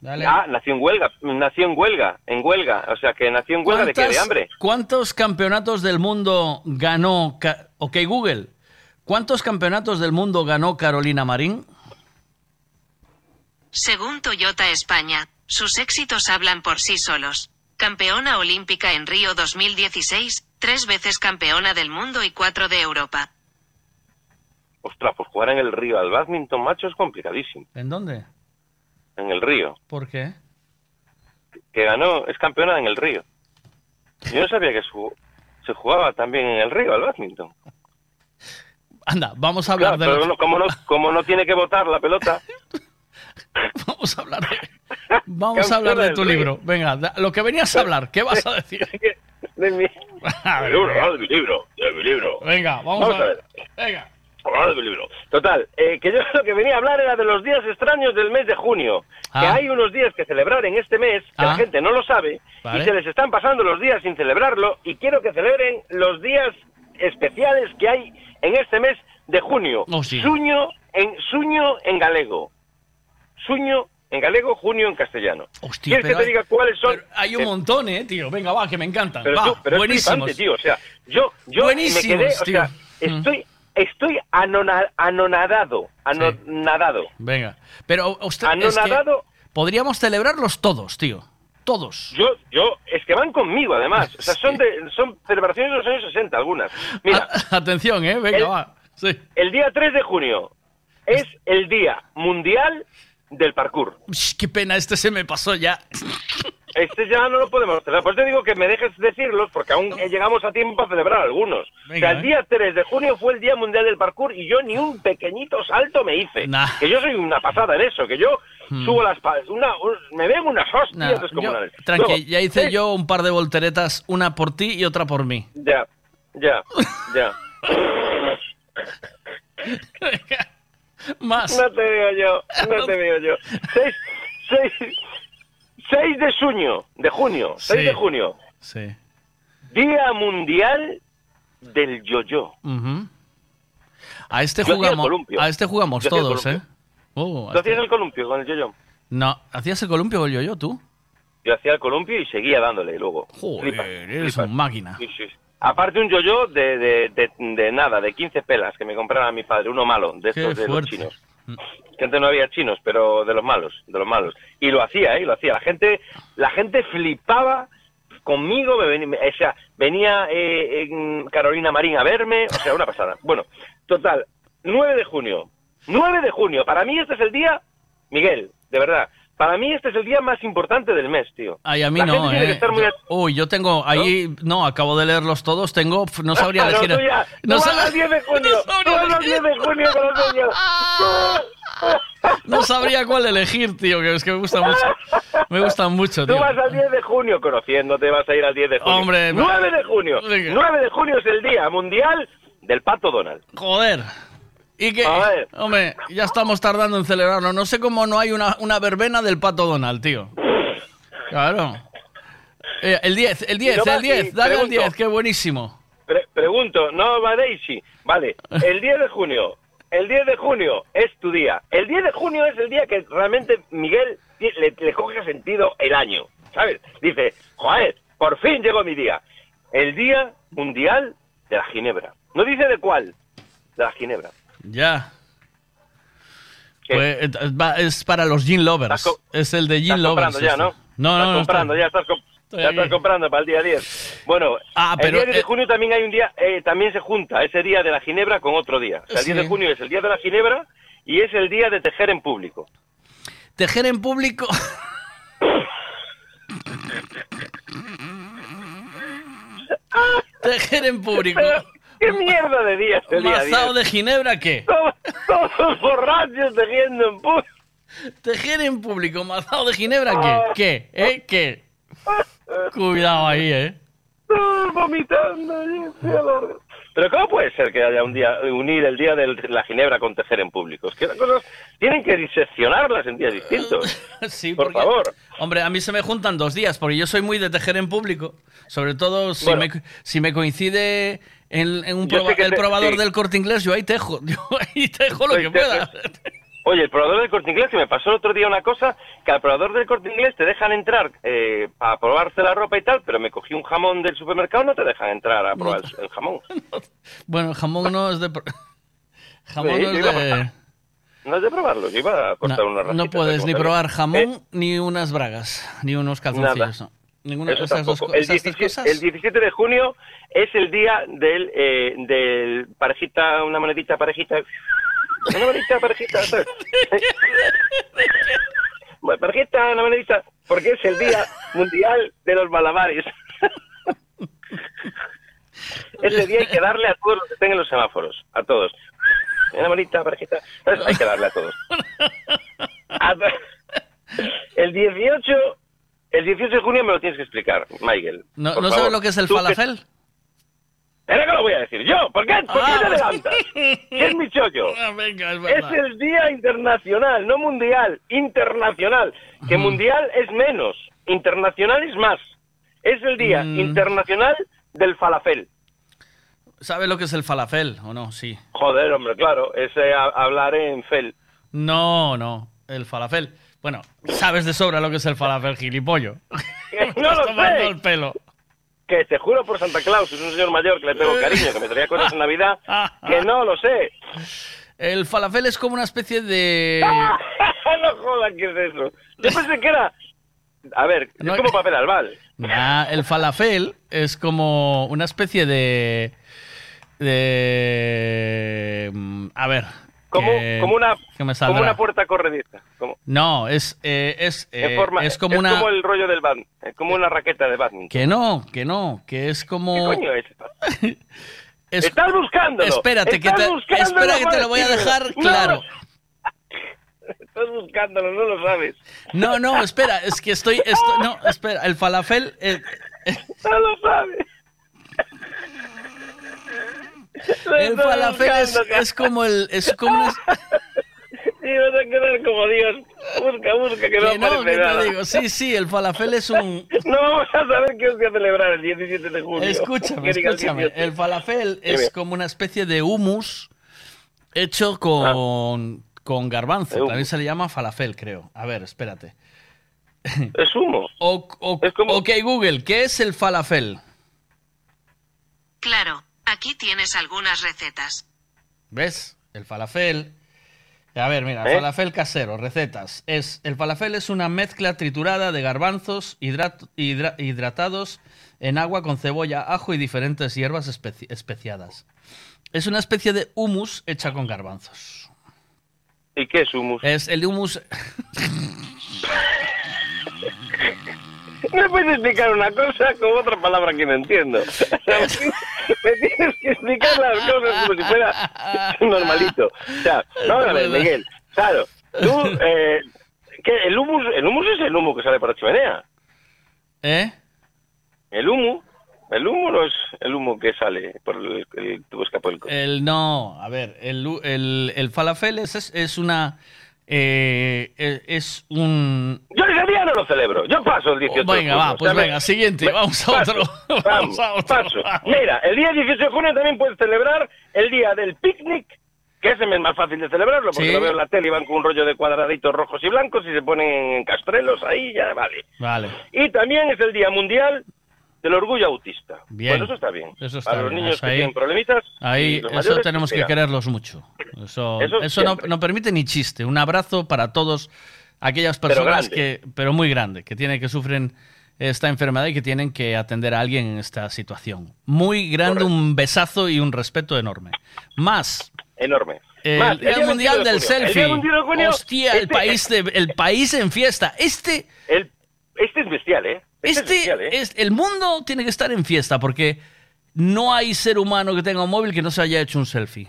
Dale. Ah, nació en huelga, nació en huelga, en huelga, o sea que nació en huelga de que de ¿Cuántas- hambre. ¿Cuántos campeonatos del mundo ganó? Ok, Google. ¿Cuántos campeonatos del mundo ganó Carolina Marín? Según Toyota España, sus éxitos hablan por sí solos. Campeona olímpica en Río 2016, tres veces campeona del mundo y cuatro de Europa. Ostras, pues jugar en el río al badminton, macho, es complicadísimo. ¿En dónde? En el río. ¿Por qué? Que ganó, es campeona en el río. Yo no sabía que su- se jugaba también en el río al badminton. Anda, vamos a hablar Claro, de pero no- como, no, como no tiene que botar la pelota, Vamos a hablar de, vamos a hablar de tu libro. Venga, da- lo que venías a hablar, ¿qué vas a decir? de mi, A ver, libro, venga. de mi libro, de mi libro. Venga, vamos, a ver. Venga. De mi libro. Total, eh, que yo lo que venía a hablar era de los días extraños del mes de junio. Que Ah. hay unos días que celebrar en este mes, que la Ah. gente no lo sabe, Vale. y se les están pasando los días sin celebrarlo, y quiero que celebren los días especiales que hay en este mes de junio. Oh, sí. Suño en, suño en galego. Suño en galego, junio en castellano. Hostia, ¿Quieres que te hay- diga cuáles son? Hay un Eh, montón, eh, tío. Venga, va, que me encantan. pero, va, tú- pero buenísimos. tío. O sea, yo, yo me Buenísimos, quedé, o tío. sea, estoy, estoy anona- anonadado, anonadado. Venga. Pero usted es que Anonadado. podríamos celebrarlos todos, tío. Todos. Yo, yo, es que van conmigo además. O sea, son, de, son celebraciones de los años 60 algunas. Mira, Atención, eh. Venga, El- va. Sí. el día 3 de junio es el Día Mundial del Parkour. Ush, qué pena, este se me pasó ya. Este ya no lo podemos celebrar. Pues te digo que me dejes decirlos porque aún llegamos a tiempo a celebrar algunos. Venga, o sea, el eh. día 3 de junio fue el Día Mundial del Parkour y yo ni un pequeñito salto me hice. Nah. Que yo soy una pasada en eso, que yo Hmm. subo las... Una, un- me ven unas hostias Nah, yo- tranqui, Luego, ya hice eh, yo un par de volteretas, una por ti y otra por mí. Ya, ya, ya. Más. No te veo yo, no te veo yo. 6 seis, seis de junio, de junio, 6 Sí. de junio, Sí. Día Mundial del Yo-Yo. Ujú. A este Yo jugamos, a este jugamos Yo todos, ¿eh? Oh, ¿Tú este- hacías el columpio con el yo-yo? No, hacías el columpio con el yo-yo tú. Yo hacía el columpio y seguía dándole luego. Joder, Flipas, eres flipas. un máquina. Sí, sí. Aparte un yo-yo de, de, de, de nada, de 15 pelas que me compraba mi padre, uno malo, de Qué estos de fuerte. los chinos. Que antes no había chinos, pero de los malos, de los malos. Y lo hacía, ¿eh? Lo hacía. La gente, la gente flipaba conmigo, me ven- me- o sea, venía eh, en Carolina Marín a verme, o sea, una pasada. Bueno, total, 9 de junio. 9 de junio. Para mí este es el día, Miguel, de verdad. Para mí este es el día más importante del mes, tío. Ay, a mí La no, eh. muy Uy, yo tengo ahí, no, acabo de leerlos todos, tengo, no sabría no, elegir. tú ya, no, tú sa- vas al 10 de junio, tú vas al 10 de junio con los niños. no sabría cuál elegir, tío, que es que me gusta mucho. Me gustan mucho, Tú tío. vas al 10 de junio, conociéndote, vas a ir al 10 de junio. Hombre, 9 de junio. Venga. 9 de junio es el día mundial del pato Donald. Joder. Y que, A ver. hombre, ya estamos tardando en celebrarlo. No sé cómo no hay una, una verbena del pato Donald, tío. Claro. Eh, el 10, el 10, Y no va- el 10, y dale al pregunto. 10, qué buenísimo. Pre- pregunto, no va Daisy. Vale, el 10 de junio. El 10 de junio es tu día. El 10 de junio es el día que realmente Miguel le coge sentido el año. ¿Sabes? Dice, joder, por fin llegó mi día. El día mundial de la ginebra. No dice de cuál. De la ginebra. Ya. Pues, es para los gin lovers. Es el de Estás lovers. comprando ya, este. ¿no? No, no, no. comprando, está- ya estás, ya estás comprando para el día 10. Bueno, Ah, pero, el 10 de eh, junio también hay un día, eh, también se junta ese día de la ginebra con otro día. O sea, el 10 de Sí. junio es el día de la ginebra y es el día de tejer en público. Tejer en público. Tejer en público. ¿Qué mierda de día es el día ¿Mazao 10? de Ginebra qué? Todos, todos borrachos tejiendo en público. Tejer en público, mazao de Ginebra qué? ¿Qué? ¿Eh? ¿Qué? Cuidado ahí, ¿eh? Todos vomitando. y cielo. Pero ¿cómo puede ser que haya un día, unir el día de la ginebra con tejer en público? Es que las cosas tienen que diseccionarlas en días distintos. Sí, Por porque- favor. Hombre, a mí se me juntan dos días, porque yo soy muy de tejer en público. Sobre todo si, Bueno. me, si me coincide en, en un proba- el te- probador sí. del corte inglés, yo ahí tejo. Yo ahí tejo lo que te- pueda. Oye, el probador del corte inglés, que me pasó el otro día una cosa, que al probador del corte inglés te dejan entrar eh, a probarse la ropa y tal, pero me cogí un jamón del supermercado, no te dejan entrar a probar el, el jamón. Bueno, el jamón no es de... Jamón Sí, no es de... No es de probarlo, yo iba a cortar No, una no puedes ni probar jamón Eh, ni unas bragas, ni unos calzoncillos. Nada. Ninguna Eso esas dos el, esas tres 17, cosas. el 17 de junio es el día del, eh, del parejita, una monedita parejita. Una monedita parejita. parejita, una monedita. Porque es el día mundial de los malabares. Ese día hay que darle a todos los que estén en los semáforos. A todos. Una monedita, parejita. ¿sabes? Hay que darle a todos. A to- El 18, el 18 de junio me lo tienes que explicar, Michael. ¿No, ¿no sabes lo que es el falafel? Espera que lo voy a decir yo. ¿Por qué, ¿Por qué Ah. te adelantas? ¿Qué es mi chollo? Ah, venga, es Es el día internacional, no mundial, internacional. Que mundial es menos, internacional es más. Es el día Mm. internacional del falafel. ¿Sabes lo que es el falafel o no? Sí. Joder, hombre, claro, es eh, hablar en fel. No, no, el falafel. Bueno, sabes de sobra lo que es el falafel, gilipollo. no lo sé. el pelo. Que te juro por Santa Claus, es un señor mayor que le tengo cariño, que me traía cosas en Navidad, que no lo sé. El falafel es como una especie de... no jodan, ¿qué es eso? Yo pensé que era... A ver, No, es como papel albal. Nah, el falafel es como una especie de... de... mm, A ver. Como, que- como, una, que como una puerta corrediza. Como, No, es, eh, es, eh, forma- es como una... como el rollo del badminton, es como una raqueta de badminton. Que no, que no, que es como... ¿Qué coño es? Es- Estás buscándolo. Espérate, que Estás te, buscándolo espera que te lo voy a dejar No, claro. Estás buscándolo, no lo sabes. No, no, espera, es que estoy, estoy- no, espera, el falafel, No lo sabes. El falafel es, es como el, es como una- vas a quedar como Dios. Busca, busca, que no que no, aparece que nada. te digo, sí, sí, el falafel es un, No vamos a saber qué os voy a celebrar el 17 de julio. escúchame, escúchame, 18. el falafel Dime. es como una especie de hummus hecho con, con garbanzo, también se le llama falafel, creo. A ver, espérate. Es humo. O, o- Ok, Google, ¿qué es el falafel? Claro, aquí tienes algunas recetas. ¿Ves? El falafel. A ver, mira, ¿Eh? falafel casero, recetas. Es, el falafel es una mezcla triturada de garbanzos hidrat- hidra- hidratados en agua con cebolla, ajo y diferentes hierbas especi- especiadas. Es una especie de hummus hecha con garbanzos. ¿Y qué es humus? Es el hummus. ¿Me puedes explicar una cosa con otra palabra que no entiendo? Me tienes que explicar las cosas como si fuera normalito. O sea, vamos a ver, Miguel. Claro, tú, eh, ¿Qué? El humus, el humus es el humo que sale por la chimenea. ¿Eh? El humo, el humo no es el humo que sale por el, el tubo escapuelco. El no, a ver, el, el, el falafel es, es una. Eh, eh, es un. Yo ese día no lo celebro. Yo paso el 18 de Venga, junio. va, pues venga, siguiente, vamos a paso, otro. Vamos, Vamos a otro. paso. Mira, el día 18 de junio también puedes celebrar el día del picnic, que ese es más fácil de celebrarlo, porque Sí. lo veo en la tele y van con un rollo de cuadraditos rojos y blancos y se ponen en castrelos ahí, ya vale. Vale. Y también es el Día Mundial del Orgullo Autista. Bien. Bueno, eso está bien. Eso está Para los bien, niños eso que ahí- tienen problemitas. Ahí, los eso tenemos que quererlos mucho. Eso, Eso eso no, permite ni chiste. Un abrazo para todos aquellas Pero personas grande. que, pero muy grande, que tienen que sufren esta enfermedad y que tienen que atender a alguien en esta situación. Muy grande, un besazo y un respeto enorme. Más. Enorme. El Más, el Día día Mundial 21 de del. El Selfie. Día Mundial de Hostia, el este- país, de- el país en fiesta. Este, El, este es bestial, ¿eh? Este, este es ¿eh? es, el mundo tiene que estar en fiesta porque no hay ser humano que tenga un móvil que no se haya hecho un selfie.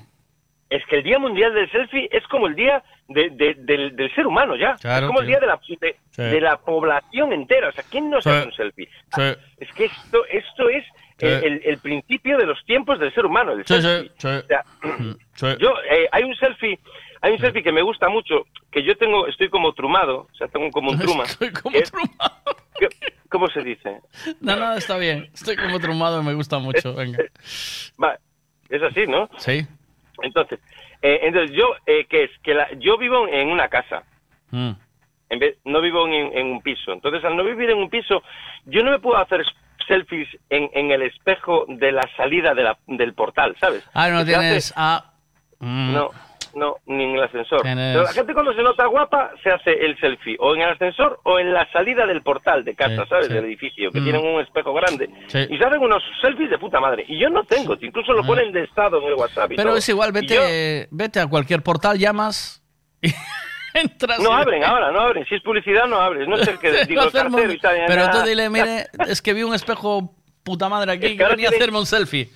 Es que el Día Mundial del Selfie es como el día de- de- del, del ser humano ya. Claro, es como el día de la, de, Sí. de la población entera. O sea, ¿quién no se Sí. hace un selfie? Sí. Es que esto, esto es el, principio de los tiempos del ser humano. El selfie. O sea, yo, eh, hay un selfie, hay un selfie que me gusta mucho, que yo tengo, estoy como trumado, o sea, tengo como un truma. Estoy como que- que- ¿Cómo se dice? No, no, está bien. Estoy como trumado y me gusta mucho. Venga. Va, es así, ¿no? Sí. Entonces, eh, entonces yo, eh, ¿qué es? Que la- yo vivo en una casa, Mm. en vez, no vivo en, en un piso. Entonces, al no vivir en un piso, yo no me puedo hacer selfies en, en el espejo de la salida de la- del portal, ¿sabes? Ah, no hace- tienes. Ah. mm. No, no, ni en el ascensor. Pero la gente cuando se nota guapa se hace el selfie o en el ascensor o en la salida del portal de casa, Sí, ¿sabes? sí. Del edificio, que Mm. tienen un espejo grande. Sí. Y se hacen unos selfies de puta madre. Y yo no tengo, incluso lo Ah. ponen de estado en el WhatsApp. y Pero todo. es igual, vete, yo- vete a cualquier portal, llamas y entras. No abren ahora, no abren. Si es publicidad, no abres. No es el que digo el cartero y sale. Pero tú dile, mire, es que vi un espejo puta madre aquí Es que que ahora venía a tiene- hacerme un selfie.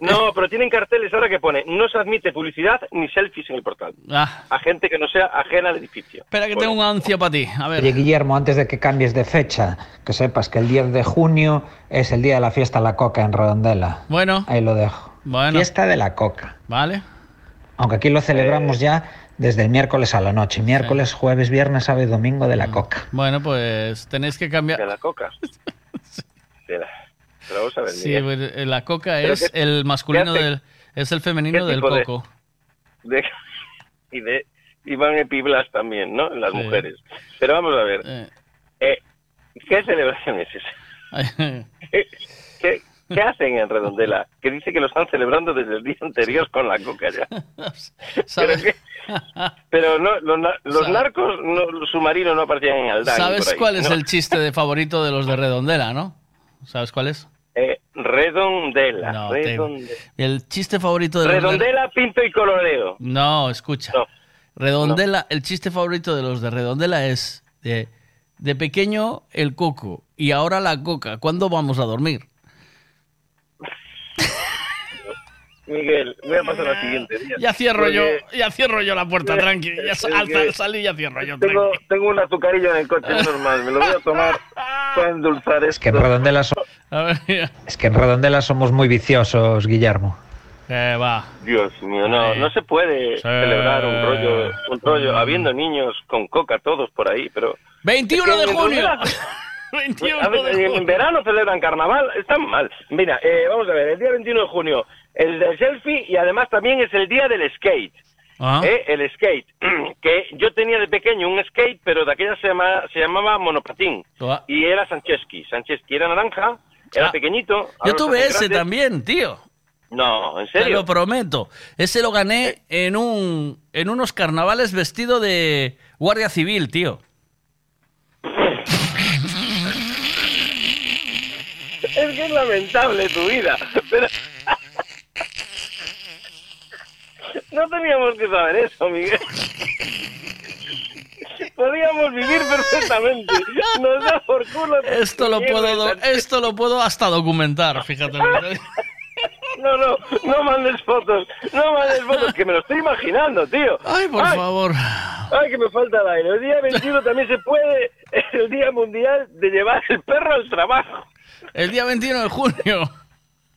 No, pero tienen carteles ahora que pone no se admite publicidad ni selfies en el portal. Ah, A gente que no sea ajena al edificio. espera que tengo un ansia para ti. A ver. Oye, Guillermo, antes de que cambies de fecha, que sepas que el 10 de junio es el día de la fiesta de la coca en Redondela. Bueno, Ahí lo dejo. bueno. Fiesta de la coca. Vale. Aunque aquí lo celebramos ya desde el miércoles a la noche. Miércoles, jueves, viernes, sábado y domingo de la coca. Bueno, pues tenéis que De cambiar. la coca. Espera, pero vamos a ver. Sí, Miguel. eh, la coca Pero es qué- el masculino hace- del. Es el femenino del de- coco. De- y de y van epiblas también, ¿no? Las Sí. mujeres. Pero vamos a ver. Eh. Eh, ¿Qué celebración es esa? ¿Qué, qué, qué hacen en Redondela? Que dice que lo están celebrando desde el día anterior con la coca ya. Pero, ¿Sabes, que- pero no, los, narcos, no, los submarinos no aparecían en Aldán. ¿Sabes por ahí, cuál es ¿no? el chiste de favorito de los de Redondela, no? ¿Sabes cuál es? Eh, redondela. No, te-. El chiste favorito de los de- Redondela, pinto y coloreo. No, escucha. Redondela, el chiste favorito de los de Redondela es de, de pequeño el coco y ahora la coca. ¿Cuándo vamos a dormir? Miguel, voy a pasar al siguiente día. Ya cierro yo, ya cierro yo la puerta, tranqui. Ya sal- salí y ya cierro yo, Tengo, tranqui. tengo un azucarillo en el coche, es normal. Me lo voy a tomar para endulzar Es que en esto. Redondela, so- A ver, ya. es que en Redondela somos muy viciosos, Guillermo. Eh, va. Dios mío, no, no se puede celebrar un rollo, un rollo, habiendo niños con coca todos por ahí, pero... 21 Es que de junio. realidad- 21 A ver, de en verano celebran carnaval, están mal. Mira, eh, vamos a ver, el día 21 de junio, el del selfie y además también es el día del skate. Ah. Eh, el skate, que yo tenía de pequeño un skate, pero de aquella se, llama- se llamaba monopatín Ah. y era Sancheski. Sancheski era naranja, era Ah. pequeñito. Yo tuve ese grandes. también, tío. No, ¿en Te serio? lo prometo. Ese lo gané en un en unos carnavales vestido de guardia civil, tío. Es que es lamentable tu vida. Pero... No teníamos que saber eso, Miguel. Podíamos vivir perfectamente. Nos da por culo. Esto lo puedo do- esto lo puedo hasta documentar, fíjate. No, no, no mandes fotos. No mandes fotos, que me lo estoy imaginando, tío. Ay, por Ay, favor. Ay, que me falta el aire. El día 21 también se puede, es el Día Mundial de llevar el perro al trabajo. El día 21 de junio.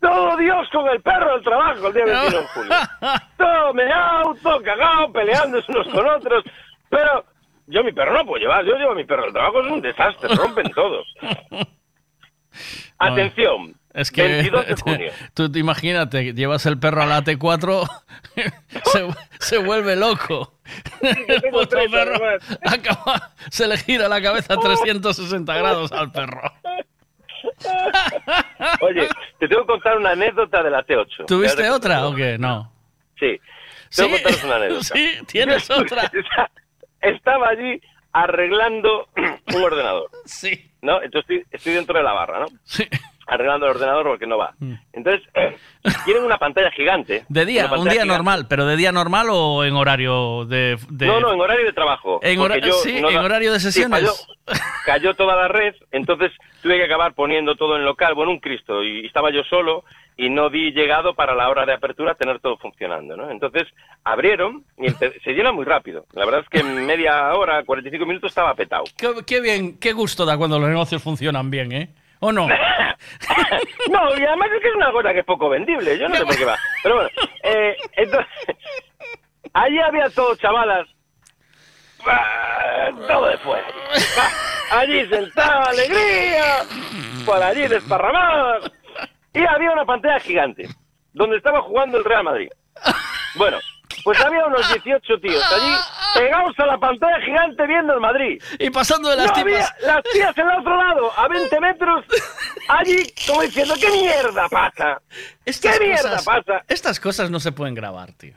Todo Dios con el perro al trabajo el día 21 de julio. Todo meado, todo cagado, peleándose unos con otros. Pero yo mi perro no puedo llevar. Yo llevo a mi perro al trabajo, es un desastre, rompen todos. Atención, Es que 22 de junio. tú te imagínate, llevas el perro a la T4, se, se vuelve loco. tres, perro acaba- se le gira la cabeza a 360 grados al perro. Oye, te tengo que contar una anécdota de la T8. ¿Tuviste otra o qué? No. Sí. Tengo que Sí, contaros una anécdota. sí, tienes otra. Estaba allí arreglando un ordenador. Sí. ¿No? Entonces estoy, estoy dentro de la barra, ¿no? Sí. Arreglando el ordenador porque no va. Entonces, tienen una pantalla gigante. De día, un día gigante. normal, pero de día normal o en horario de... de- No, no, en horario de trabajo. En hora- yo sí, no en horario de sí, sesiones. cayó, cayó toda la red, entonces tuve que acabar poniendo todo en local, bueno, un Cristo, y estaba yo solo y no di llegado para la hora de apertura tener todo funcionando, ¿no? Entonces abrieron y se llena muy rápido. La verdad es que en media hora, 45 minutos estaba petado. Qué, qué bien, qué gusto da cuando los negocios funcionan bien, ¿eh? ¿O no? No, y además es que es una cosa que es poco vendible, yo no sé por qué va. Pero bueno, eh, entonces, allí había todo, chavalas, ah, todo de fuera. Ah, Allí sentado, alegría, por allí desparramadas. Y había una pantalla gigante, donde estaba jugando el Real Madrid. Bueno, pues había unos 18 tíos allí pegados a la pantalla gigante viendo el Madrid. Y pasando de las No había las tías en el otro lado, a 20 metros, allí como diciendo, ¿qué mierda pasa? Estas ¿Qué mierda cosas- pasa? Estas cosas no se pueden grabar, tío.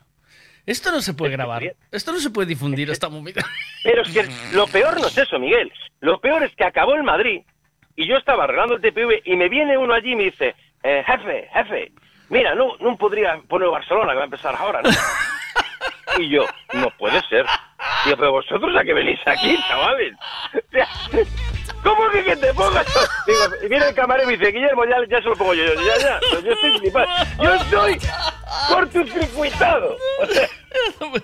Esto no se puede grabar. Esto no se puede difundir, esta movida. Pero es que lo peor no es eso, Miguel. Lo peor es que acabó el Madrid y yo estaba arreglando el TPV y me viene uno allí y me dice, eh, jefe, jefe, mira, no, no podría poner Barcelona que va a empezar ahora, ¿no? Y yo, no puede ser. Digo, pero vosotros a qué venís aquí, chavales. ¿Cómo que que te pongas? Digo, y viene el camarero y me dice, Guillermo, ya, ya se lo pongo yo. Yo, Ya, ya, yo estoy flipado. Yo estoy cortocircuitado. O sea,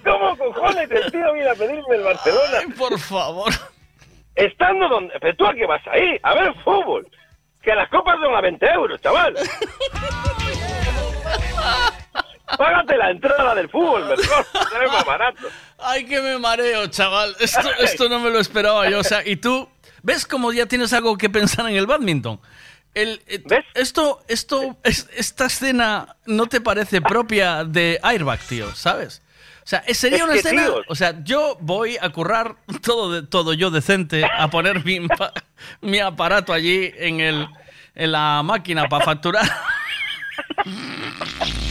¿cómo cojones el tío viene a pedirme el Barcelona? por favor. Estando donde... Pero tú a qué vas ahí, a ver fútbol. Que las copas son a 20 euros, chaval. Págate la entrada del fútbol, mejor. Más barato. Ay, que me mareo, chaval. Esto, esto no me lo esperaba yo. O sea, y tú, ¿ves cómo ya tienes algo que pensar en el badminton? El, eh, Esto, esto, es- esta escena no te parece propia de Airbag, tío, ¿sabes? O sea, sería Es una que, escena. tío. O sea, yo voy a currar todo, de, todo yo decente, a poner mi, mi aparato allí en, el, en la máquina para facturar.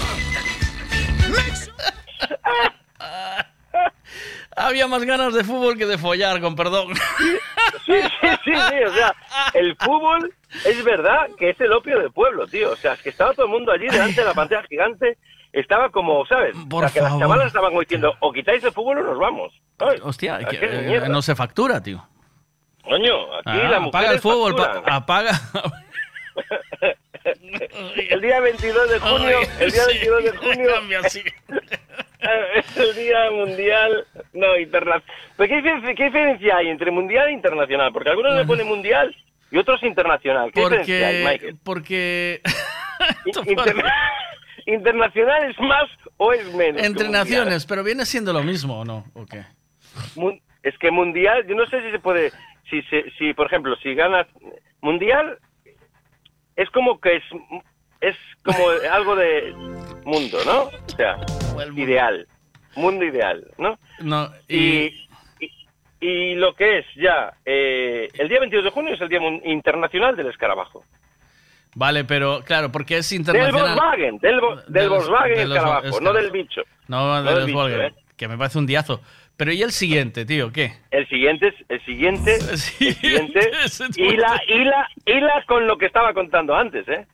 Había más ganas de fútbol que de follar, con perdón. Sí, sí, sí, sí, o sea, el fútbol es verdad que es el opio del pueblo, tío. O sea, es que estaba todo el mundo allí delante de la pantalla gigante, estaba como, ¿sabes? Por o sea, que las favor. chavalas estaban como diciendo, o quitáis el fútbol o nos vamos. ¿sabes? Hostia, ¿A que, qué eh, no se factura, tío. Coño, aquí Ah, la mujer apaga el fútbol, pa- apaga. el día 22 de junio, Ay, el día sí, 22 de junio así. es el día mundial, no, internacional. ¿Pero qué, diferencia- qué diferencia hay entre mundial e internacional? Porque algunos le ponen mundial y otros internacional. ¿Qué diferencia hay. Michael? Porque. Inter- ¿Internacional es más o es menos? Entre naciones, pero viene siendo lo mismo, ¿o no? ¿O qué? Mun- Es que mundial, yo no sé si se puede, si, se, si por ejemplo, si ganas mundial, es como que es, es como algo de mundo, ¿no? O sea, ideal, mundo ideal, ¿no? No, Y, y, y lo que es ya, eh, el día 22 de junio es el Día Internacional del Escarabajo. Vale, pero claro, porque es Del internacional. Volkswagen, del, vo- del De los- Volkswagen de los Escarabajo, no del bicho. No, No de del Volkswagen, ¿eh? que me parece un diazo. Pero ¿y el siguiente, tío? ¿Qué? El siguiente, es- el siguiente, el siguiente, hila, hila, hila con lo que estaba contando antes, ¿eh?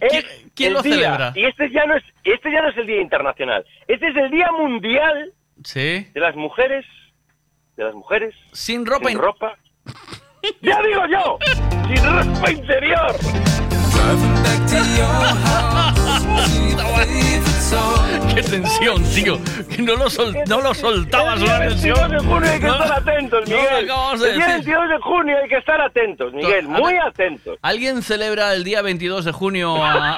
Es quién lo día- celebra? Y este ya no es, este ya no es el día internacional. Este es el día mundial Sí. de las mujeres, de las mujeres sin ropa, sin ropa. ya digo yo, sin ropa interior. Qué tensión, tío. No lo, sol- no lo soltabas El día la 22 tensión. de junio hay que No, estar atentos, Miguel. el día decir. 22 de junio hay que estar atentos, Miguel. Muy ver. atentos. ¿Alguien celebra el día 22 de junio a,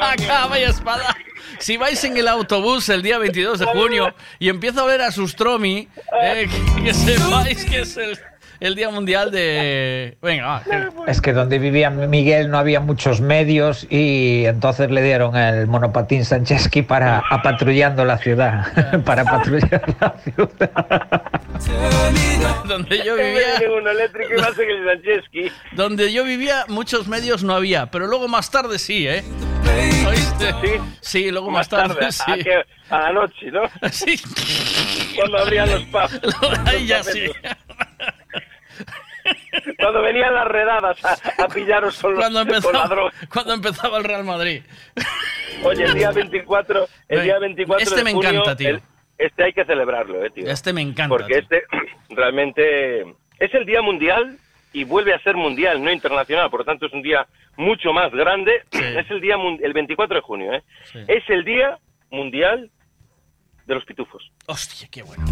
a capa y espada? Si vais en el autobús el día 22 de junio y empieza a oler a Sustromi, eh, que sepáis que es el, el Día Mundial de... Venga, va. Es que donde vivía Miguel no había muchos medios y entonces le dieron el monopatín Sancheski para a patrullando la ciudad, para patrullar la donde yo vivía... Donde yo vivía, muchos medios no había, pero luego más tarde sí, ¿eh? ¿Oíste? Sí, luego más, tarde, sí. a, que- a la noche, ¿no? Sí. Cuando abrían los pubs. Ahí ya sí. Cuando venían las redadas a, a pillaros con, Cuando con la empezaba, droga. cuando empezaba el Real Madrid. Oye, el día 24, el día 24 este de me junio, encanta, tío. el- este hay que celebrarlo, eh, tío. Este me encanta. Porque tío. este realmente es el día mundial y vuelve a ser mundial, no internacional, por lo tanto es un día mucho más grande. Es el día el 24 de junio, ¿eh? Es el día mundial de los pitufos. Hostia, qué bueno.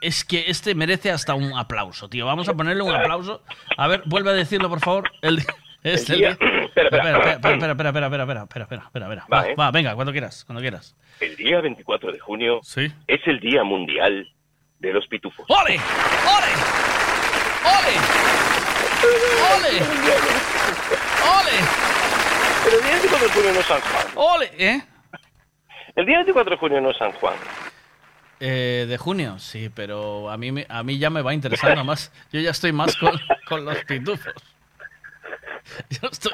Es que este merece hasta un aplauso, tío. Vamos a ponerle un aplauso. A ver, vuelve a decirlo, por favor. El, este, El día- el- espera, espera. espera, espera, espera, espera, espera, espera, espera, espera, espera, espera. Va, Va, ¿eh? va, venga, cuando quieras, cuando quieras. El día 24 de junio Sí. es el día mundial de los pitufos. ¡Ole! ¡Ole! ¡Ole! ¡Ole! ¡Ole! Pero el día 24 de junio no es San Juan. ¡Ole! ¿Eh? El día 24 de junio no es San Juan. Eh, de junio, sí, pero a mí, a mí ya me va interesando más. Yo ya estoy más con, con los pitufos. Yo estoy,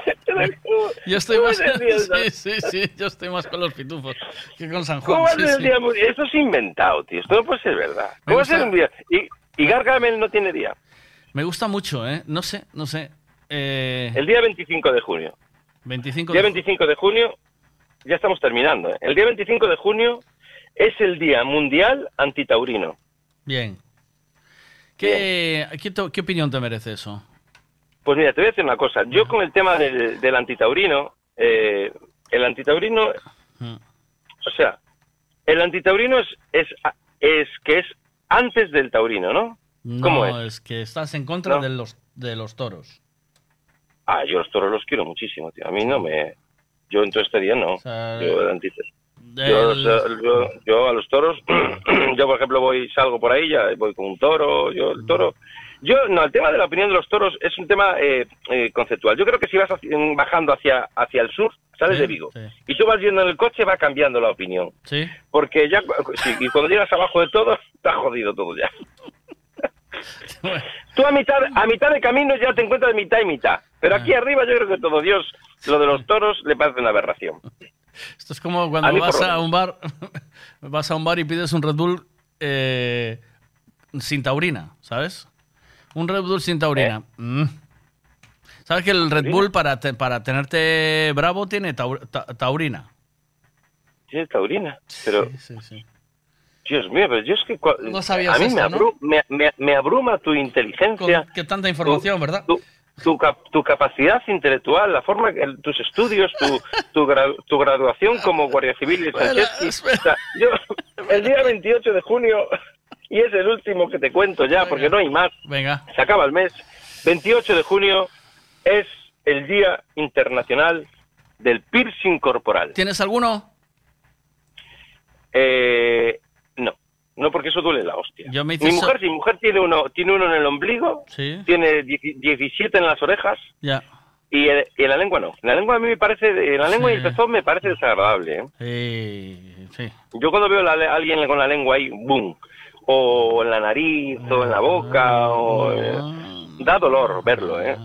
yo estoy ¿Cómo más. el día Sí, sí, sí, yo estoy más con los pitufos que con San Juan. ¿Cómo va a sí, el sí. día? Esto es inventado, tío. Esto no puede ser verdad. ¿Cómo a gusta- ser un día? Y, y Gargamel no tiene día. Me gusta mucho, ¿eh? No sé, no sé. Eh, El día 25 de junio. 25 día de 25 de junio, ya estamos terminando. ¿eh? El día 25 de junio es el Día Mundial Antitaurino. Bien. ¿Qué, ¿qué, to- qué opinión te merece eso? Pues mira, te voy a decir una cosa. Yo con el tema del, del antitaurino, eh, el antitaurino, o sea, el antitaurino es, es, es que es antes del taurino, ¿no? ¿Cómo no, es? es? que estás en contra No. de, los, de los toros. Ah, yo los toros los quiero muchísimo, tío. A mí no me... Yo en todo este día no. sea, yo, el yo, el- yo- yo a los toros, yo por ejemplo voy, salgo por ahí, ya voy con un toro, yo el toro... Yo, no, el tema de la opinión de los toros es un tema eh, eh, conceptual. Yo creo que si vas bajando hacia, hacia el sur, sales Sí, de Vigo, sí. y tú vas yendo en el coche, va cambiando la opinión. Sí. Porque ya, sí, y cuando llegas abajo de todo, está jodido todo ya. Tú a mitad, a mitad de camino ya te encuentras de mitad y mitad. Pero aquí arriba yo creo que todo Dios, lo de los toros, le parece una aberración. Esto es como cuando vas a un bar, vas a un bar y pides un Red Bull eh, sin taurina, ¿sabes? Un Red Bull sin taurina. Mm. ¿Sabes que el Red. Bull para, te- para tenerte bravo tiene tau- ta- taurina? Tienes taurina, pero... Sí, sí. Dios mío, pero yo es que... No sabías a mí esto, me, ¿no? abru- me, me- me abruma tu inteligencia, Con, qué tanta información, ¿verdad? tu, tu, cap- tu capacidad intelectual, la forma, que- el- tus estudios, tu, tu, gra- tu graduación como guardia civil y Franceschi. O sea, yo, el día 28 de junio, y es el último que te cuento ya, porque no hay más, Venga. se acaba el mes, 28 de junio es el Día Internacional del Piercing Corporal. ¿Tienes alguno? Eh, no, porque eso duele la hostia. Yo me hice mi mujer, si mi mujer tiene uno, tiene uno en el ombligo, Sí. tiene 10 17 en las orejas Ya. y, en- y en la lengua no. En la lengua a mí me parece, en la lengua y el pezón me parece desagradable. ¿eh? Sí. Yo cuando veo a alguien con la lengua ahí, boom, o en la nariz, o en la boca, o, eh, da dolor verlo, ¿eh?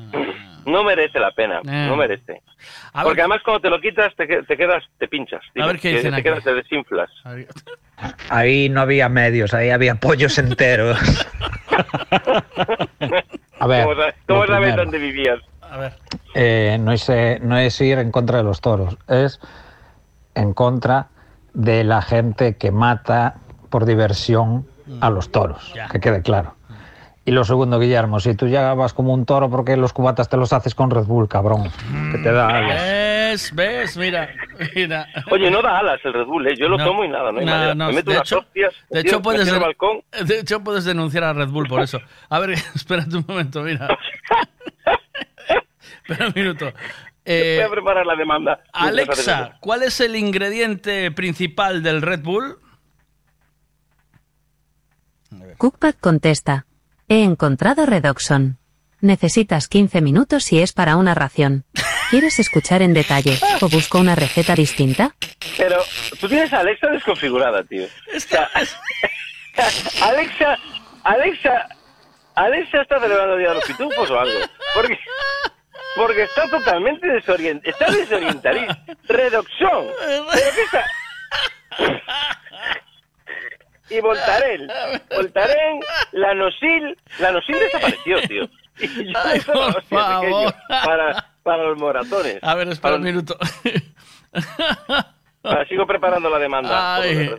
No merece la pena, Eh. no merece. A Porque ver- además cuando te lo quitas te, te quedas, te pinchas. A ver qué te, dicen te aquí. quedas, te desinflas. Ahí no había medios, ahí había pollos enteros. A ver, ¿Cómo, sabes dónde vivías? A ver. Eh, no, es, eh, no es ir en contra de los toros, es en contra de la gente que mata por diversión a los toros, que quede claro. Y lo segundo, Guillermo, si tú ya vas como un toro, porque los cubatas te los haces con Red Bull, cabrón? Que te da. Eh, ¿Ves? ¿Ves? Mira, mira. Oye, no da alas el Red Bull, ¿eh? Yo lo No. tomo y nada, no hay No, manera. no, Me meto de unas hecho- hostias, De tío, hecho, me puedes, balcón. de hecho, puedes denunciar a Red Bull por eso. A ver, espérate un momento, mira. Espera un minuto. Eh, Voy a preparar la demanda. Alexa, ¿cuál es el ingrediente principal del Red Bull? Cookpad contesta. He encontrado Redoxon. Necesitas 15 minutos si es para una ración. ¿Quieres escuchar en detalle o busco una receta distinta? Pero tú tienes a Alexa desconfigurada, tío. O sea, Alexa, Alexa, Alexa está celebrando el Día de los Pitufos o algo. Porque, porque está totalmente desorientada. Está desorientadísima. Redoxón. ¿Pero qué está? Y Voltaren. Voltaren, Lanosil. Lanosil desapareció, tío. Y yo eso, por pequeño, favor. para, para los moratones. A ver, espera Para- un minuto. Sigo preparando la demanda. Ay.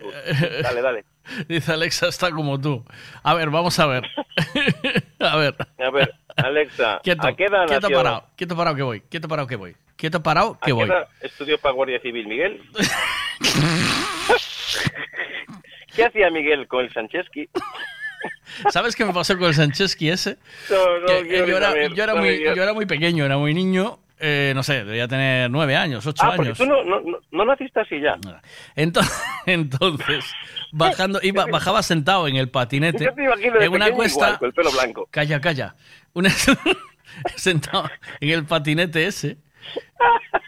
Dale, dale. Dice Alexa, está como tú. A ver, vamos a ver. a ver. A ver, Alexa, Quieto, ¿a qué edad quieto nació? parado, quieto parado que voy, quieto parado que voy, quieto parado ¿A que qué voy. edad estudió para Guardia Civil, Miguel? ¿Qué hacía Miguel con el Sancheski? ¿Sabes qué me pasó con el Sancheski ese? No, no, Que, quiero yo, era, saber, yo era no me muy, digas. yo era muy pequeño, era muy niño, eh, no sé, debía tener nueve años, ocho Ah, años. tú no, no, no, no naciste así ya. Entonces, entonces bajando, iba, bajaba sentado en el patinete, Yo te imagino de en una cuesta, igual, con el pelo blanco. Calla, calla. Una- sentado en el patinete ese.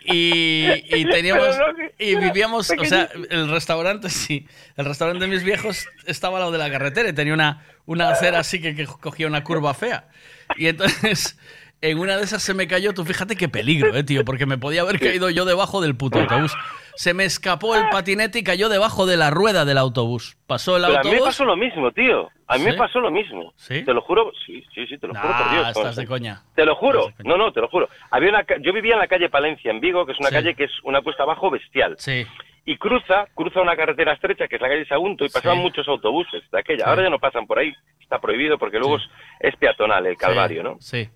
Y, y teníamos no, y vivíamos, o sea, el restaurante sí, el restaurante de mis viejos estaba al lado de la carretera y tenía una, una acera así que, que cogía una curva fea. Y entonces en una de esas se me cayó, tú fíjate qué peligro, eh, tío, porque me podía haber caído yo debajo del puto autobús. Se me escapó el patinete y cayó debajo de la rueda del autobús. Pasó el Pero a mí me autobús. pasó lo mismo, tío. A mí me pasó lo mismo. ¿Sí? Te lo juro, sí, sí, sí, te lo juro por Dios. Estás de coña. Te lo juro, no, no, te lo juro. Había una, ca- yo vivía en la calle Palencia, en Vigo, que es una Sí. calle que es una cuesta abajo bestial. Sí. Y cruza, cruza una carretera estrecha, que es la calle Sagunto, y pasaban muchos autobuses de aquella. Ahora ya no pasan por ahí, está prohibido porque luego es, es peatonal el Calvario, ¿no? Sí.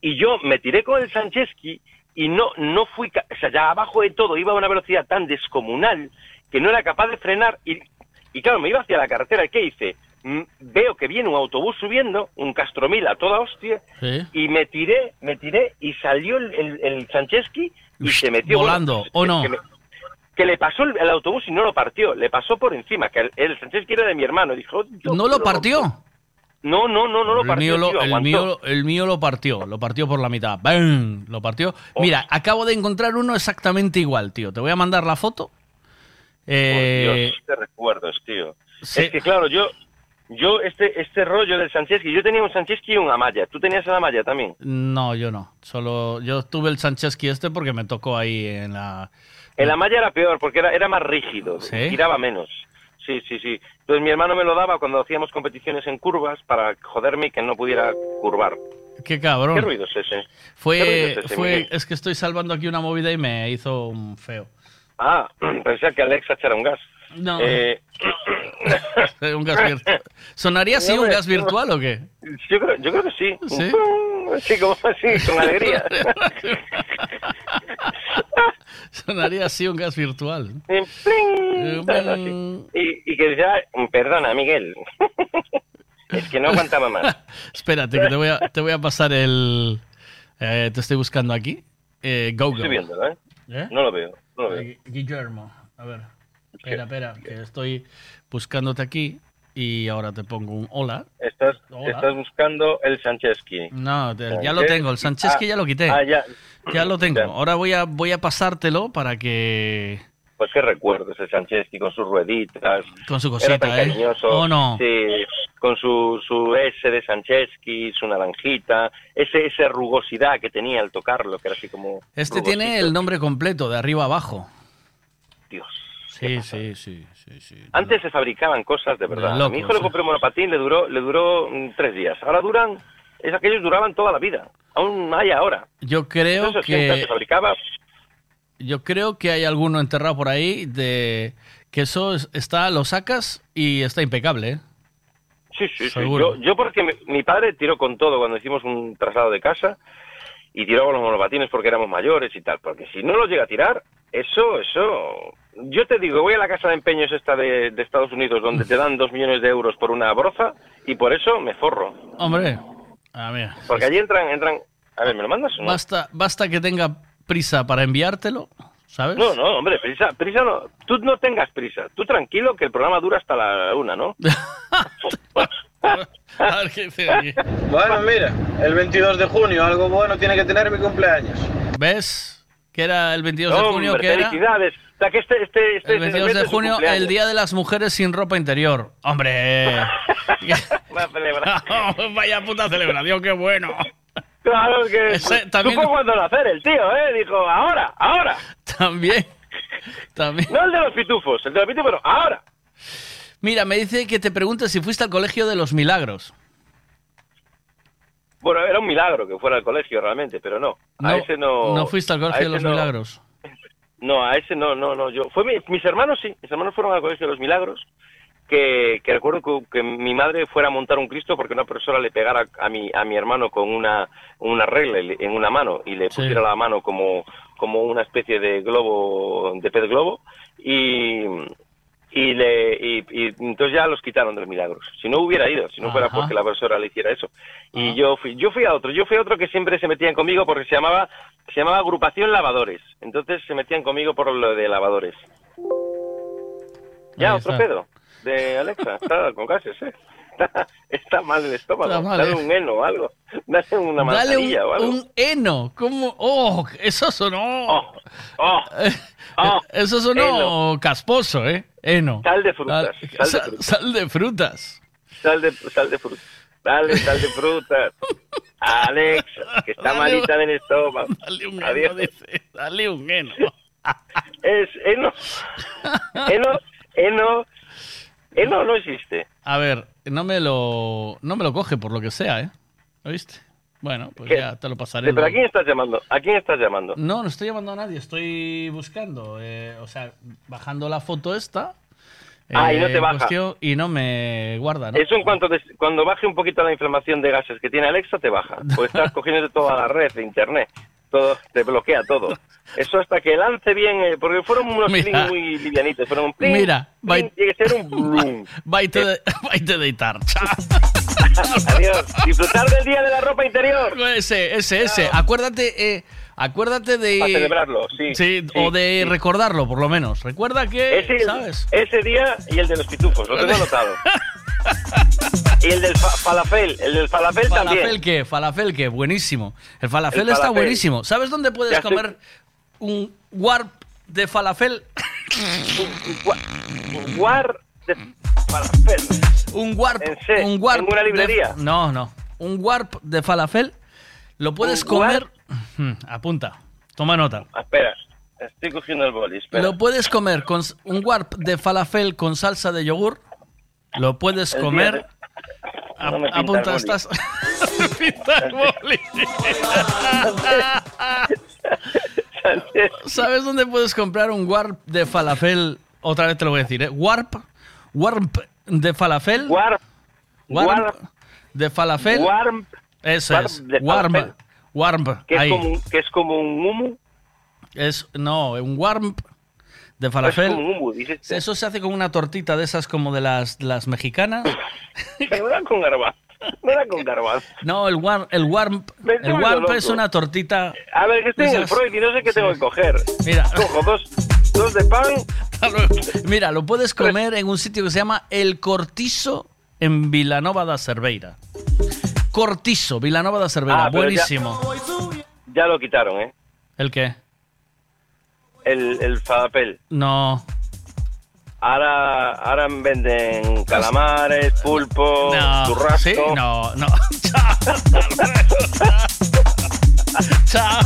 Y yo me tiré con el Sancheski y no, no fui, o sea, ya abajo de todo iba a una velocidad tan descomunal que no era capaz de frenar y, y claro, me iba hacia la carretera. ¿y ¿Qué hice? Mm, Veo que viene un autobús subiendo, un Castromil a toda hostia, Sí. y me tiré, me tiré y salió el, el, el Sancheski y se metió volando, bueno, ¿o no? Que, me- que le pasó el, el autobús y no lo partió, le pasó por encima, que el, Sancheski era de mi hermano. Dijo, ¿No lo partió? No, no, no, no lo el partió. mío lo, tío, el, mío, el mío lo partió, lo partió por la mitad. ¡Bam! Lo partió. Mira, acabo de encontrar uno exactamente igual, tío. Te voy a mandar la foto. Por Eh, Dios, qué recuerdos, tío. sí. Es que claro, yo, yo este, este rollo del Sancheski, yo tenía un Sancheski y un Amaya. ¿Tú tenías el Amaya también? no, yo no. Solo yo tuve el Sancheski este porque me tocó ahí en la. El Amaya era peor porque era, era más rígido, ¿Sí? giraba menos. Sí, sí, sí. Entonces mi hermano me lo daba cuando hacíamos competiciones en curvas para joderme y que no pudiera curvar. Qué cabrón. ¿Qué ruido es ese? ¿Qué Fue, es ese, fue, Miguel? es que estoy salvando aquí una movida y me hizo un feo. Ah, pensé que Alexa echara un gas. No. Eh, un gas virtual. ¿Sonaría así No, un gas virtual o qué? yo, creo, yo creo que sí. ¿Sí? Sí, como así, con alegría. Sonaría así un gas virtual. Eh, pling, así. Y, y que decía, perdona, Miguel. es que no aguantaba más. Espérate, que te voy a, te voy a pasar el. eh, te estoy buscando aquí. Eh, Go Estoy viéndolo, ¿eh? ¿Eh? No lo veo, no lo veo. Guillermo, a ver. Espera, espera, que estoy buscándote aquí y ahora te pongo un hola. Estás, Hola. estás buscando el Sancheski. No, te- ya lo tengo. El Sancheski Ah, ya lo quité. Ah, ya. Ya lo tengo. Ya. Ahora voy a, voy a pasártelo para que. Pues qué recuerdos el Sancheski con sus rueditas. Con su Era tan cosita, ¿eh? cariñoso. ¿O no? Sí, con su, su S de Sancheski, su naranjita, ese, esa rugosidad que tenía al tocarlo, que era así como... Este rugosito. tiene el nombre completo, de arriba abajo. Dios. Sí, sí, sí, sí, sí. Antes se fabricaban cosas de verdad. De a mi hijo le ¿eh? compré un monopatín, le duró, le duró mm, tres días. Ahora duran, es aquellos duraban toda la vida. Aún hay ahora. Yo creo En los 80 que se fabricaba yo creo que hay alguno enterrado por ahí de que eso es- está lo sacas y está impecable, ¿eh? Sí, sí, sí. Seguro. Yo, yo porque mi, mi padre tiró con todo cuando hicimos un traslado de casa y tiraba los monopatines porque éramos mayores y tal. Porque si no los llega a tirar, eso, eso... Yo te digo, voy a la casa de empeños esta de, de Estados Unidos donde te dan dos millones de euros por una broza y por eso me forro. Hombre, a ver, Porque allí entran, entran... A ver, ¿me lo mandas o no? basta, basta que tenga prisa para enviártelo, ¿sabes? No, no, hombre, prisa, prisa no. Tú no tengas prisa. Tú tranquilo que el programa dura hasta la una, ¿no? A ver qué dice aquí. Bueno, mira, el 22 de junio, algo bueno tiene que tener mi cumpleaños. ¿Ves? Que era el 22 de junio, que era felicidades. O sea, que este, este, este el 22 segmento de junio, el Día de las Mujeres sin ropa interior. Hombre, Va a celebrar. vaya puta celebración, qué bueno. Claro, es que Ese también- supo cuándo nacer el tío, ¿eh? Dijo, ahora, ahora. También, también. No el de los pitufos, el de los pitufos, no, ahora. Mira, me dice que te pregunte si fuiste al colegio de los milagros. Bueno, era un milagro que fuera al colegio realmente, pero no. A No, ese no. no fuiste al a colegio de los no. milagros. No, a ese no, no, no. Yo, fue mi- mis hermanos sí, mis hermanos fueron al colegio de los milagros. Que, que recuerdo que, que mi madre fuera a montar un Cristo porque una profesora le pegara a mi, a mi hermano con una, una regla en una mano y le Sí. pusiera la mano como, como una especie de globo, de pez globo. Y, y, le, y, y entonces ya los quitaron de los milagros. Si no hubiera ido, si no fuera porque la profesora le hiciera eso. Y yo fui, yo fui a otro, yo fui a otro que siempre se metían conmigo porque se llamaba, se llamaba agrupación lavadores. Entonces se metían conmigo por lo de lavadores. Ya, otro pedo de Alexa, está con gases, ¿eh? Está, está mal el estómago, dale ¿eh? un heno o algo, dale una manzanilla o un, algo. un heno. ¿Cómo? ¡Oh! Eso sonó. oh, oh, eso sonó casposo, ¿eh? Heno. Sal de frutas, Sal, sal de frutas. sal de frutas. Sal de, sal de fruta. Dale, sal de frutas. Alexa, que está Dale malita del estómago. Dale un Adiós. heno, dice. Dale un heno. Es heno. Heno, heno, heno no existe. A ver, no me lo no me lo coge por lo que sea, ¿eh? ¿Lo viste? Bueno, pues ¿Qué? ya te lo pasaré. ¿Pero a quién estás llamando? ¿A quién estás llamando? No, no estoy llamando a nadie, estoy buscando, eh, o sea, bajando la foto esta. Ah, y no eh, te baja. cuestión, y no me guarda, ¿no? Eso en cuanto des- cuando baje un poquito la inflamación de gases que tiene Alexa, te baja. Pues estás cogiendo toda la red de internet. Todo, te bloquea todo. Eso hasta que lance bien, eh, porque fueron unos Mira. muy livianitos. Fueron un plin, Mira, plin, vai- tiene que ser un brum. Vaite de, vaite de deitar. Chao. Adiós. Disfrutar del día de la ropa interior. Ese, ese, ese. Acuérdate, eh, acuérdate de. Para celebrarlo, sí, Sí, sí, o de sí. recordarlo, por lo menos. Recuerda que, Ese, ¿sabes? ese día y el de los pitufos, lo tengo anotado. y el del fa- falafel, el del falafel, Falafel también. que, falafel que, buenísimo. El falafel El está falafel. buenísimo. ¿Sabes dónde puedes Ya estoy- comer un warp de falafel? Un guar de falafel. Un warp, ¿En un warp ¿En una de- librería? no, no. Un warp de falafel lo puedes ¿Un comer. Hmm, Apunta. Toma nota. Ah, Espera, estoy cogiendo el boli, espera. Lo puedes comer con un warp de falafel con salsa de yogur. Lo puedes El comer. A- No apunta, estás. Pinta el boli. ¿Sabes dónde puedes comprar un warp de falafel? Otra vez te lo voy a decir, ¿eh? Warp. Warp de falafel. Warp. Warp de falafel. Warp. Eso es. de Warm. falafel. Warm. Que es, como, que es como un humo. Es, no, un warm de falafel. Es como un humo, dices. Eso se hace con una tortita de esas como de las, las mexicanas. Pero no era con garbanzo. No era con garbanzo. No, el warm, el warm, Me el estoy warm loco. es una tortita. A ver, que estoy en el Freud y no sé qué tengo que coger. Mira. Cojo dos, dos de pan. Mira, lo puedes comer en un sitio que se llama El Cortizo en Vilanova da Cerveira. Cortizo, Vilanova da Cerveira, Ah, ya- buenísimo. Ya lo quitaron, ¿eh? ¿El qué? El, el falafel. No. Ahora, ahora venden calamares, pulpo, No, churrasco. ¿sí? No, no. Chao. Chao.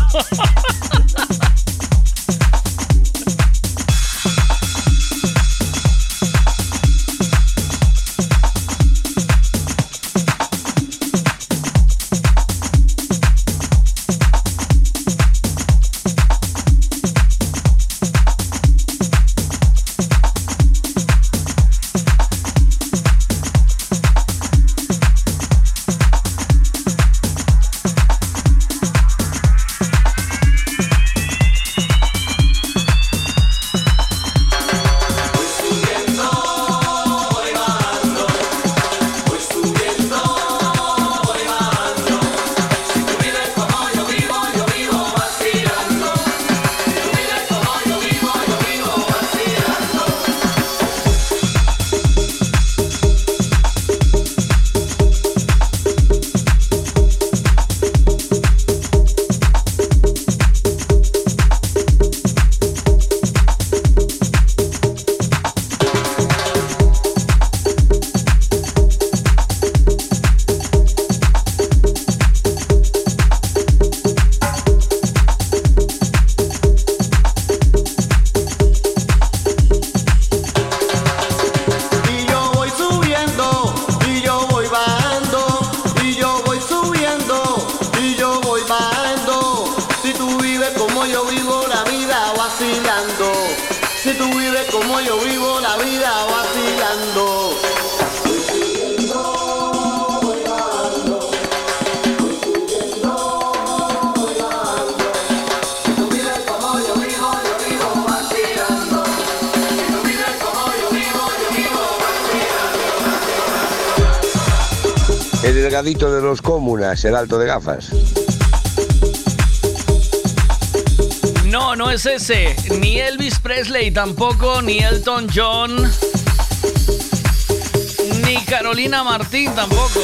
Como yo vivo la vida vacilando. El delgadito de los comunas, el alto de gafas. No, es ese. Ni Elvis Presley tampoco, ni Elton John, ni Carolina Martín tampoco.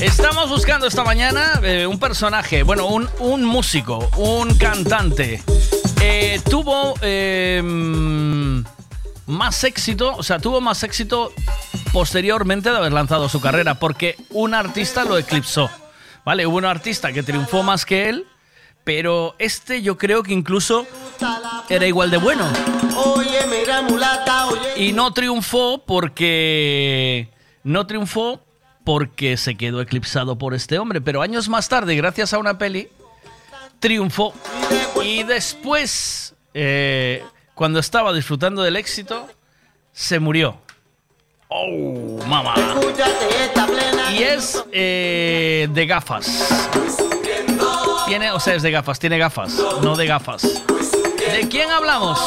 Estamos buscando esta mañana eh, un personaje, bueno, un, un músico, un cantante. Eh, tuvo eh, más éxito, o sea, tuvo más éxito posteriormente de haber lanzado su carrera, porque un artista lo eclipsó. ¿Vale? Hubo un artista que triunfó más que él, pero este yo creo que incluso era igual de bueno. Y no triunfó porque. No triunfó porque se quedó eclipsado por este hombre. Pero años más tarde, gracias a una peli, triunfó. Y después, eh, cuando estaba disfrutando del éxito, se murió. ¡Oh, mamá! Y es eh, de gafas. Tiene, o sea, es de gafas, tiene gafas, no de gafas. ¿De quién hablamos?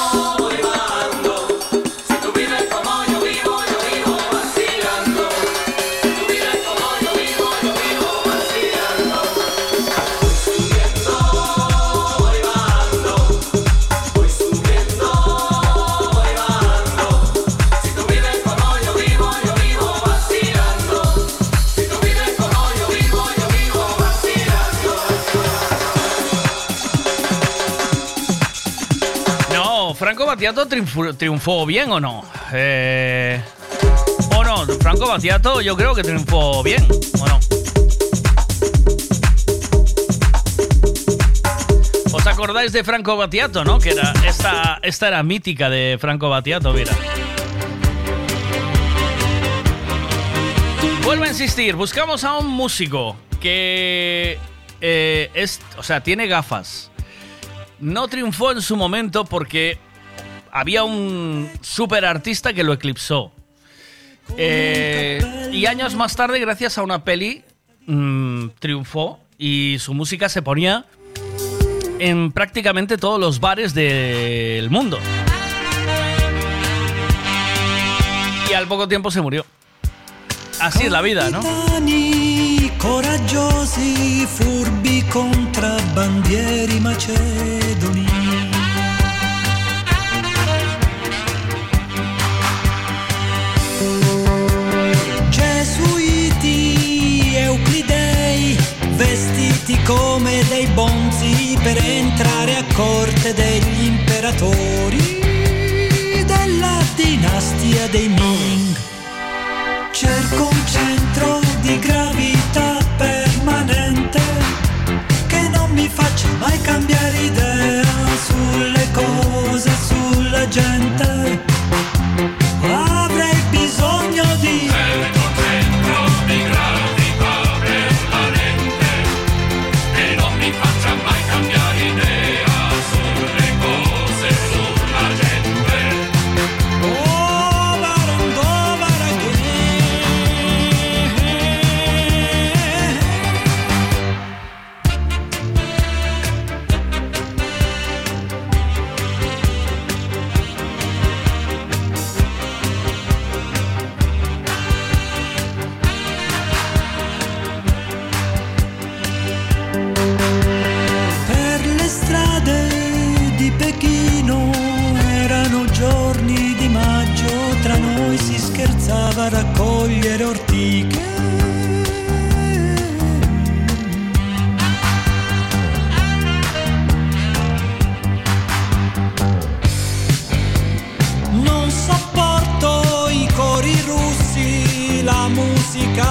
Battiato triunfó, bien o no? Eh, ¿O no? Franco Battiato yo creo que triunfó bien, ¿o no? ¿Os acordáis de Franco Battiato, no? Que era esta, esta era mítica de Franco Battiato, mira. Vuelvo a insistir, buscamos a un músico que eh, es, o sea, tiene gafas. No triunfó en su momento porque había un super artista que lo eclipsó. Eh, y años más tarde, gracias a una peli, mm, triunfó y su música se ponía en prácticamente todos los bares del mundo. Y al poco tiempo se murió. Así es la vida, ¿no? Coraggiosi, furbi contrabbandieri macedoni. Vestiti come dei bonzi per entrare a corte degli imperatori della dinastia dei Ming. Cerco un centro di gravità permanente che non mi faccia mai cambiare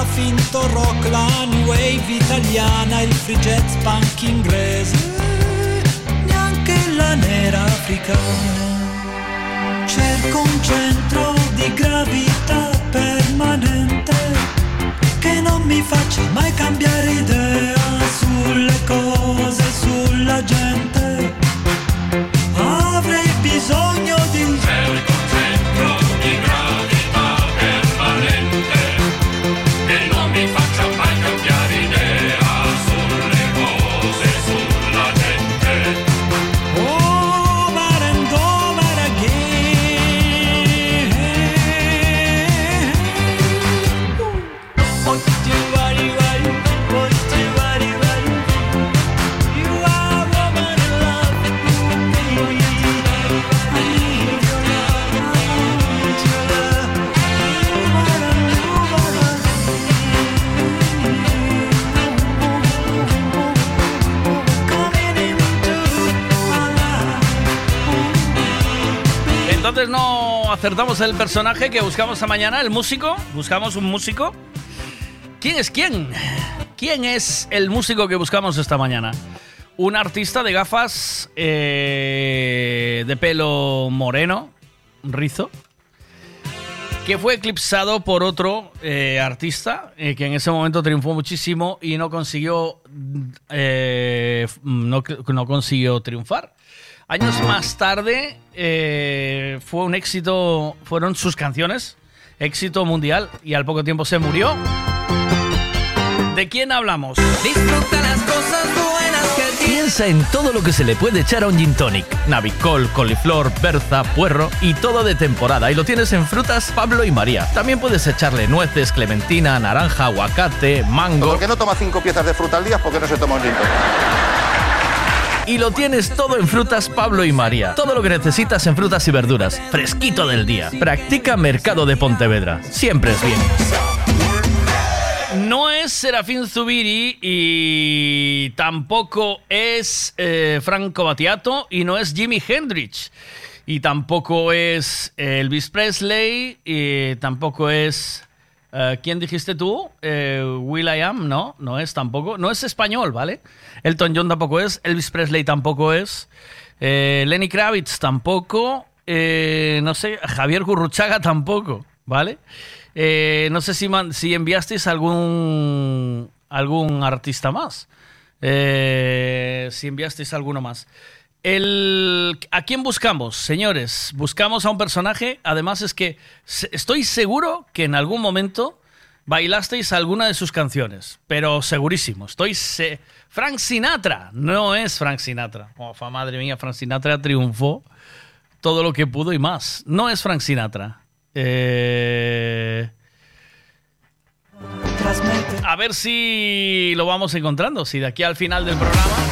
finto rock, la new wave italiana, il free jazz punk inglese, neanche la nera africana. cerco un centro di gravità permanente che non mi faccia mai cambiare idea sulle cose, sulla gente. Avrei bisogno di un cerco Entonces no acertamos el personaje que buscamos esta mañana, el músico. Buscamos un músico. ¿Quién es quién? ¿Quién es el músico que buscamos esta mañana? Un artista de gafas eh, de pelo moreno, rizo, que fue eclipsado por otro eh, artista eh, que en ese momento triunfó muchísimo y no consiguió, eh, no consiguió triunfar. Años más tarde eh, fue un éxito, fueron sus canciones, éxito mundial y al poco tiempo se murió. ¿De quién hablamos? Disfruta las cosas buenas que Piensa en todo lo que se le puede echar a un gin tonic. Navicol, coliflor, berza, puerro y todo de temporada. Y lo tienes en frutas Pablo y María. También puedes echarle nueces, clementina, naranja, aguacate, mango. El que no toma cinco piezas de fruta al día es porque no se toma un gin tonic. Y lo tienes todo en Frutas Pablo y María. Todo lo que necesitas en frutas y verduras. Fresquito del día. Practica Mercado de Pontevedra. Siempre es bien. No es Serafín Zubiri y tampoco es eh, Franco Battiato y no es Jimi Hendrix. Y tampoco es Elvis Presley y tampoco es... eh, ¿Quién dijiste tú? Eh, Will I Am, no, no es tampoco. No es español, ¿vale? Elton John tampoco es. Elvis Presley tampoco es. eh, Lenny Kravitz tampoco. eh, no sé, Javier Gurruchaga tampoco, ¿vale? Eh, no sé si, si enviasteis algún, algún artista más. Si enviasteis alguno más. El, ¿A quién buscamos, señores? Buscamos a un personaje. Además, es que estoy seguro que en algún momento bailasteis alguna de sus canciones. Pero segurísimo. Estoy. se- Frank Sinatra. No es Frank Sinatra. Oh, madre mía, Frank Sinatra triunfó todo lo que pudo y más. No es Frank Sinatra. Eh, A ver si lo vamos encontrando. Si de aquí al final del programa.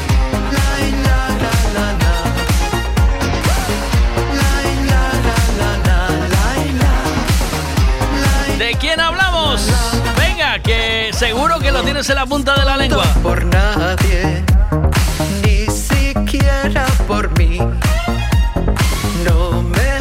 ¿De quién hablamos? Venga, que seguro que lo tienes en la punta de la lengua. por nadie, ni siquiera por mí. No me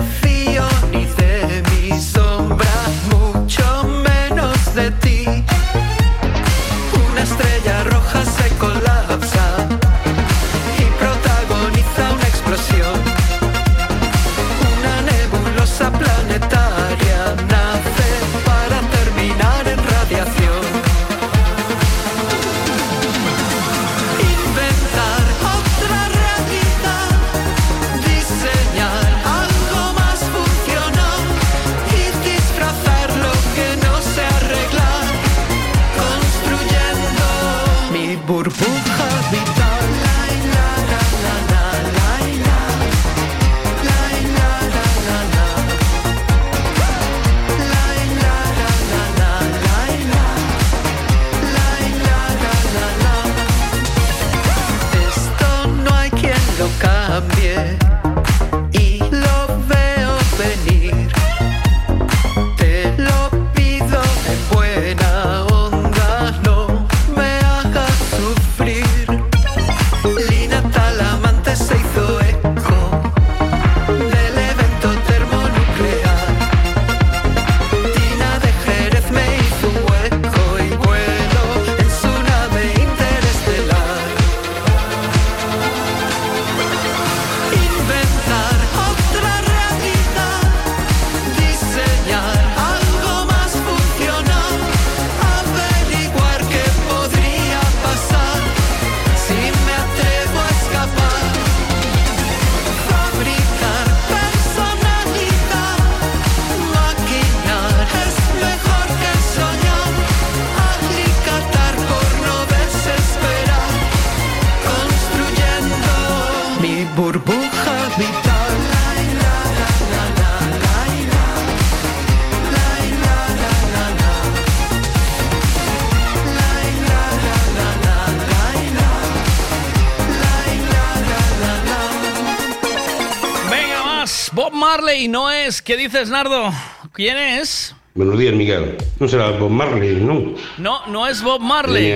¿Qué dices, Nardo? ¿Quién es? Buenos días, Miguel. No será Bob Marley, ¿no? No, no es Bob Marley.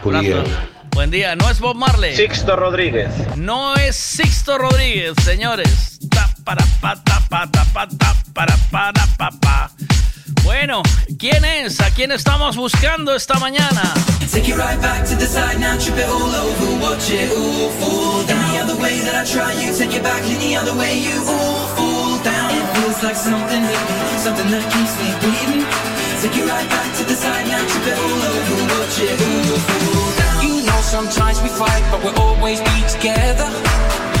Podía. Brazos. Buen día, no es Bob Marley. Sixto Rodríguez. No es Sixto Rodríguez, señores. Bueno, ¿quién es? ¿A quién estamos buscando esta mañana? Take it right back to the side now, trip it all over, watch it all fall down. Any other way that I try, you take it back, any other way, you all fall feels like something hit me, something that keeps me bleeding. Take it right back to the side now, trip it all over, watch it all fall down. You know sometimes we fight, but we'll always be together.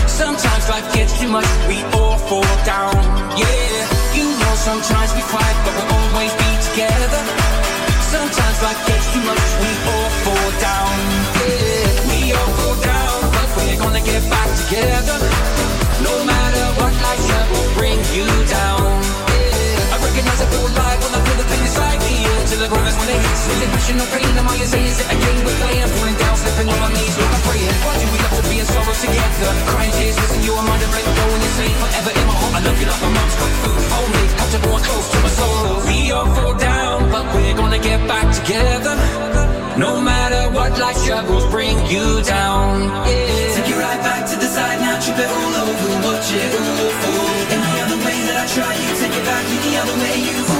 Sometimes life gets too much, we all fall down. Yeah, you know sometimes we fight, but we'll always be together. Sometimes life gets too much, we all fall down. Yeah, we all fall down, but we're gonna get back together. No matter life said, will bring you down. I recognize I feel alive till the ground is when it hits. Is it passion or pain? Am I saying it again? We're playing, falling down, slipping on my knees, like I'm praying. Why do we love to be in sorrow together? Crying tears, missing you, I'm under break, going insane forever in my heart. I love you like my mom's cooked food. Homemade, comfortable and close to my soul. We all fall down, but we're gonna get back together. No matter what life struggles bring you down. Yeah. Take it right back to the side now, trip it all over, watch it all fall. Any other way that I try, you take it back, any other way, you fall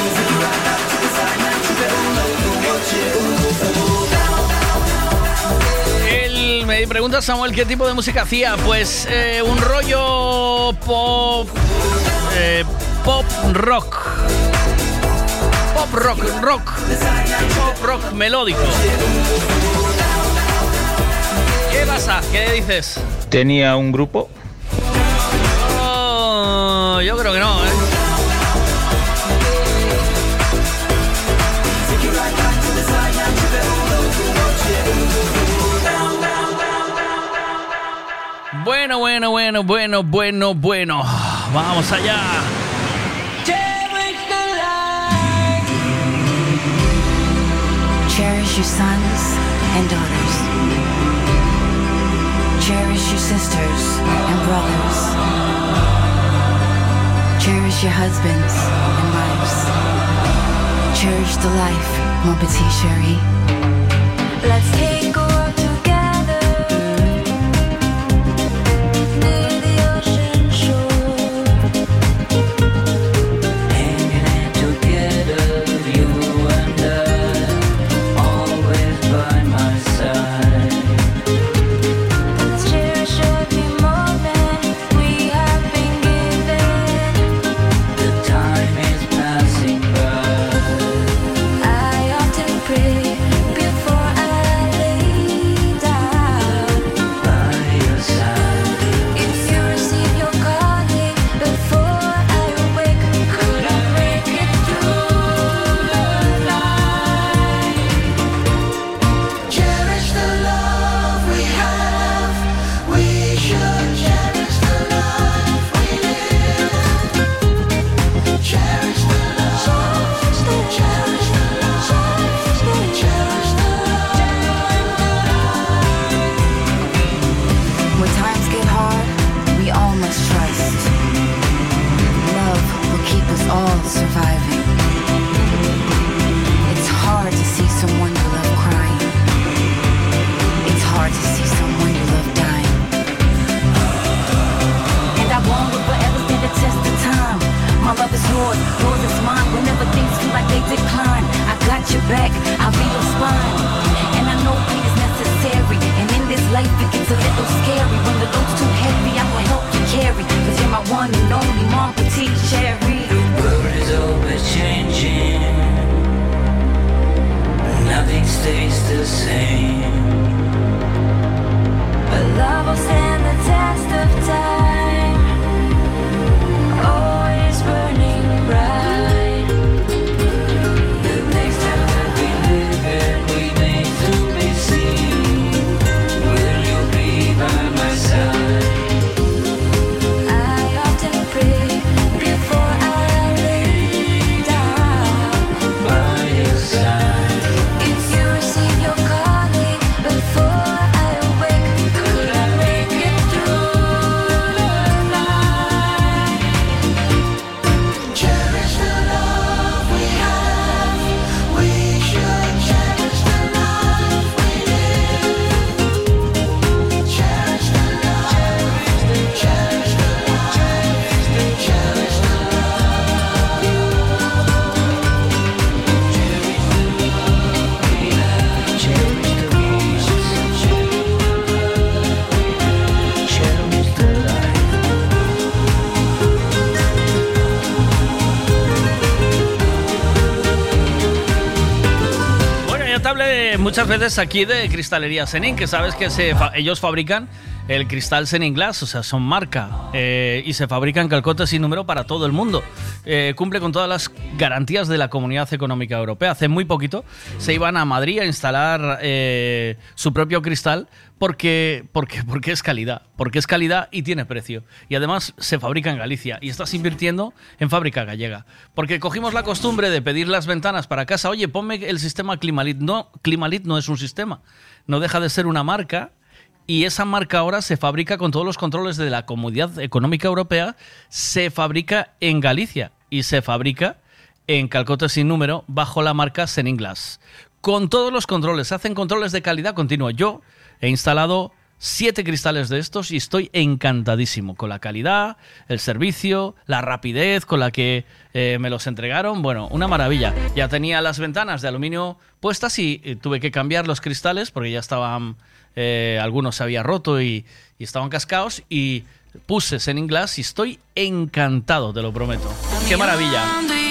Él me pregunta Samuel qué tipo de música hacía. Pues eh, un rollo pop. eh, pop rock. Pop rock, rock. Pop rock melódico. ¿Qué pasa? ¿Qué dices? Tenía un grupo. Oh, yo creo que no, ¿eh? Bueno, bueno, bueno, bueno, bueno, bueno. Vamos allá. Cherish your sons and daughters. Cherish your sisters and brothers. Cherish your husbands and wives. Cherish the life, mon petit. Let's take veces aquí de Cristalería Senin, que sabes que se fa- ellos fabrican el cristal Senin Glass, o sea, son marca eh, y se fabrican calcotas sin número para todo el mundo. Eh, cumple con todas las garantías de la Comunidad Económica Europea. Hace muy poquito se iban a Madrid a instalar eh, su propio cristal porque, porque, porque es calidad, porque es calidad y tiene precio. Y además se fabrica en Galicia y estás invirtiendo en fábrica gallega. Porque cogimos la costumbre de pedir las ventanas para casa, oye, ponme el sistema Climalit. No, Climalit no es un sistema, no deja de ser una marca y esa marca ahora se fabrica con todos los controles de la Comunidad Económica Europea, se fabrica en Galicia y se fabrica en calcotas sin número bajo la marca Seninglass. Con todos los controles, hacen controles de calidad continua. Yo he instalado siete cristales de estos y estoy encantadísimo con la calidad, el servicio, la rapidez con la que eh, me los entregaron. Bueno, una maravilla. Ya tenía las ventanas de aluminio puestas y eh, tuve que cambiar los cristales porque ya estaban, eh, algunos se había roto y, estaban cascados y puse Senin Glass y estoy encantado, te lo prometo. ¡Qué maravilla!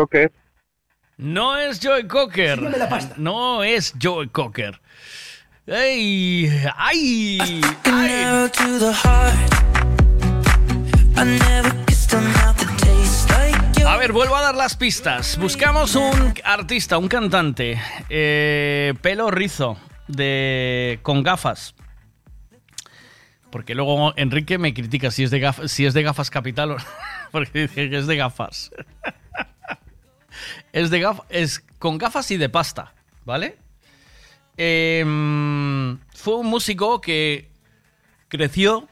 Cocker. No es Joe Cocker. No es Joe Cocker. ¡Ey! ¡Ay! Kissed a ver, vuelvo a dar las pistas. Buscamos un artista, un cantante, eh, pelo rizo, de con gafas. Porque luego Enrique me critica si es de gafas, si es de gafas capital o porque dice que es de gafas. Es de gafas, es con gafas y de pasta, ¿vale? Em, fue un músico que creció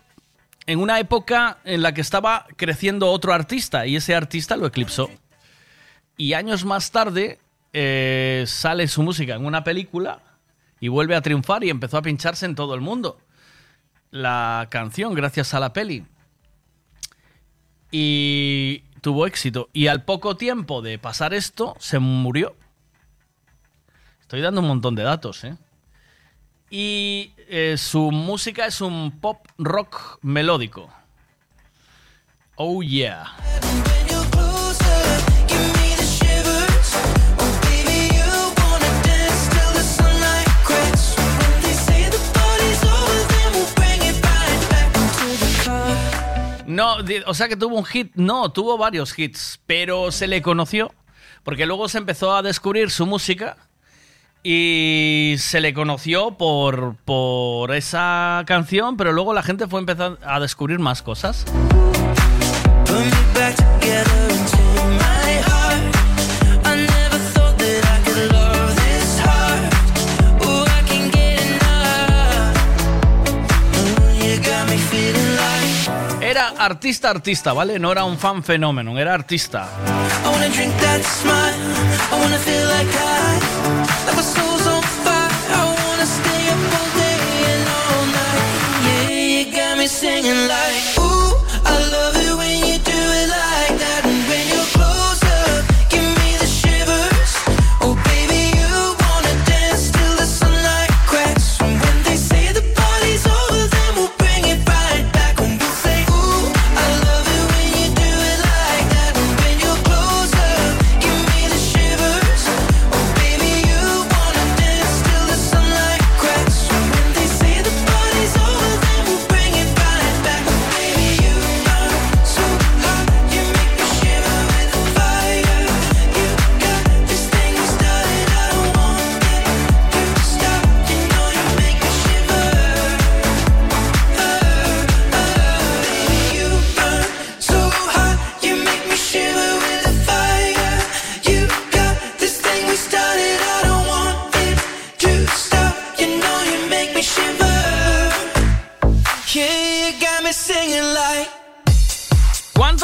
en una época en la que estaba creciendo otro artista y ese artista lo eclipsó. Y años más tarde eh, sale su música en una película y vuelve a triunfar y empezó a pincharse en todo el mundo. La canción, gracias a la peli. Y tuvo éxito. Y al poco tiempo de pasar esto, se murió. Estoy dando un montón de datos, ¿eh? Y eh, su música es un pop rock melódico. Oh yeah. No, o sea que tuvo un hit, no, tuvo varios hits, pero se le conoció porque luego se empezó a descubrir su música y se le conoció por, por esa canción, pero luego la gente fue empezando a descubrir más cosas. Artista, artista, ¿vale? No era un fan fenómeno, era artista. Wanna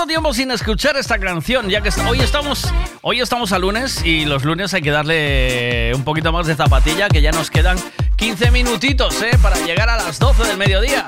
¿Cuánto tiempo sin escuchar esta canción? Ya que hoy estamos, hoy estamos a lunes y los lunes hay que darle un poquito más de zapatilla, que ya nos quedan 15 minutitos ¿eh? para llegar a las 12 del mediodía.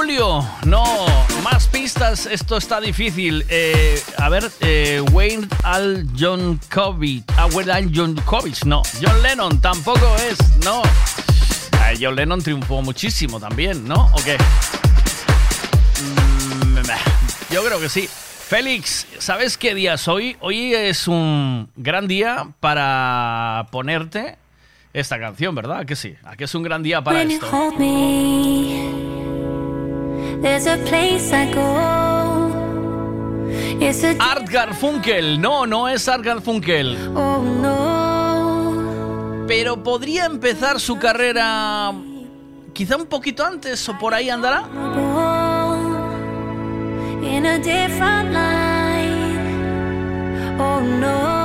Julio. No, más pistas. Esto está difícil. Eh, a ver, eh, Wayne Al John Kovic. Ah, Wayne Al John Kovic. No, John Lennon tampoco es. No. Ah, John Lennon triunfó muchísimo también, ¿no? ¿O qué? Mm, Yo creo que sí. Félix, ¿sabes qué día es hoy? Hoy es un gran día para ponerte esta canción, ¿verdad? ¿A que sí? ¿A que es un gran día para esto? There's a place I go. It's a Art Garfunkel. No, no es Art Garfunkel. oh no. Pero podría empezar su carrera quizá un poquito antes o por ahí andará. in a different light. Oh no.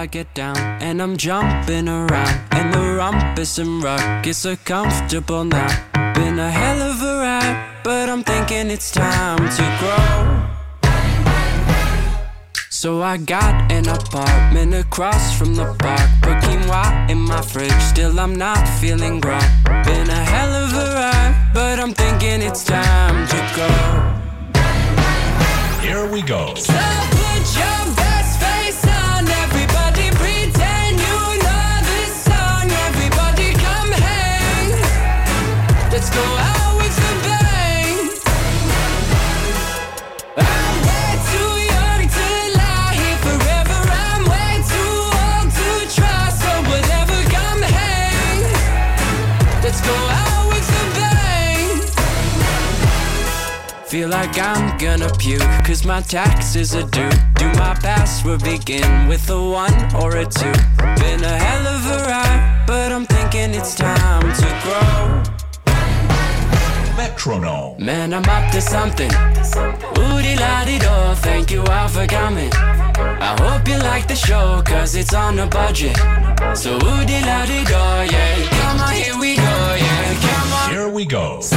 I get down, and I'm jumping around. And the rumpus and rug is so comfortable now. Been a hell of a ride, but I'm thinking it's time to grow. So I got an apartment across from the park. Put quinoa in my fridge, still I'm not feeling grown. Been a hell of a ride, but I'm thinking it's time to go. Here we go. So put your Feel like I'm gonna puke, cause my taxes are due. Do my password begin with a one or a two? Been a hell of a ride, but I'm thinking it's time to grow. Metronome. Man, I'm up to something. Woody la di do, thank you all for coming. I hope you like the show, cause it's on a budget. So woody la di do, yeah. Come on, here we go, yeah. Come on. Here we go. So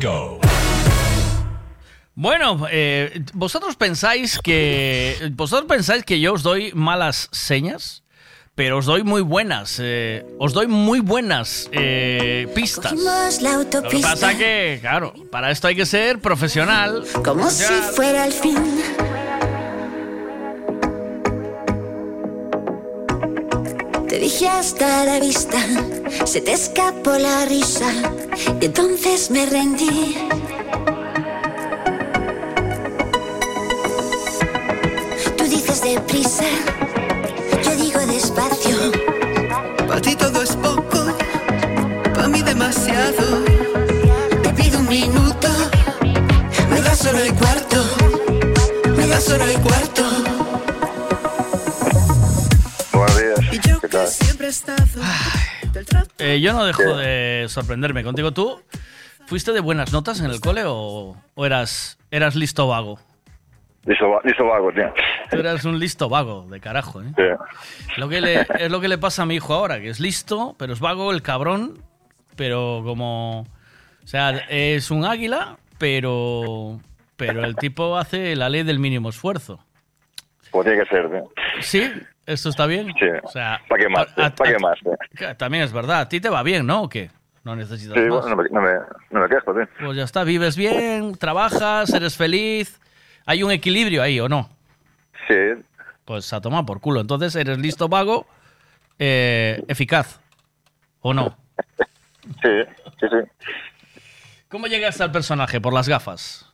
Go. Bueno, eh, vosotros pensáis que vosotros pensáis que yo os doy malas señas, pero os doy muy buenas, eh, os doy muy buenas eh, pistas. La Lo que pasa que, claro, para esto hay que ser profesional. como si fuera el fin. Te dije hasta la vista, se te escapó la risa y entonces me rendí. Tú dices deprisa, yo digo despacio. Para ti todo es poco, para mí demasiado. Te pido un minuto, Me das solo el cuarto, me das solo el cuarto. ¿Qué tal? Eh, yo no dejo de sorprenderme contigo. ¿Tú fuiste de buenas notas en el cole o, o eras, eras listo vago? Listo, va- listo vago, tío. Tú eras un listo vago, de carajo, ¿eh? Sí. Lo que le- es lo que le pasa a mi hijo ahora, que es listo, pero es vago el cabrón, pero como... O sea, es un águila, pero... Pero el tipo hace la ley del mínimo esfuerzo. Pues tiene que ser, tío. ¿Sí? ¿Esto está bien? Sí. O sea, ¿Para qué más? ¿Para qué más? también es verdad. ¿A ti te va bien, no? ¿O qué? No necesitas Sí, más. bueno, no me, no, me, no me quejo. Pues ya está, vives bien, trabajas, eres feliz. Hay un equilibrio ahí, ¿o no? Sí. Pues a tomar por culo. Entonces eres listo, vago, eh, eficaz. ¿O no? Sí, sí, sí. ¿Cómo llegaste al personaje? ¿Por las gafas?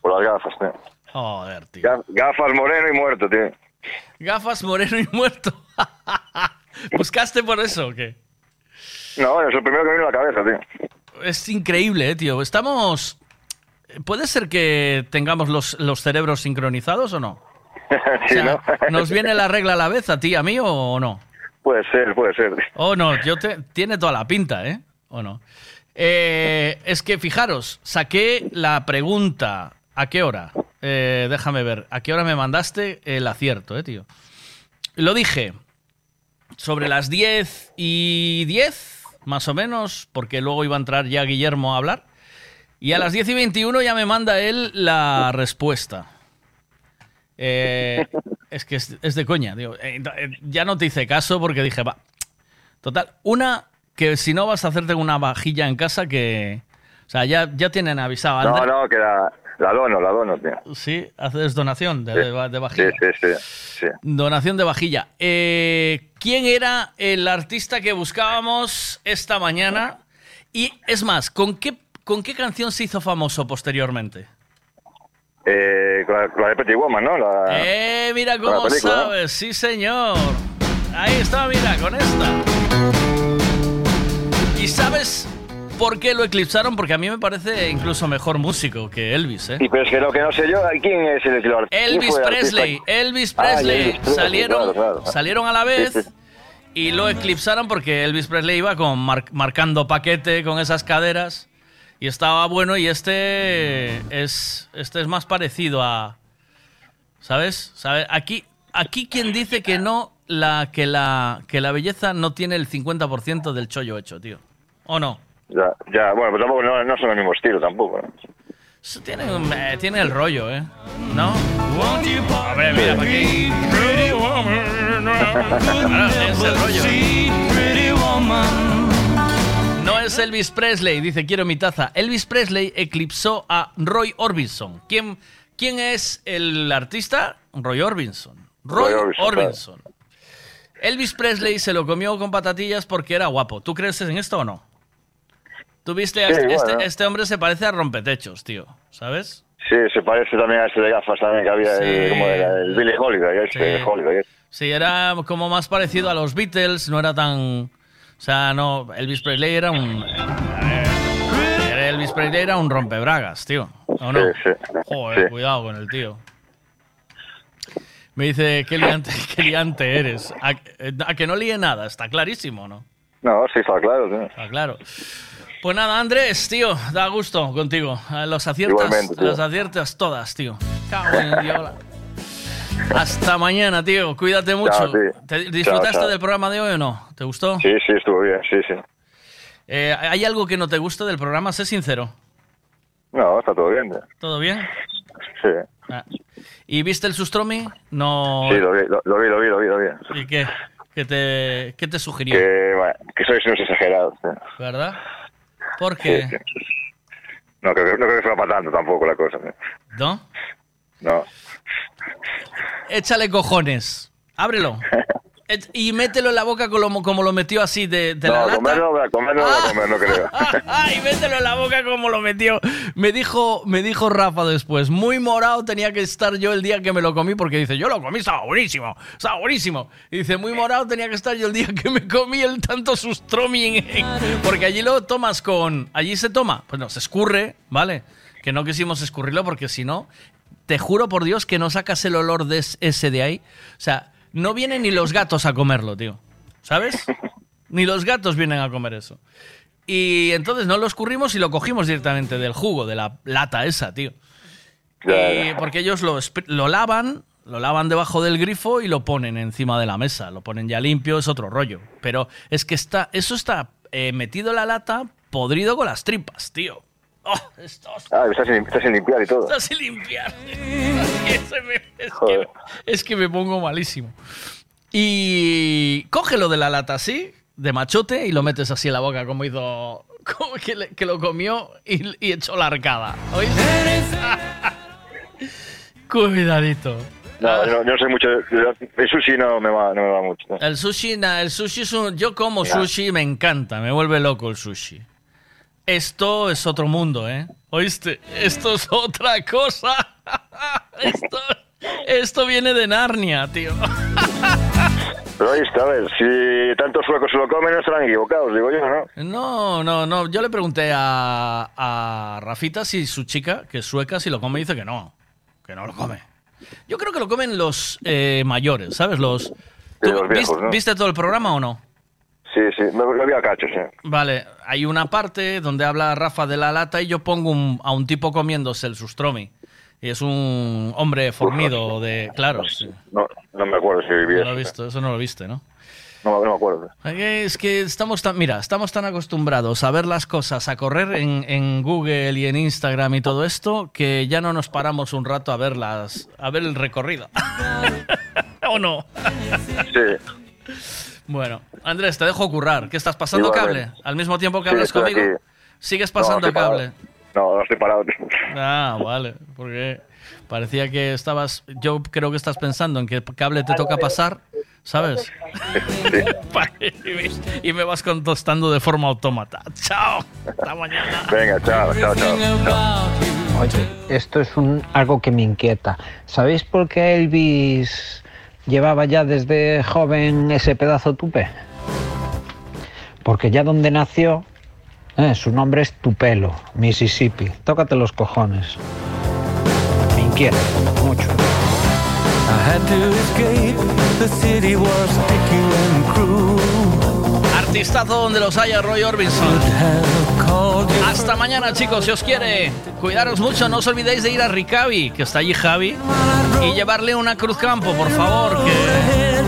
Por las gafas, tío. Joder, tío. Ga- Gafas moreno y muerto, tío. Gafas, moreno y muerto. ¿Buscaste por eso o qué? No, es lo primero que me vino a la cabeza, tío. Es increíble, eh, tío. Estamos... ¿Puede ser que tengamos los, los cerebros sincronizados o no? O sí, sea, ¿no? ¿Nos viene la regla a la vez a ti, a mí o no? Puede ser, puede ser. Oh, no, yo te, tiene toda la pinta, ¿eh? ¿O no? Eh, es que fijaros, saqué la pregunta. ¿A qué hora? Eh, déjame ver. ¿A qué hora me mandaste el acierto, eh, tío? Lo dije sobre las 10 y 10, más o menos, porque luego iba a entrar ya Guillermo a hablar. Y a las 10 y 21 ya me manda él la respuesta. Eh, es que es, es de coña, digo. Eh, eh, ya no te hice caso porque dije, va. Total, una que si no vas a hacerte una vajilla en casa que. O sea, ya, ya tienen avisado. No, no, que la, la dono, la dono, tío. Sí, haces donación de, Sí. de- de vajilla. Sí, sí, sí. sí. Donación de vajilla. Eh, ¿Quién era el artista que buscábamos esta mañana? Y es más, ¿con qué, ¿con qué canción se hizo famoso posteriormente? Eh, con la, con la de Pretty Woman, ¿no? La, Eh, mira cómo película, ¿no? sabes, sí señor. Ahí está, mira, con esta. ¿Y sabes por qué lo eclipsaron? Porque a mí me parece incluso mejor músico que Elvis, ¿eh? Y pero es que lo que no sé yo, ¿quién es el que lo Elvis Presley, Ah, Presley, Elvis Presley, salieron, claro, claro. salieron a la vez Sí, sí. y lo eclipsaron porque Elvis Presley iba con mar- marcando paquete con esas caderas y estaba bueno y este es este es más parecido a ¿sabes? ¿Sabe? Aquí aquí quien dice que no la que la que la belleza no tiene el 50% del chollo hecho, tío. ¿O no? Ya, ya, bueno, pero tampoco no, no son el mismo estilo tampoco. ¿no? Tiene, eh, tiene el rollo, ¿eh? ¿No? A ver, mira, para aquí. Ah, es el rollo. No es Elvis Presley, dice quiero mi taza. Elvis Presley eclipsó a Roy Orbison. ¿Quién, quién es el artista? Roy Orbison. Roy, Roy Orbison, Orbison. Elvis Presley se lo comió con patatillas porque era guapo. ¿Tú crees en esto o no? ¿Tú viste? a Sí, este, bueno. este hombre se parece a rompetechos, tío. ¿Sabes? Sí, se parece también a ese de gafas también que había, Sí. el, ¿cómo era? El Billy Holiday, este Sí. Holiday. Sí, era como más parecido a los Beatles, no era tan... O sea, no, Elvis Presley era un... eh, Elvis Presley era un rompebragas, tío. ¿O no? Sí, sí. Joder, cuidado con el tío. Me dice, qué liante, qué liante eres. A, a que no líe nada, está clarísimo, ¿no? No, sí, está claro. sí. Está claro. Pues nada, Andrés, tío, da gusto contigo. Eh, Los aciertas, los aciertas todas, tío. Hasta mañana, tío. Cuídate mucho. Chao. ¿Te- ¿Disfrutaste chao. del programa de hoy o no? ¿Te gustó? Sí, sí, estuvo bien, sí, sí. Eh, ¿Hay algo que no te guste del programa? Sé sincero. No, está todo bien. ¿Todo bien? Sí, Ah. ¿Y viste el Sustromi? No. sí, lo vi, lo, lo vi, lo vi, lo vi, lo vi. ¿Y qué? ¿Qué te, qué te sugirió? Que, bueno, que sois unos exagerados. ¿eh? ¿Verdad? ¿Por qué? sí. No, creo, que- no creo que fuera para tanto tampoco la cosa. ¿No? No. Échale cojones. Ábrelo. Et- Y mételo en la boca como, como lo metió así de, de la no, lata. comer no comer, no voy a comer, no creo. Ay, mételo en la boca como lo metió. Me dijo, me dijo Rafa después, muy morado tenía que estar yo el día que me lo comí, porque dice, yo lo comí, estaba buenísimo, estaba buenísimo. Y dice, muy morado tenía que estar yo el día que me comí el tanto sustromi, porque allí lo tomas con, allí se toma, pues no, se escurre, ¿vale? Que no quisimos escurrirlo porque si no, te juro por Dios que no sacas el olor de es- ese de ahí. O sea, no vienen ni los gatos a comerlo, tío. ¿Sabes? Ni los gatos vienen a comer eso. Y entonces no lo escurrimos y lo cogimos directamente del jugo, de la lata esa, tío. Y porque ellos lo, lavan, lo lavan debajo del grifo y lo ponen encima de la mesa. Lo ponen ya limpio, es otro rollo. Pero es que está, eso está eh, metido en la lata, podrido con las tripas, tío. Oh, esto Ah, estás sin, estás sin limpiar y todo. Está sin limpiar. Es que me- es, que, es que me pongo malísimo. Y cógelo de la lata así, de machote, y lo metes así en la boca, como hizo. Como que, le- que lo comió y, y echó la arcada. ¿Oíste? Cuidadito. No, no, yo no sé mucho. de- El sushi no me va, no me va mucho. ¿no? El sushi, na- el sushi es un. Yo como sushi, me encanta, me vuelve loco el sushi. Esto es otro mundo, ¿eh? ¿Oíste? Esto es otra cosa. Esto, esto viene de Narnia, tío. Pero ahí está, a ver, si tantos suecos se lo comen, no estarán equivocados, digo yo, ¿no? No, no, no. Yo le pregunté a, a Rafita si su chica, que es sueca, si lo come, dice que no. Que no lo come. Yo creo que lo comen los eh, mayores, ¿sabes? Los. ¿Tú los viejos, vis- ¿no? ¿Viste todo el programa o no? Sí, sí, me lo vi a cachos, sí. Vale, hay una parte donde habla Rafa de la lata y yo pongo un- a un tipo comiéndose el sustromi. Y es un hombre fornido de... Claro, sí. No, no me acuerdo si viví No eso. lo he visto, eso no lo viste, ¿no? No, no me acuerdo. Es que estamos tan, mira, estamos tan acostumbrados a ver las cosas, a correr en, en Google y en Instagram y todo esto, que ya no nos paramos un rato a ver las, a ver el recorrido. ¿O no? Sí. Bueno, Andrés, te dejo currar. ¿Qué estás pasando Igualmente. cable? Al mismo tiempo que Sí, hablas conmigo. aquí. ¿Sigues No, pasando parado. cable? No, no estoy parado. Ah, vale, porque parecía que estabas, yo creo que estás pensando en qué cable te toca pasar, ¿sabes? y, me, y me vas contestando de forma autómata. Chao, hasta mañana. Venga, chao, chao, chao. Oye, esto es un, algo que me inquieta. ¿Sabéis por qué Elvis llevaba ya desde joven ese pedazo tupe? Porque ya donde nació, eh, su nombre es Tupelo, Mississippi. Tócate los cojones. Me inquieta mucho. Artistazo donde los haya, Roy Orbison. Hasta mañana, chicos, si os quiere. Cuidaros mucho, no os olvidéis de ir a Ricavi, que está allí Javi, y llevarle una Cruz Campo, por favor, que...